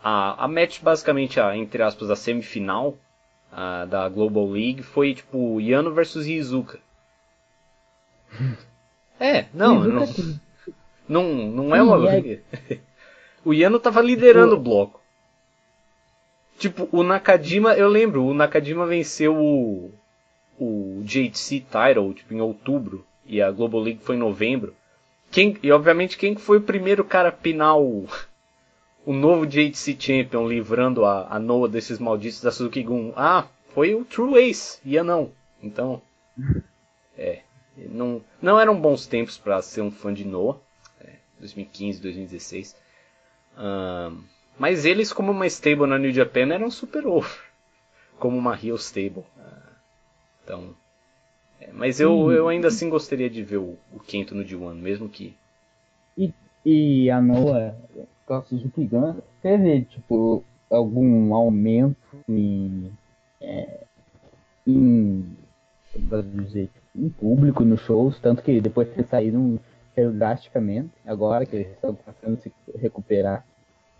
a, a match basicamente, a, entre aspas, a semifinal a, da Global League foi tipo Yano versus Izuka. É, não, não, não, não é uma briga. o Yano tava liderando o bloco. Tipo, o Nakajima, eu lembro, o Nakajima venceu o, o JTC Title, tipo, em outubro, e a Global League foi em novembro. Quem, e obviamente quem foi o primeiro cara a pinar o, o novo JTC Champion livrando a, a Noah desses malditos da Suzuki Gun. Ah, foi o True Ace, ia não. Então, é, não, não eram bons tempos para ser um fã de Noah, é, 2015, 2016. Um, mas eles, como uma stable na New Japan, eram super over, como uma heel stable. Uh, então, é, mas eu, eu ainda assim gostaria de ver o, o Kento no D1, mesmo que. E, e a Noah a Suzuki Gun teve tipo algum aumento em, é, em, dizer, em público nos shows, tanto que depois que saíram caiu drasticamente, agora que eles estão passando se recuperar.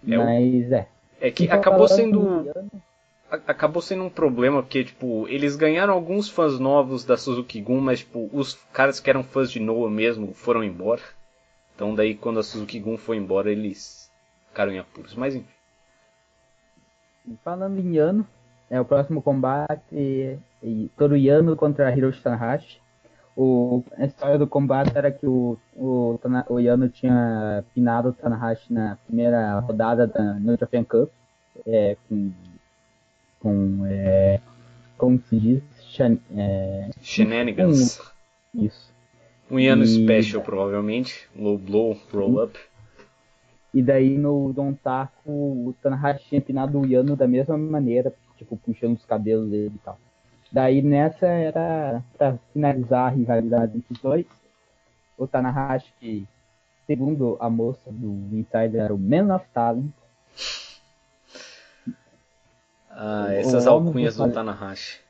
É Mas é. É que então, acabou sendo. Acabou sendo um problema, porque, tipo, eles ganharam alguns fãs novos da Suzuki Gun, mas, tipo, os caras que eram fãs de Noah mesmo foram embora. Então, daí, quando a Suzuki Gun foi embora, eles ficaram em apuros. Mas enfim. Falando em Yano, é o próximo combate e Toruyano contra Hiroshi Tanahashi. o, a história do combate era que o, o, o Yano tinha pinado o Tanahashi na primeira rodada da New Japan Cup, é, com, com é, como se diz? Shen, é, Shenanigans. Um, isso. Um Yano e... Special, provavelmente. Low blow, roll up. E daí no Don Taco, o Tanahashi tinha pinado o Yano da mesma maneira, tipo, puxando os cabelos dele e tal. Daí nessa era para finalizar a rivalidade entre os dois. O Tanahashi, que, segundo a moça do Insider, era o Man of Talent. Ah, essas o alcunhas do, do Tanahashi.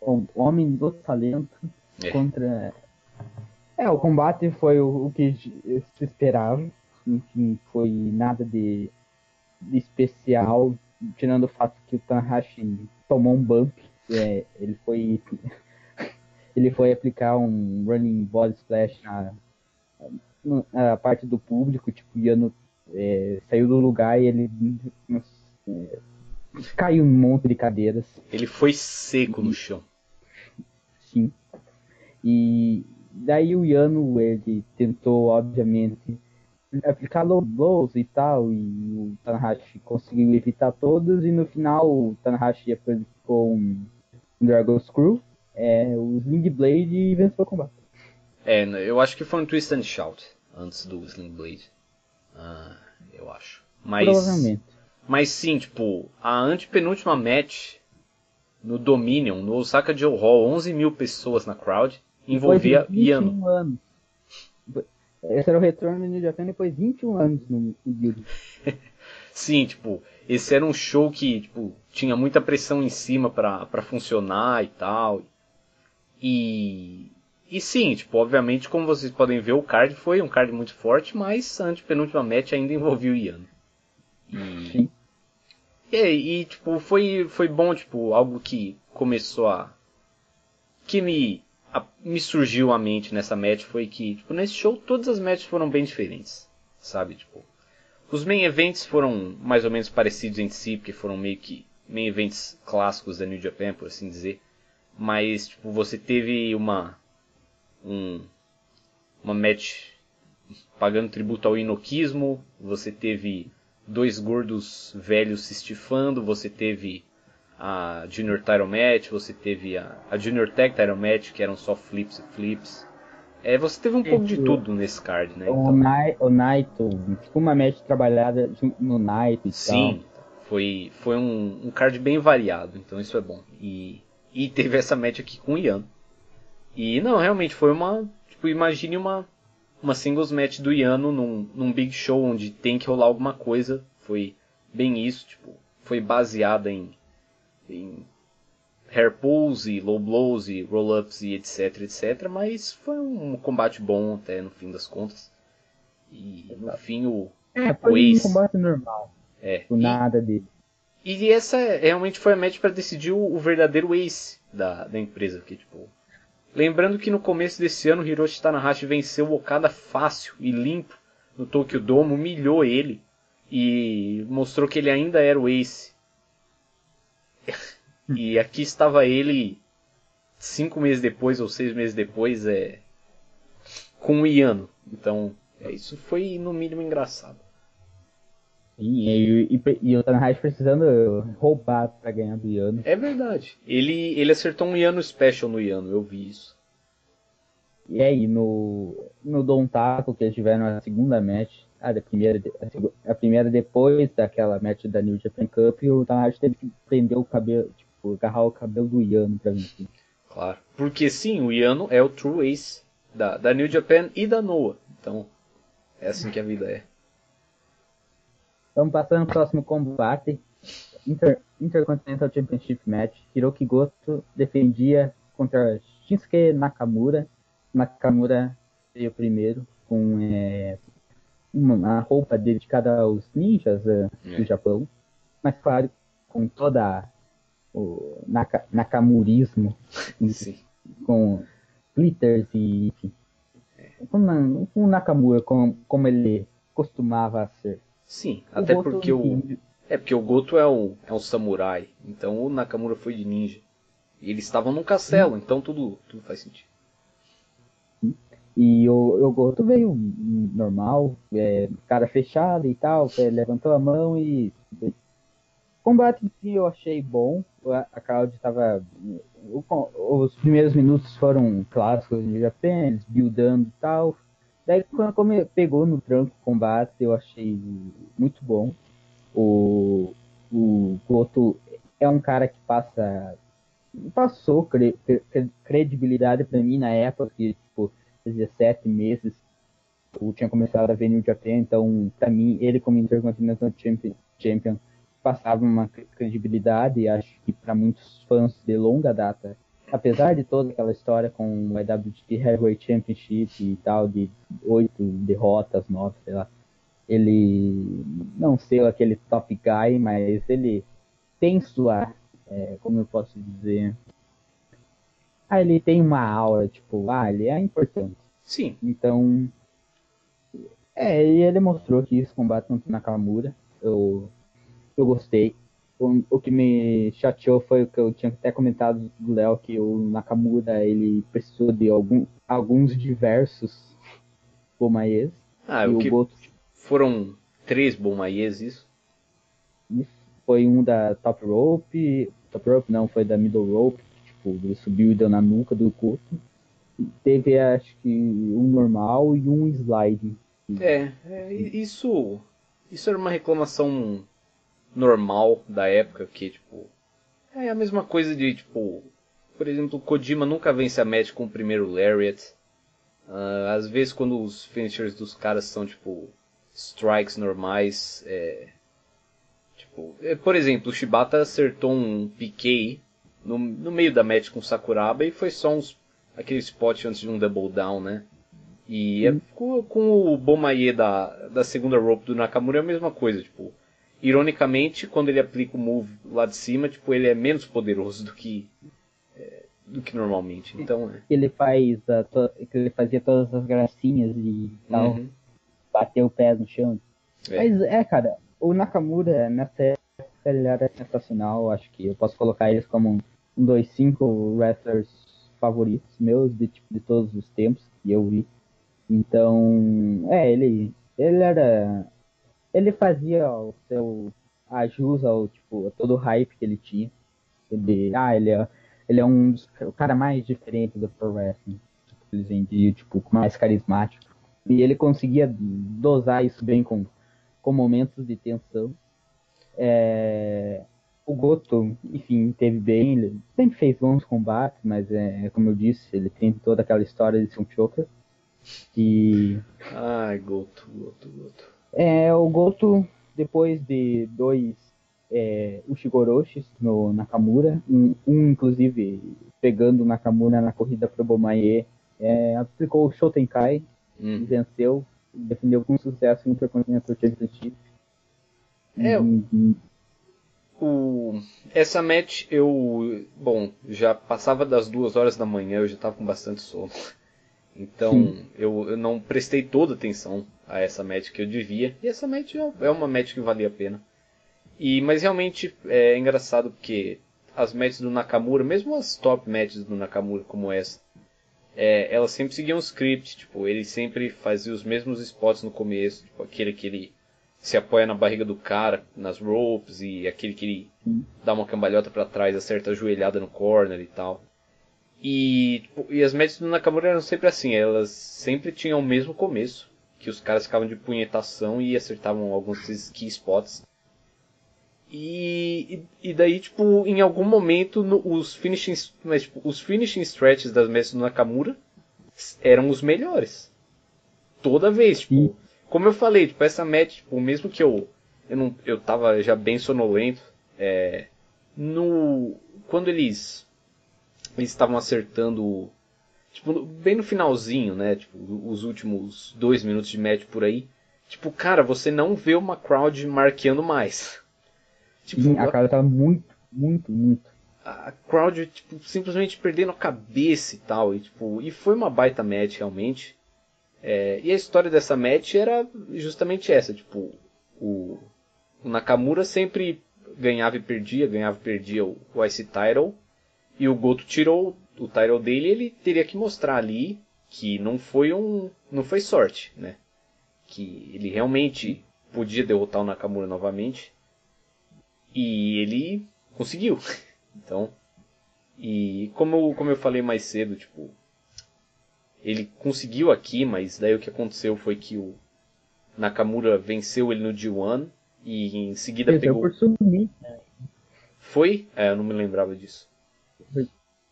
O homem do talento é. contra. É, o combate foi o, o que se esperava. Enfim, foi nada de, de especial, tirando o fato que o Tanahashi tomou um bump é, ele foi ele foi aplicar um running body splash na, na parte do público, tipo, Iano é, saiu do lugar e ele é, caiu um monte de cadeiras. Ele foi seco no chão. Sim. E daí o Yano, ele tentou, obviamente, aplicar low blows e tal, e o Tanahashi conseguiu evitar todos, e no final o Tanahashi aplicou um Dragon Screw, é, o Sling Blade e venceu o combate. É, eu acho que foi um Twist and Shout antes do Sling Blade. Ah, eu acho. Mas, Provavelmente. Mas sim, tipo, a antepenúltima match no Dominion, no Osaka Joe Hall, 11 mil pessoas na crowd, envolvia Yano. Anos. Esse era o retorno do New Japan depois de 21 anos no Guild. sim, tipo, esse era um show que, tipo, tinha muita pressão em cima para funcionar e tal. E e sim, tipo, obviamente, como vocês podem ver, o card foi um card muito forte, mas a antepenúltima match ainda envolvia o Ian. E, e, e, tipo, foi, foi bom, tipo, algo que começou a. que me, a, me surgiu à mente nessa match foi que, tipo, nesse show todas as matches foram bem diferentes, sabe? Tipo, os main events foram mais ou menos parecidos entre si, porque foram meio que main events clássicos da New Japan, por assim dizer. Mas, tipo, você teve uma. Um, uma match pagando tributo ao inoquismo, você teve dois gordos velhos se estifando, você teve a Junior Title Match, você teve a, a Junior Tag Title Match, que eram só flips e flips. É, você teve um pouco de tudo nesse card, né? Então. O, Nai, o Naito, uma match trabalhada no Naito e Sim, tal. foi, foi um, um card bem variado, então isso é bom. E, e teve essa match aqui com o Ian. E não, realmente foi uma. Tipo, imagine uma, uma singles match do Iano num, num big show onde tem que rolar alguma coisa. Foi bem isso, tipo, foi baseada em, em hair pulls e low blows e roll-ups e etc, etc. Mas foi um combate bom até no fim das contas. E no fim o, é, foi o Ace... um combate normal. É. O nada dele. E essa realmente foi a match para decidir o, o, verdadeiro ace da, da empresa. Que, tipo, lembrando que no começo desse ano Hiroshi Tanahashi venceu o Okada fácil e limpo no Tokyo Dome, humilhou ele e mostrou que ele ainda era o ace. E aqui estava ele cinco meses depois ou seis meses depois é com o Iano. Então, é, isso foi no mínimo engraçado. Sim, e, e, e o Tanahashi precisando roubar para ganhar do Iano. É verdade. Ele, ele acertou um Iano Special no Iano, eu vi isso. E aí, no, no Don Taco, que eles tiveram a segunda match, ah, da primeira, a, a primeira depois daquela match da New Japan Cup, o Tanahashi teve que prender o cabelo, tipo, agarrar o cabelo do Iano pra mim. Assim. Claro. Porque sim, o Iano é o true ace da, da New Japan e da Noah. Então, é assim que a vida é. Vamos passando pro próximo combate. Inter, Intercontinental Championship Match. Hiroki Goto defendia contra Shinsuke Nakamura. Nakamura veio primeiro com é, uma roupa dedicada aos ninjas uh, é. do Japão. Mas claro, com toda o naka, nakamurismo Sim. com glitters e enfim. Com, com o Nakamura como, como ele costumava ser. Sim, o até Goto porque o. É porque o Goto é um, é um samurai, então o Nakamura foi de ninja. E eles estavam num castelo, então tudo, tudo faz sentido. E o, o Goto veio normal, é, cara fechado e tal, é, levantou a mão e. O combate em si eu achei bom. A Cloud estava. Os primeiros minutos foram clássicos de Japan, buildando e tal. Daí quando pegou no tranco o combate, eu achei muito bom. O, o Goto é um cara que passa passou cre, cre, credibilidade para mim na época que tipo fazia sete meses eu tinha começado a ver New Japan então para mim ele como Intercontinental Champion, Champion passava uma credibilidade acho que para muitos fãs de longa data apesar de toda aquela história com o IWGP Heavyweight Championship e tal de oito derrotas nove sei lá ele não sei aquele top guy mas ele tem sua é, como eu posso dizer, ah, ele tem uma aura, tipo, ah, ele é importante. Sim. Então, é, e ele mostrou que isso combate contra Nakamura. Eu, eu gostei. O, o, que me chateou foi o que eu tinha até comentado do Léo, que o Nakamura, ele precisou de algum, alguns diversos Bomaies. Ah, o, o que Goto, tipo, foram três Bomaies, isso? Foi um da Top Rope, top rope, não, foi da middle rope, ele subiu e deu na nuca do corpo. Teve, acho que, um normal e um slide. É, é, isso, isso era uma reclamação normal da época, que, tipo, é a mesma coisa de, tipo, por exemplo, o Kojima nunca vence a match com o primeiro Lariat. Uh, às vezes quando os finishers dos caras são, tipo, strikes normais, é, Tipo, é, por exemplo, o Shibata acertou um PK no, no meio da match com o Sakuraba e foi só uns, aquele spot antes de um double down, né? E é, com, com, o Bomaye da, da segunda rope do Nakamura é a mesma coisa, tipo, ironicamente, quando ele aplica o move lá de cima, tipo, ele é menos poderoso do que é, do que normalmente. Então, é. ele faz a, to, ele fazia todas as gracinhas e tal, uhum. bater o pé no chão. É. Mas é, cara, o Nakamura, nessa época, ele era sensacional. Acho que eu posso colocar eles como dos cinco wrestlers favoritos meus de, tipo, de todos os tempos que eu vi. Então, é, ele, ele era. Ele fazia o seu a jus ao tipo, todo o hype que ele tinha. Ele, ah, ele é, ele é um dos, o cara mais diferente do Pro Wrestling. Eles vendiam, tipo, mais carismático. E ele conseguia dosar isso bem com com momentos de tensão. É, o Goto, enfim, teve bem, ele sempre fez bons combates, mas é como eu disse, ele tem toda aquela história de ser um choker. E. Ai, Goto, Goto, Goto. É, o Goto, depois de dois é, Ushigoroshis no Nakamura, um, um, inclusive pegando o Nakamura na corrida pro Bomaye, é, aplicou o Shotenkai hum. venceu defendeu com sucesso o Intercontinental Championship. É, uhum. O, essa match eu, bom, já passava das duas horas da manhã, eu já estava com bastante sono. Então eu, eu, não prestei toda atenção a essa match que eu devia. E essa match é, é uma match que valia a pena. E, mas realmente é engraçado porque as matches do Nakamura, mesmo as top matches do Nakamura como essa, é, elas sempre seguiam um script, tipo, ele sempre fazia os mesmos spots no começo, tipo, aquele que ele se apoia na barriga do cara, nas ropes, e aquele que ele dá uma cambalhota para trás, acerta a joelhada no corner e tal. E, tipo, e as matches do Nakamura eram sempre assim, elas sempre tinham o mesmo começo, que os caras ficavam de punhetação e acertavam alguns key spots. E, e, daí, tipo, em algum momento, no, os, finishing, mas, tipo, os finishing stretches das mesas do Nakamura eram os melhores. Toda vez, tipo. Como eu falei, tipo, essa match, tipo, mesmo que eu, eu, não, eu tava já bem sonolento, é, no, quando eles, eles estavam acertando, tipo, bem no finalzinho, né, tipo, os últimos dois minutos de match por aí, tipo, cara, você não vê uma crowd marqueando mais. Tipo, Sim, a cara tava muito, muito, muito. A crowd, tipo, simplesmente perdendo a cabeça e tal. E, tipo, e foi uma baita match, realmente. É, e a história dessa match era justamente essa, tipo, o, o Nakamura sempre ganhava e perdia, ganhava e perdia o, o Ice Title. E o Goto tirou o title dele ele teria que mostrar ali que não foi um, não foi sorte, né? Que ele realmente podia derrotar o Nakamura novamente e ele conseguiu. Então, e como eu, como eu falei mais cedo, tipo, ele conseguiu aqui, mas daí o que aconteceu foi que o Nakamura venceu ele no G1 e em seguida Perdeu pegou. por submission. Foi? É, eu não me lembrava disso.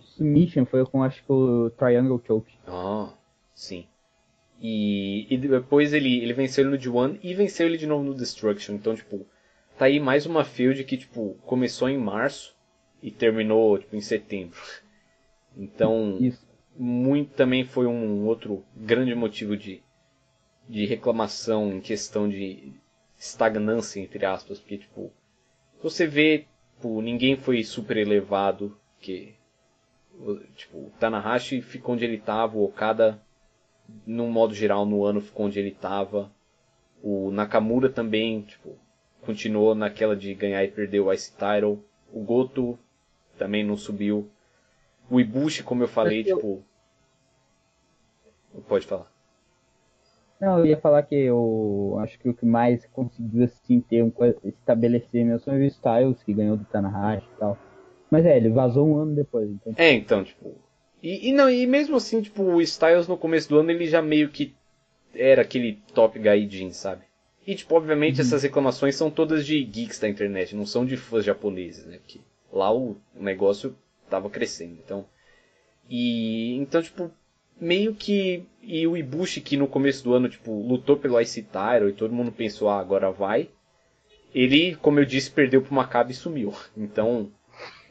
Submission foi com acho que o Triangle Choke. Ah, sim. E, e depois ele, ele venceu ele no G1 e venceu ele de novo no Destruction. Então, tipo, tá aí mais uma field que, tipo, começou em março e terminou, tipo, em setembro. Então, Isso. Muito também foi um outro grande motivo de, de reclamação em questão de estagnância, entre aspas, porque, tipo, você vê, tipo, ninguém foi super elevado, que, tipo, o Tanahashi ficou onde ele estava, o Okada, no modo geral, no ano ficou onde ele estava, o Nakamura também, tipo, continuou naquela de ganhar e perder o Ice Title, o Goto também não subiu, o Ibushi, como eu falei, eu- tipo, pode falar. Não, eu ia falar que eu acho que o que mais conseguiu assim ter um estabelecer mesmo foi o Styles, que ganhou do Tanahashi e tal. Mas é, ele vazou um ano depois, então. É, então, tipo. E, e não, e mesmo assim, tipo, o Styles no começo do ano ele já meio que era aquele top guy Jin, sabe? E, tipo, obviamente essas reclamações são todas de geeks da internet, não são de fãs japoneses, né? Porque lá o negócio tava crescendo, então. E, então, tipo, meio que. E o Ibushi, que no começo do ano, tipo, lutou pelo Ice Title e todo mundo pensou, ah, agora vai. Ele, como eu disse, perdeu pro Maccabi e sumiu. Então,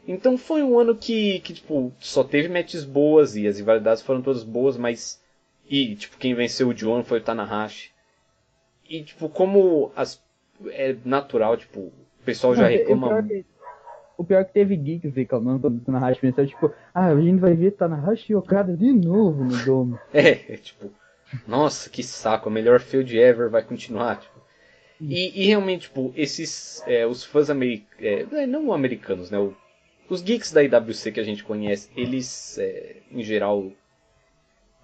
então foi um ano que, que tipo, só teve matches boas e as rivalidades foram todas boas, mas. E, tipo, quem venceu o John foi o Tanahashi. E, tipo, como as, é natural, tipo, o pessoal já reclama. O pior, pior que teve geeks reclamando quando o Tanahashi venceu, tipo, ah, a gente vai ver Tanahashi e Okada de novo no Dome. É, é, tipo, nossa, que saco, a melhor field ever vai continuar, tipo. E, e realmente, tipo, esses, é, os fãs americanos, não americanos, né, o- os geeks da IWC que a gente conhece, eles, é, em geral,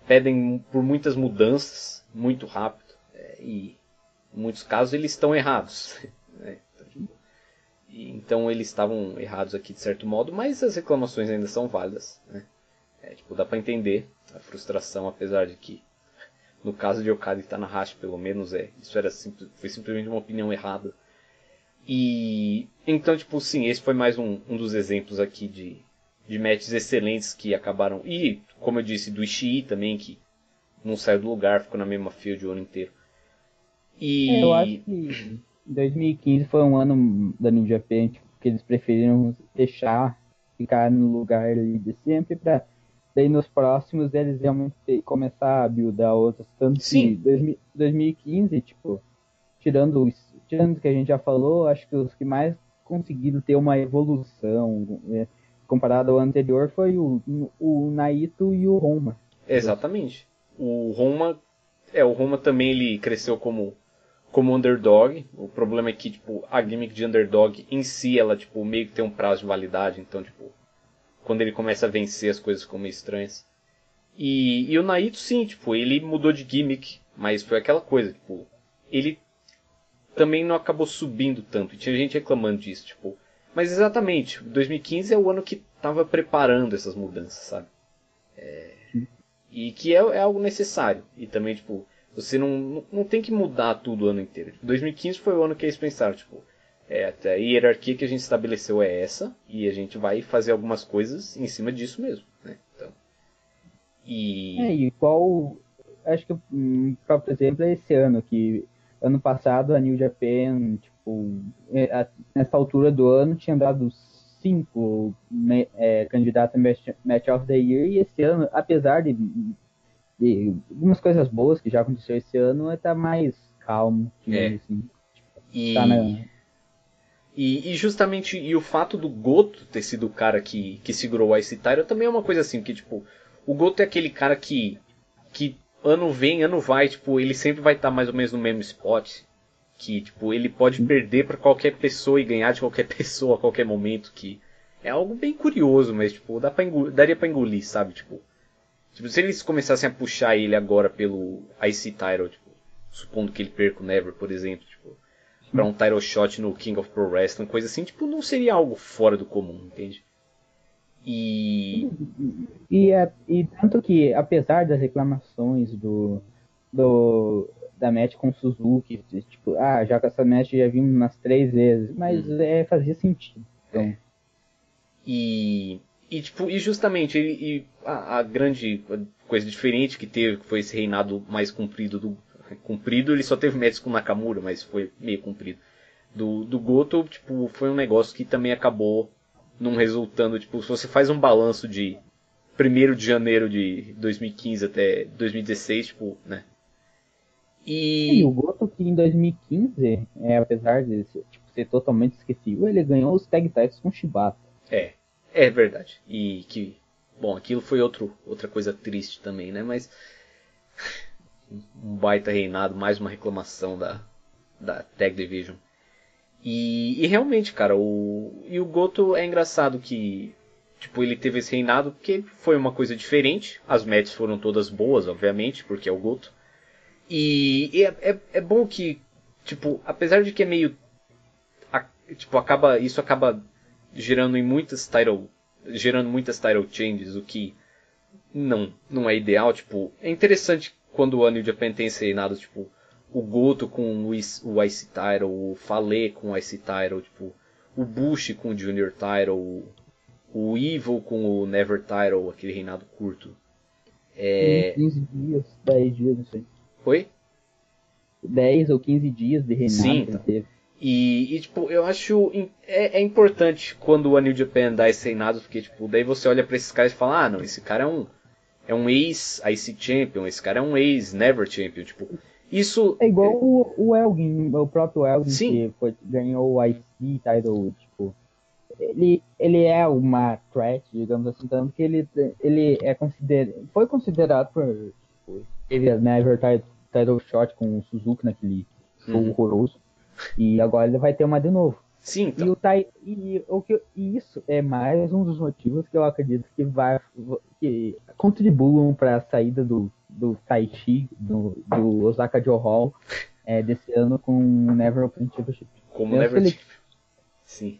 pedem por muitas mudanças, muito rápido, é, e em muitos casos eles estão errados, né, então, eles estavam errados aqui de certo modo, mas as reclamações ainda são válidas, né. É, tipo, dá pra entender a frustração, apesar de que no caso de Okada e Tanahashi, pelo menos, é, isso era foi simplesmente uma opinião errada. E então, tipo, sim, esse foi mais um, um dos exemplos aqui de, de matches excelentes que acabaram. E, como eu disse, do Ishii também, que não saiu do lugar, ficou na mesma field o ano inteiro. E. É, eu acho que 2015 foi um ano da New Japan, tipo, que eles preferiram deixar ficar no lugar ali de sempre pra daí nos próximos eles realmente começar a buildar outros. Tanto Sim. que 2000 2015, tipo, tirando os tirando o que a gente já falou, acho que os que mais conseguiram ter uma evolução é, comparado ao anterior foi o, o Naito e o Roma. Exatamente. O Roma. É, o Roma também ele cresceu como como underdog. O problema é que tipo a gimmick de underdog em si ela tipo meio que tem um prazo de validade, então tipo quando ele começa a vencer as coisas ficam meio estranhas. E, e o Naito sim, tipo, ele mudou de gimmick, mas foi aquela coisa, tipo, ele também não acabou subindo tanto. Tinha gente reclamando disso, tipo, mas exatamente, 2015 é o ano que tava preparando essas mudanças, sabe? E que é, é algo necessário. E também, tipo, você não, não, tem que mudar tudo o ano inteiro. Tipo, 2015 foi o ano que eles pensaram, tipo, é, a hierarquia que a gente estabeleceu é essa, e a gente vai fazer algumas coisas em cima disso mesmo, né? Então. E. É, e qual. Acho que um próprio exemplo é esse ano, que ano passado a New Japan, tipo, é, nessa altura do ano tinha dado cinco é, candidatos a match, match of the Year, e esse ano, apesar de, de algumas coisas boas que já aconteceu esse ano, tá mais calmo, É. assim. e... Tá na, E, e justamente e o fato do Goto ter sido o cara que, que segurou o Ice Tyro também é uma coisa assim, que tipo, o Goto é aquele cara que, que ano vem, ano vai, tipo, ele sempre vai estar mais ou menos no mesmo spot. Que, tipo, ele pode perder pra qualquer pessoa e ganhar de qualquer pessoa a qualquer momento, que é algo bem curioso, mas, tipo, dá pra engolir, daria pra engolir, sabe? Tipo, Tipo, se eles começassem a puxar ele agora pelo IC title, tipo, supondo que ele perca o Never, por exemplo, tipo, pra um title shot no King of Pro Wrestling, coisa assim, tipo, não seria algo fora do comum, entende? E. E, e tanto que, apesar das reclamações do, do da match com o Suzuki, tipo, ah, já que essa match já vimos umas três vezes, mas hum. é, fazia sentido. Então. É. E, e, tipo, e justamente ele, e a, a, grande coisa diferente que teve, que foi esse reinado mais comprido do. Comprido, ele só teve matches com Nakamura, mas foi meio comprido. Do, do Goto, tipo, foi um negócio que também acabou não resultando, tipo, se você faz um balanço de 1 de janeiro de 2015 até 2016, tipo, né? E, e o Goto que em 2015, é, apesar de tipo, ser totalmente esquecível, ele ganhou os tag titles com Shibata. É, é verdade. E que, bom, aquilo foi outro, outra coisa triste também, né? Mas um baita reinado, mais uma reclamação da, da Tag Division. E, e, realmente, cara, o, e o Goto é engraçado que, tipo, ele teve esse reinado porque foi uma coisa diferente. As matches foram todas boas, obviamente, porque é o Goto. E, e é, é, é, bom que, tipo, apesar de que é meio, a, tipo, acaba, isso acaba gerando em muitas title, gerando muitas title changes, o que não, não é ideal, tipo, é interessante quando o New Japan tem esse reinado, tipo, o Goto com o, Ice Title, o Fale com o Ice Title, tipo, o Bush com o Junior Title, o Evil com o Never Title, aquele reinado curto. É... 15 dias, 10 dias, não sei. Oi? 10 ou 15 dias de reinado Sim, então. teve. E, e, tipo, eu acho é, é, importante quando a New Japan dá esse reinado, porque tipo, daí você olha para esses caras e fala, ah, não, esse cara é um é um ex IC Champion, esse cara é um ex Never Champion, tipo, isso. É igual o, o Elgin, o próprio Elgin, Sim. que foi, ganhou o IC title, tipo. Ele, ele é uma threat, digamos assim, tanto que ele, ele é consider, foi considerado por. Tipo, teve a Never title, title shot com o Suzuki naquele show uhum. horroroso. E agora ele vai ter uma de novo. Sim, então. e, o tai, e, o que, e isso é mais um dos motivos que eu acredito que vai que contribuam para a saída do do Taichi, do, do Osaka Joe Hall, é, desse ano com o Never Open Championship. Como mesmo Never ele... Sim.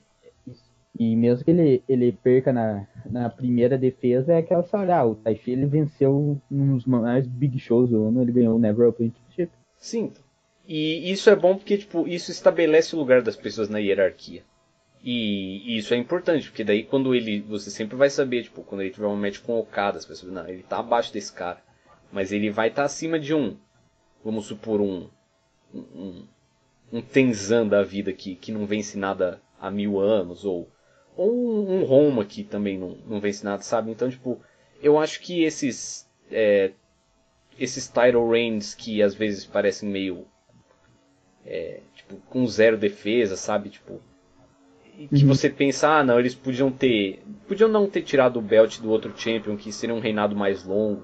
E mesmo que ele, ele perca na, na primeira defesa, é aquela história, ah, o Taichi ele venceu um dos maiores big shows do ano, ele ganhou o Never Open Championship. Sim. E isso é bom porque, tipo, isso estabelece o lugar das pessoas na hierarquia. E, isso é importante, porque daí quando ele. Você sempre vai saber, tipo, quando ele tiver um match com o Okada, as pessoas, não, ele tá abaixo desse cara. Mas ele vai estar tá acima de um, vamos supor, um, um, um Tenzan da vida que, que não vence nada há mil anos, ou, ou um, um Roma que também não, não vence nada, sabe? Então, tipo, eu acho que esses, é, esses title reigns que às vezes parecem meio, é, tipo, com zero defesa, sabe? Tipo, que uhum. você pensa, ah, não, eles podiam ter, podiam não ter tirado o belt do outro champion, que seria um reinado mais longo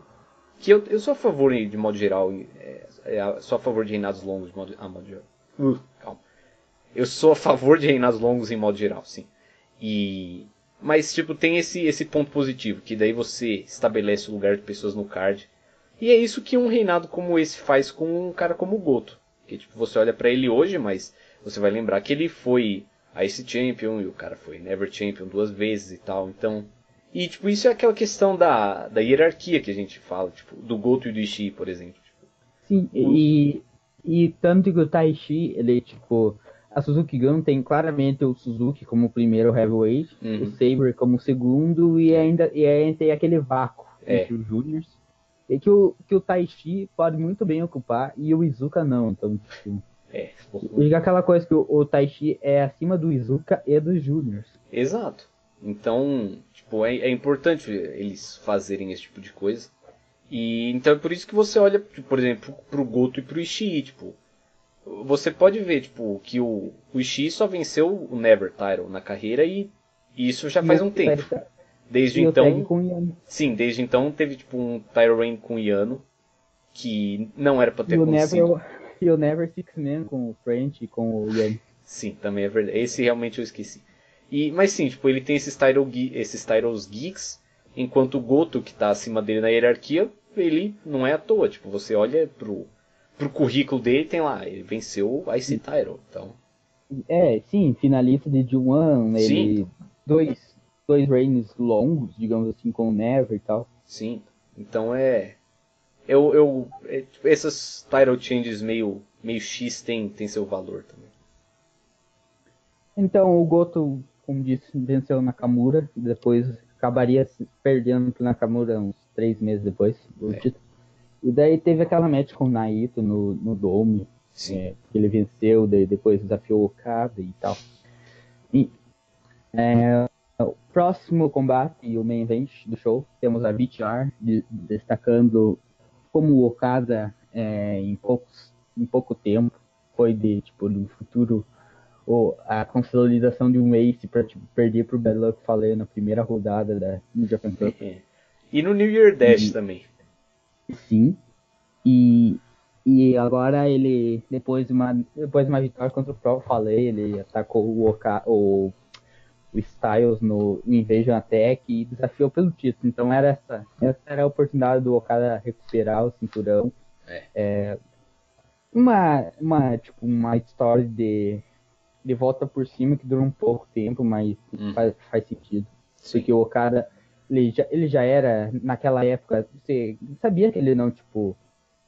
que eu, eu sou a favor, de modo geral, é, é, sou a favor de reinados longos de modo, ah, modo geral. Uh, calma. Eu sou a favor de reinados longos em modo geral, sim. E mas tipo tem esse esse ponto positivo, que daí você estabelece o lugar de pessoas no card. E é isso que um reinado como esse faz com um cara como o Goto. Que tipo, você olha para ele hoje, mas você vai lembrar que ele foi Ice Champion e o cara foi Never Champion duas vezes e tal. Então, e, tipo, isso é aquela questão da, da hierarquia que a gente fala, tipo, do Goto e do Ishii, por exemplo. Sim, e, e tanto que o Taishi, ele, tipo, a Suzuki Gun tem claramente o Suzuki como o primeiro heavyweight, uhum. o Saber como o segundo, e ainda e ainda tem aquele vácuo é. entre os juniors. E que o, que o Taishi pode muito bem ocupar e o Izuka não. Então, tipo. É. Fica aquela coisa que o, o Taishi é acima do Izuka e dos juniors. Exato. Então, tipo, é, é, importante eles fazerem esse tipo de coisa. E então é por isso que você olha, tipo, por exemplo, pro Goto e pro Ishii, tipo, você pode ver, tipo, que o, o Ishii só venceu o Never Title na carreira e, e isso já faz um tempo. Desde então, sim, desde então teve tipo um reign com o Yano que não era para ter e acontecido. Never, e o Never Six Man com o French e com o Yano. Sim, também é verdade. Esse realmente eu esqueci. E, mas sim, tipo, ele tem esses, title, esses titles geeks, Enquanto o Goto, que tá acima dele na hierarquia, ele não é à toa. Tipo, você olha pro, pro currículo dele tem lá, ele venceu o Ice Title. Então... É, sim, finalista de G1, ele. Dois, dois reigns longos, digamos assim, com o Never e tal. Sim, então é. Eu, eu, é, tipo, essas title changes meio, meio X tem, tem seu valor também. Então o Goto, como disse, venceu Nakamura, depois acabaria perdendo pro Nakamura uns três meses depois do é. título. E daí teve aquela match com o Naito no, no Dome, é, que ele venceu, daí depois desafiou o Okada e tal. E, é, o próximo combate e o main event do show, temos a BTR de, destacando como o Okada é, em, poucos, em pouco tempo foi de tipo do futuro ou a consolidação de um ace para tipo, perder pro Bad Luck Fale na primeira rodada da New Japan Cup. E no New Year Dash e, também. Sim. E, e agora ele, depois de uma, depois de uma vitória contra o próprio Falei, ele atacou o, Oka, o, o Styles no, no Invasion Attack e desafiou pelo título. Então era essa, essa era a oportunidade do Okada recuperar o cinturão. É. É, uma, uma, tipo, uma história de, de volta por cima que dura um pouco tempo, mas hum. faz, faz sentido. Sim. Porque o Okada ele já, ele já era, naquela época, você sabia que ele não, tipo,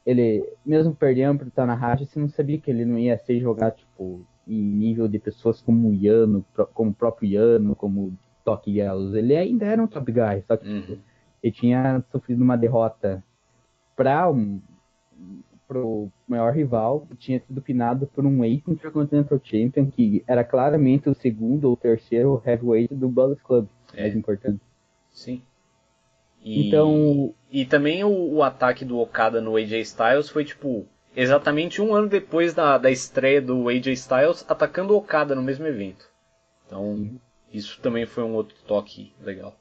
ele, mesmo perdendo pro Tanahashi, você não sabia que ele não ia ser jogado, tipo, em nível de pessoas como o Yano, como o próprio Yano, como Toque Yellows. Ele ainda era um top guy, só que uhum. ele tinha sofrido uma derrota para um pro maior rival, tinha sido pinado por um Ace Intercontinental Champion, que era claramente o segundo ou terceiro heavyweight do Bullet Club, é. mais importante. Sim. E, então. E também o, o, ataque do Okada no AJ Styles foi tipo. Exatamente um ano depois da, da estreia do AJ Styles atacando o Okada no mesmo evento. Então, isso também foi um outro toque legal.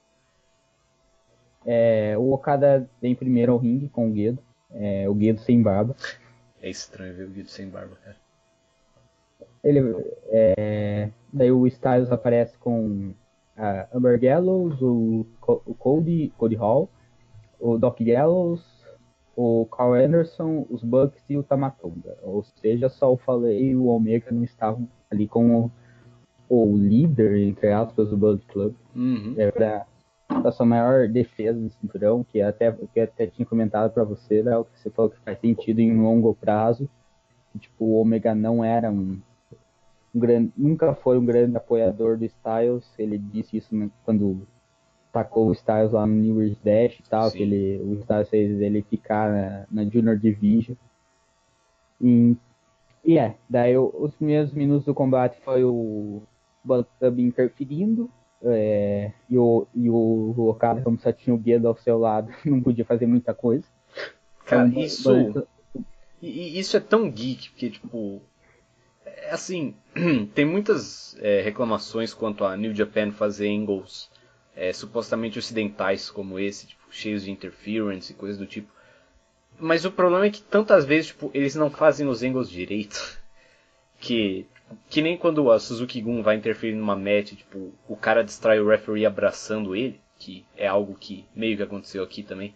É, o Okada vem primeiro ao ringue com o Guedo. É, o Guedo sem barba. É estranho ver o Guedo sem barba, cara. Ele, é, daí o Styles aparece com a Amber Gallows, o, o Cody, Cody Hall, o Doc Gallows, o Carl Anderson, os Bucks e o Tamatonga. Ou seja, só o Falei e o Omega não estavam ali como o líder, entre aspas, do Bullet Club. Uhum. É pra, pra sua maior defesa do cinturão, que até, que até tinha comentado para você, né, que você falou que faz sentido em longo prazo. Que, tipo, o Omega não era um um grande, nunca foi um grande apoiador do Styles. Ele disse isso quando tacou o Styles lá no New Year's Dash e tal, Sim. que ele, o Styles fez ele ficar na, na Junior Division. E, e é, daí os primeiros minutos do combate foi o Bullet Club interferindo. É, e o, e o, o Okada, como só tinha o Guedo ao seu lado, não podia fazer muita coisa. Cara, então, isso, isso é tão geek, porque, tipo, é assim, tem muitas é, reclamações quanto a New Japan fazer angles é, supostamente ocidentais como esse, tipo, cheios de interference e coisas do tipo. Mas o problema é que tantas vezes tipo, eles não fazem os angles direito. Que, que nem quando a Suzuki Gun vai interferir numa match, tipo, o cara distrai o referee abraçando ele, que é algo que meio que aconteceu aqui também.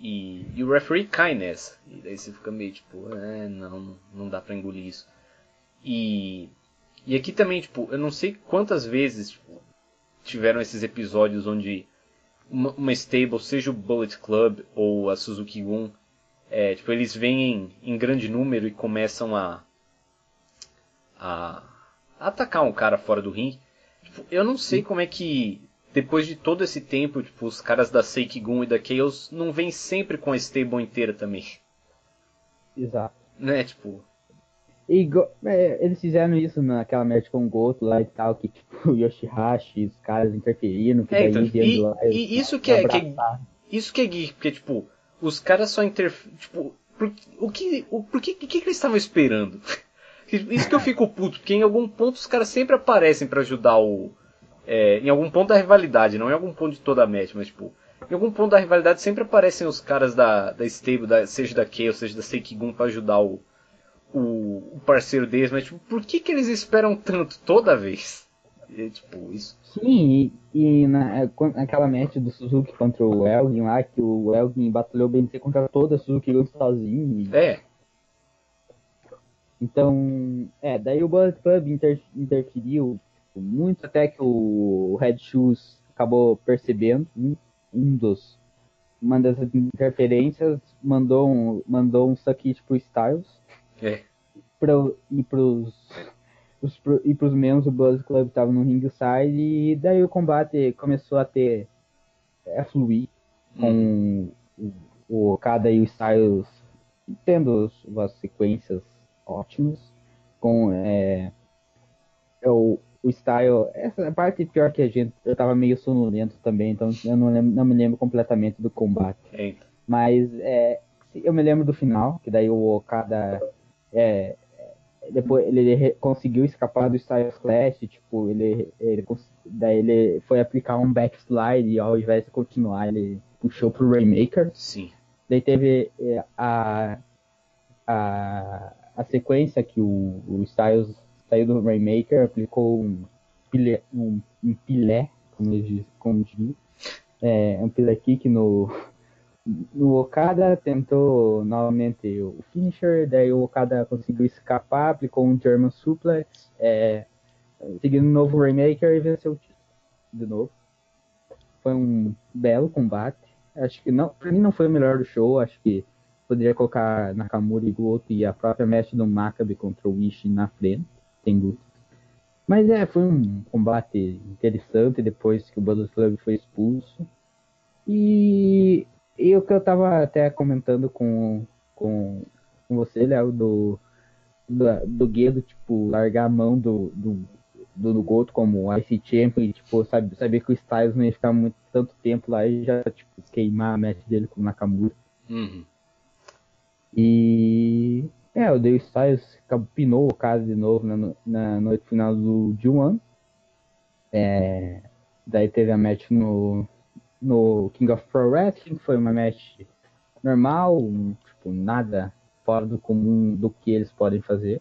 E, e o referee cai nessa. E daí você fica meio tipo, é, não, não dá pra engolir isso. E, e aqui também, tipo, eu não sei quantas vezes tipo, tiveram esses episódios onde uma, uma, stable, seja o Bullet Club ou a Suzuki Gun, é, tipo, eles vêm em, em, grande número e começam a, a, a atacar um cara fora do ringue. Tipo, eu não sei como é que, depois de todo esse tempo, tipo, os caras da Gun e da Chaos não vêm sempre com a stable inteira também. Exato. Né, tipo, e, é, eles fizeram isso naquela match com o Goto lá e tal, que tipo, o Yoshihashi, os caras interferindo, que é, então, e, lá, e isso que é, que isso que é geek, porque tipo, os caras só interferem, tipo, por, o que, o, por que, que, que eles estavam esperando? Isso que eu fico puto, porque em algum ponto os caras sempre aparecem para ajudar o. É, em algum ponto da rivalidade, não em algum ponto de toda a match, mas tipo. Em algum ponto da rivalidade sempre aparecem os caras da, da stable, da, seja da Chaos, seja da Seikigun, pra ajudar o, o, o parceiro deles, mas tipo, por que, que eles esperam tanto toda vez? Tipo, isso. Sim, e, e na, é, aquela match do Suzuki contra o Elgin lá, que o Elgin batalhou bem contra toda a Suzuki sozinho. E... É. Então, é, daí o Bullet Club inter, interferiu tipo, muito até que o Red Shoes acabou percebendo um, dos uma das interferências mandou um mandou um saquite pro Styles é. pra, e pros os, e pros membros do Bullet Club estavam no ringside e daí o combate começou a ter a fluir com hum. o, o Okada e o Styles tendo as sequências ótimas com é, é o, o style essa parte pior que a gente eu tava meio sonolento também então eu não, lembro, não me lembro completamente do combate Eita. mas é, eu me lembro do final que daí o Okada é, depois ele conseguiu escapar do Styles Clash, tipo, ele, ele daí ele foi aplicar um backslide e ao invés de continuar, ele puxou pro Rainmaker. Sim. Daí teve é, a, a, a sequência que o, o Styles saiu do Rainmaker, aplicou um pilé, um, um pilé como diz, como diz, é, um pilé kick no, no Okada tentou novamente o finisher, daí o Okada conseguiu escapar, aplicou um German suplex, é, seguindo um novo Rainmaker e venceu o título de novo. Foi um belo combate. Acho que não, pra mim não foi o melhor do show, acho que poderia colocar Nakamura e Goto e a própria match do Maccabi contra o Ishii na frente, sem dúvida. Mas é, foi um combate interessante depois que o Bullet Club foi expulso. E e o que eu tava até comentando com, com, com você, Léo, do, do, do Guedo, tipo, largar a mão do, do, do, do Goto como IC Champion e, tipo, sabe, saber que o Styles não ia ficar muito tanto tempo lá e já, tipo, queimar a match dele com o Nakamura. Uhum. E... É, o Dale Styles pinou o caso de novo na, na noite final do G1. É, daí teve a match no, no King of Pro Wrestling, foi uma match normal, tipo, nada fora do comum do que eles podem fazer.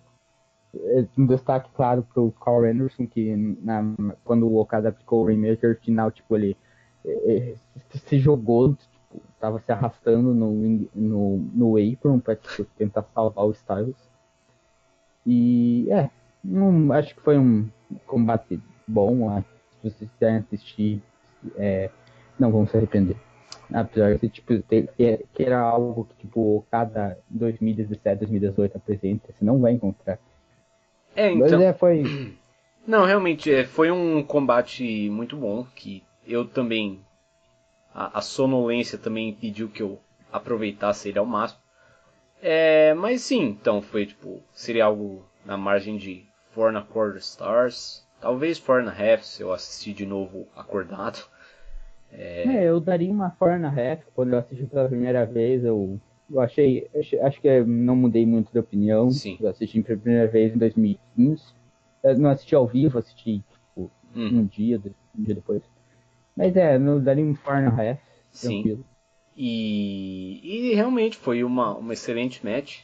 É, um destaque, claro, pro Carl Anderson, que na, quando o Okada aplicou o Rainmaker final, tipo, ele, ele, se jogou, tipo, tava se arrastando no, no, no apron pra tipo, tentar salvar o Styles. E, é, um, acho que foi um combate bom, se vocês quiserem assistir, é, não vão se arrepender. Apesar de tipo, ter, que, era algo que tipo, cada 2017, 2018 apresenta, você não vai encontrar. É, então. Mas é, foi. Não, realmente, é, foi um combate muito bom, que eu também. A, a sonolência também impediu que eu aproveitasse ele ao máximo. É, mas sim, então foi tipo, seria algo na margem de 4 na quarter stars, talvez 4 and a half se eu assistir de novo acordado. É... é, eu daria uma four na half quando eu assisti pela primeira vez. Eu, eu achei, acho que não mudei muito de opinião. Sim. Eu assisti pela primeira vez em 2015. Eu não assisti ao vivo, assisti tipo, hum. um dia, um dia depois. Mas é, eu daria um four na half. Sim. Tranquilo. E, e realmente foi uma, uma excelente match.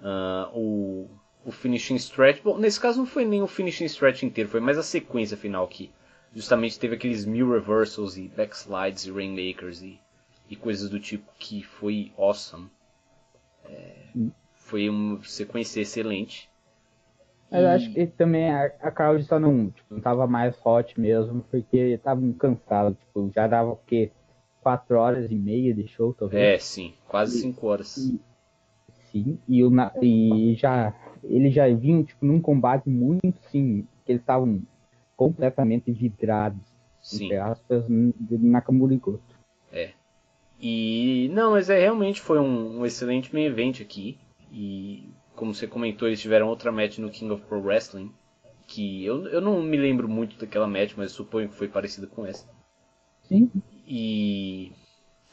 Uh, o, o finishing stretch. Bom, nesse caso não foi nem o finishing stretch inteiro, foi mais a sequência final que justamente teve aqueles mil reversals e backslides e rainmakers e, e coisas do tipo que foi awesome. É, foi uma sequência excelente. Eu e... acho que também a, a crowd só não, tipo, não tava mais hot mesmo, porque estavam cansados, tipo, já dava o quê? 4 horas e meia de show, talvez? É, sim, quase 5 horas. E, sim, e, o, e já eles já vinham tipo, num combate muito, sim, que eles estavam completamente vidrados, Sim. entre aspas, de Nakamura e Goto. É. E não, mas é realmente foi um, um, excelente main event aqui. E como você comentou, eles tiveram outra match no King of Pro Wrestling. Que eu, eu não me lembro muito daquela match, mas suponho que foi parecida com essa. Sim. E.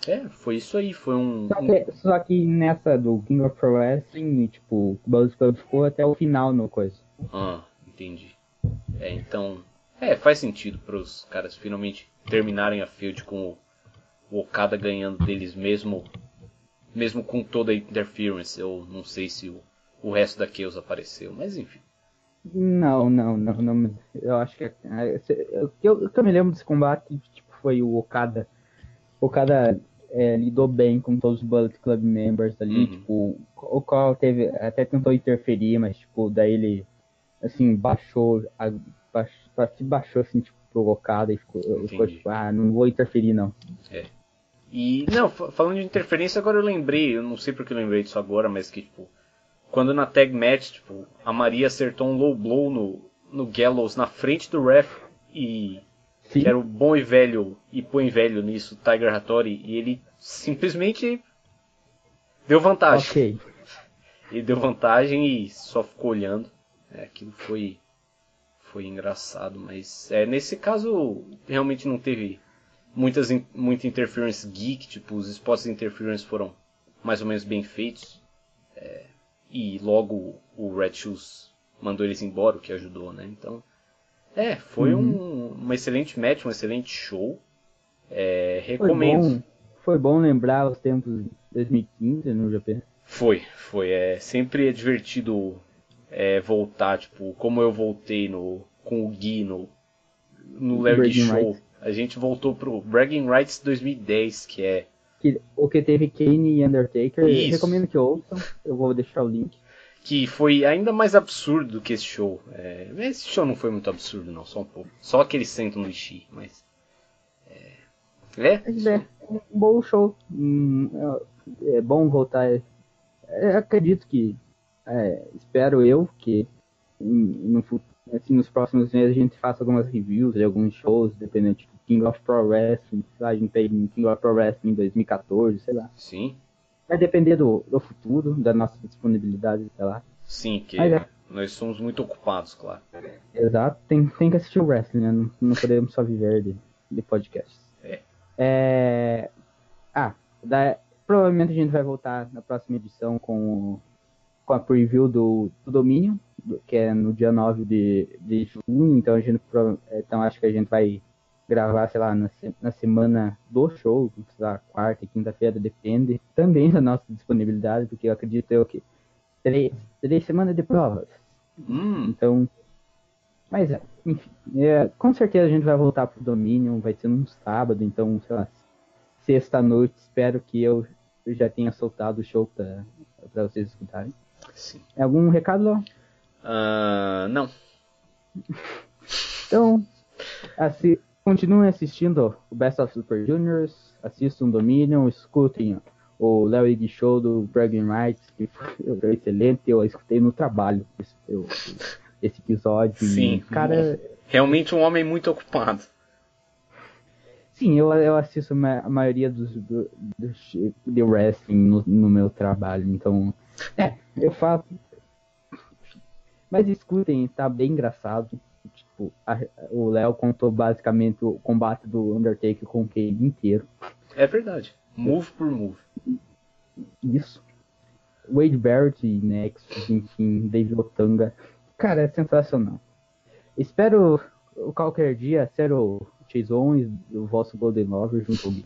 É, foi isso aí, foi um. Só que, só que nessa do King of Pro Wrestling, tipo, o Club ficou até o final no coisa. Ah, entendi. É, então é, faz sentido para os caras finalmente terminarem a field com o, Okada ganhando deles mesmo, mesmo com toda a interference. Eu não sei se o, o resto da Chaos apareceu, mas enfim. Não, não, não, não. Eu acho que. é, O que eu, que eu me lembro desse combate tipo, foi o Okada. O Okada é, lidou bem com todos os Bullet Club members ali. Uhum. Tipo, o qual teve. Até tentou interferir, mas, tipo, daí ele. Assim, baixou. A, baixou se baixou, assim, tipo, pro Okada e ficou, ficou tipo, ah, não vou interferir, não. E, não, fa- falando de interferência, agora eu lembrei, eu não sei porque eu lembrei disso agora, mas que, tipo, quando na tag match, tipo, a Maria acertou um low blow no, no Gallows na frente do ref e Sim. que era o bom e velho, e põe velho nisso, Tiger Hattori, e ele simplesmente deu vantagem. Ok. Ele deu vantagem e só ficou olhando. É, aquilo foi foi engraçado, mas é, nesse caso realmente não teve muitas muita interference geek, tipo os spots de interference foram mais ou menos bem feitos. É, e logo o Red Shoes mandou eles embora, o que ajudou, né? Então, é, foi um, uma excelente match, um excelente show. É, Foi recomendo. bom, foi bom lembrar os tempos de 2015 no GP. Foi, foi. É, sempre é divertido é, voltar, tipo, como eu voltei no, com o Gui no, no Larry Show. Rights. A gente voltou pro Bragging Rights 2010, que é. Que, o que teve Kane e Undertaker. Isso. Recomendo que ouçam. Eu vou deixar o link. Que foi ainda mais absurdo do que esse show. É, esse show não foi muito absurdo, não, só um pouco. Só que eles sentam no Ishii, mas. É. É, é um bom show. Hum, é, é bom voltar. É, acredito que. É, espero eu que hum, no, assim, nos próximos meses a gente faça algumas reviews de alguns shows, dependendo tipo King of Pro Wrestling. sei lá, A gente tem King of Pro Wrestling em 2014, sei lá. sim, Vai depender do, do futuro, da nossa disponibilidade, sei lá. sim, que Mas é. nós somos muito ocupados, claro. Exato, tem, tem que assistir o wrestling, né? Não, não podemos só viver de, de podcasts. É. É, Ah, da- provavelmente a gente vai voltar na próxima edição com, com a preview do, do Domínio, do- que é no dia 9 de, de junho, então a gente prova- então acho que a gente vai gravar, sei lá, na, na semana do show, lá, quarta e quinta-feira, depende também da nossa disponibilidade, porque eu acredito eu que três, três semanas de provas. Hum, Então, mas é, enfim, é, com certeza a gente vai voltar pro Dominion, vai ser num sábado, então, sei lá, sexta noite, espero que eu já tenha soltado o show pra vocês escutarem. Sim. Algum recado, Léo? Ah, não. Então, assi continuem assistindo o Best of Super Juniors, assistam Dominion, escutem o Léo Ig Show do Bragging Rights, que foi excelente, eu escutei no trabalho esse, eu- esse episódio. Sim. cara, Realmente um homem muito ocupado. Sim, eu, eu assisto a maioria dos do, dos- de wrestling no, no meu trabalho, então. É, eu faço. Mas escutem, tá bem engraçado. Tipo, a- o Léo contou basicamente o combate do Undertaker com o Kane inteiro. É verdade. Move por move. Isso. Wade Barrett e Nexus, enfim, David Otanga. Cara, é sensacional. Espero o qualquer dia ser o Chase Owens, o vosso Golden Lover junto Gui.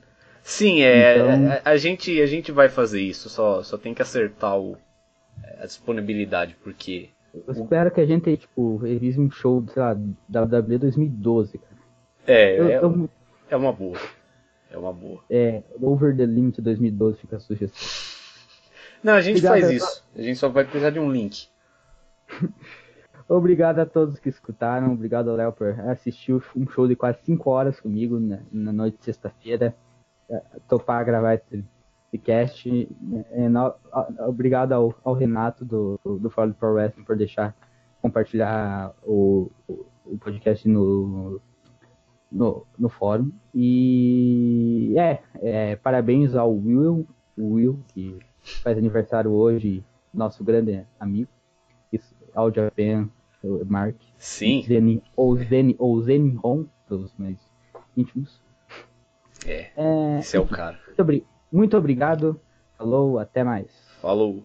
Sim, é. Então- A, a gente, a gente vai fazer isso, só, só tem que acertar o, a disponibilidade, porque. Eu espero que a gente, tipo, revise um show, sei lá, da WWE 2012, cara. É, Eu, é, eu- é uma boa. É uma boa. é, Over the Limit 2012 fica a sugestão. Não, a gente Obrigado, faz eu- isso. A gente só vai precisar de um link. Obrigado a todos que escutaram, obrigado ao Léo por assistir um show de quase 5 horas comigo na, na noite de sexta-feira. É, Topar gravar esse, esse cast. É, a- obrigado ao, ao Renato do, do Fora do Pro Wrestling por deixar compartilhar o, o, podcast no, no, no fórum. E é, é, parabéns ao Will, Will, que faz aniversário hoje, nosso grande amigo. Isso, ao Japan, Mark. Sim, Zeni, ou Zeni, ou Zenhon, dos mais íntimos. É. É, Esse é o cara. muito, muito obrigado. Falou, até mais. Falou.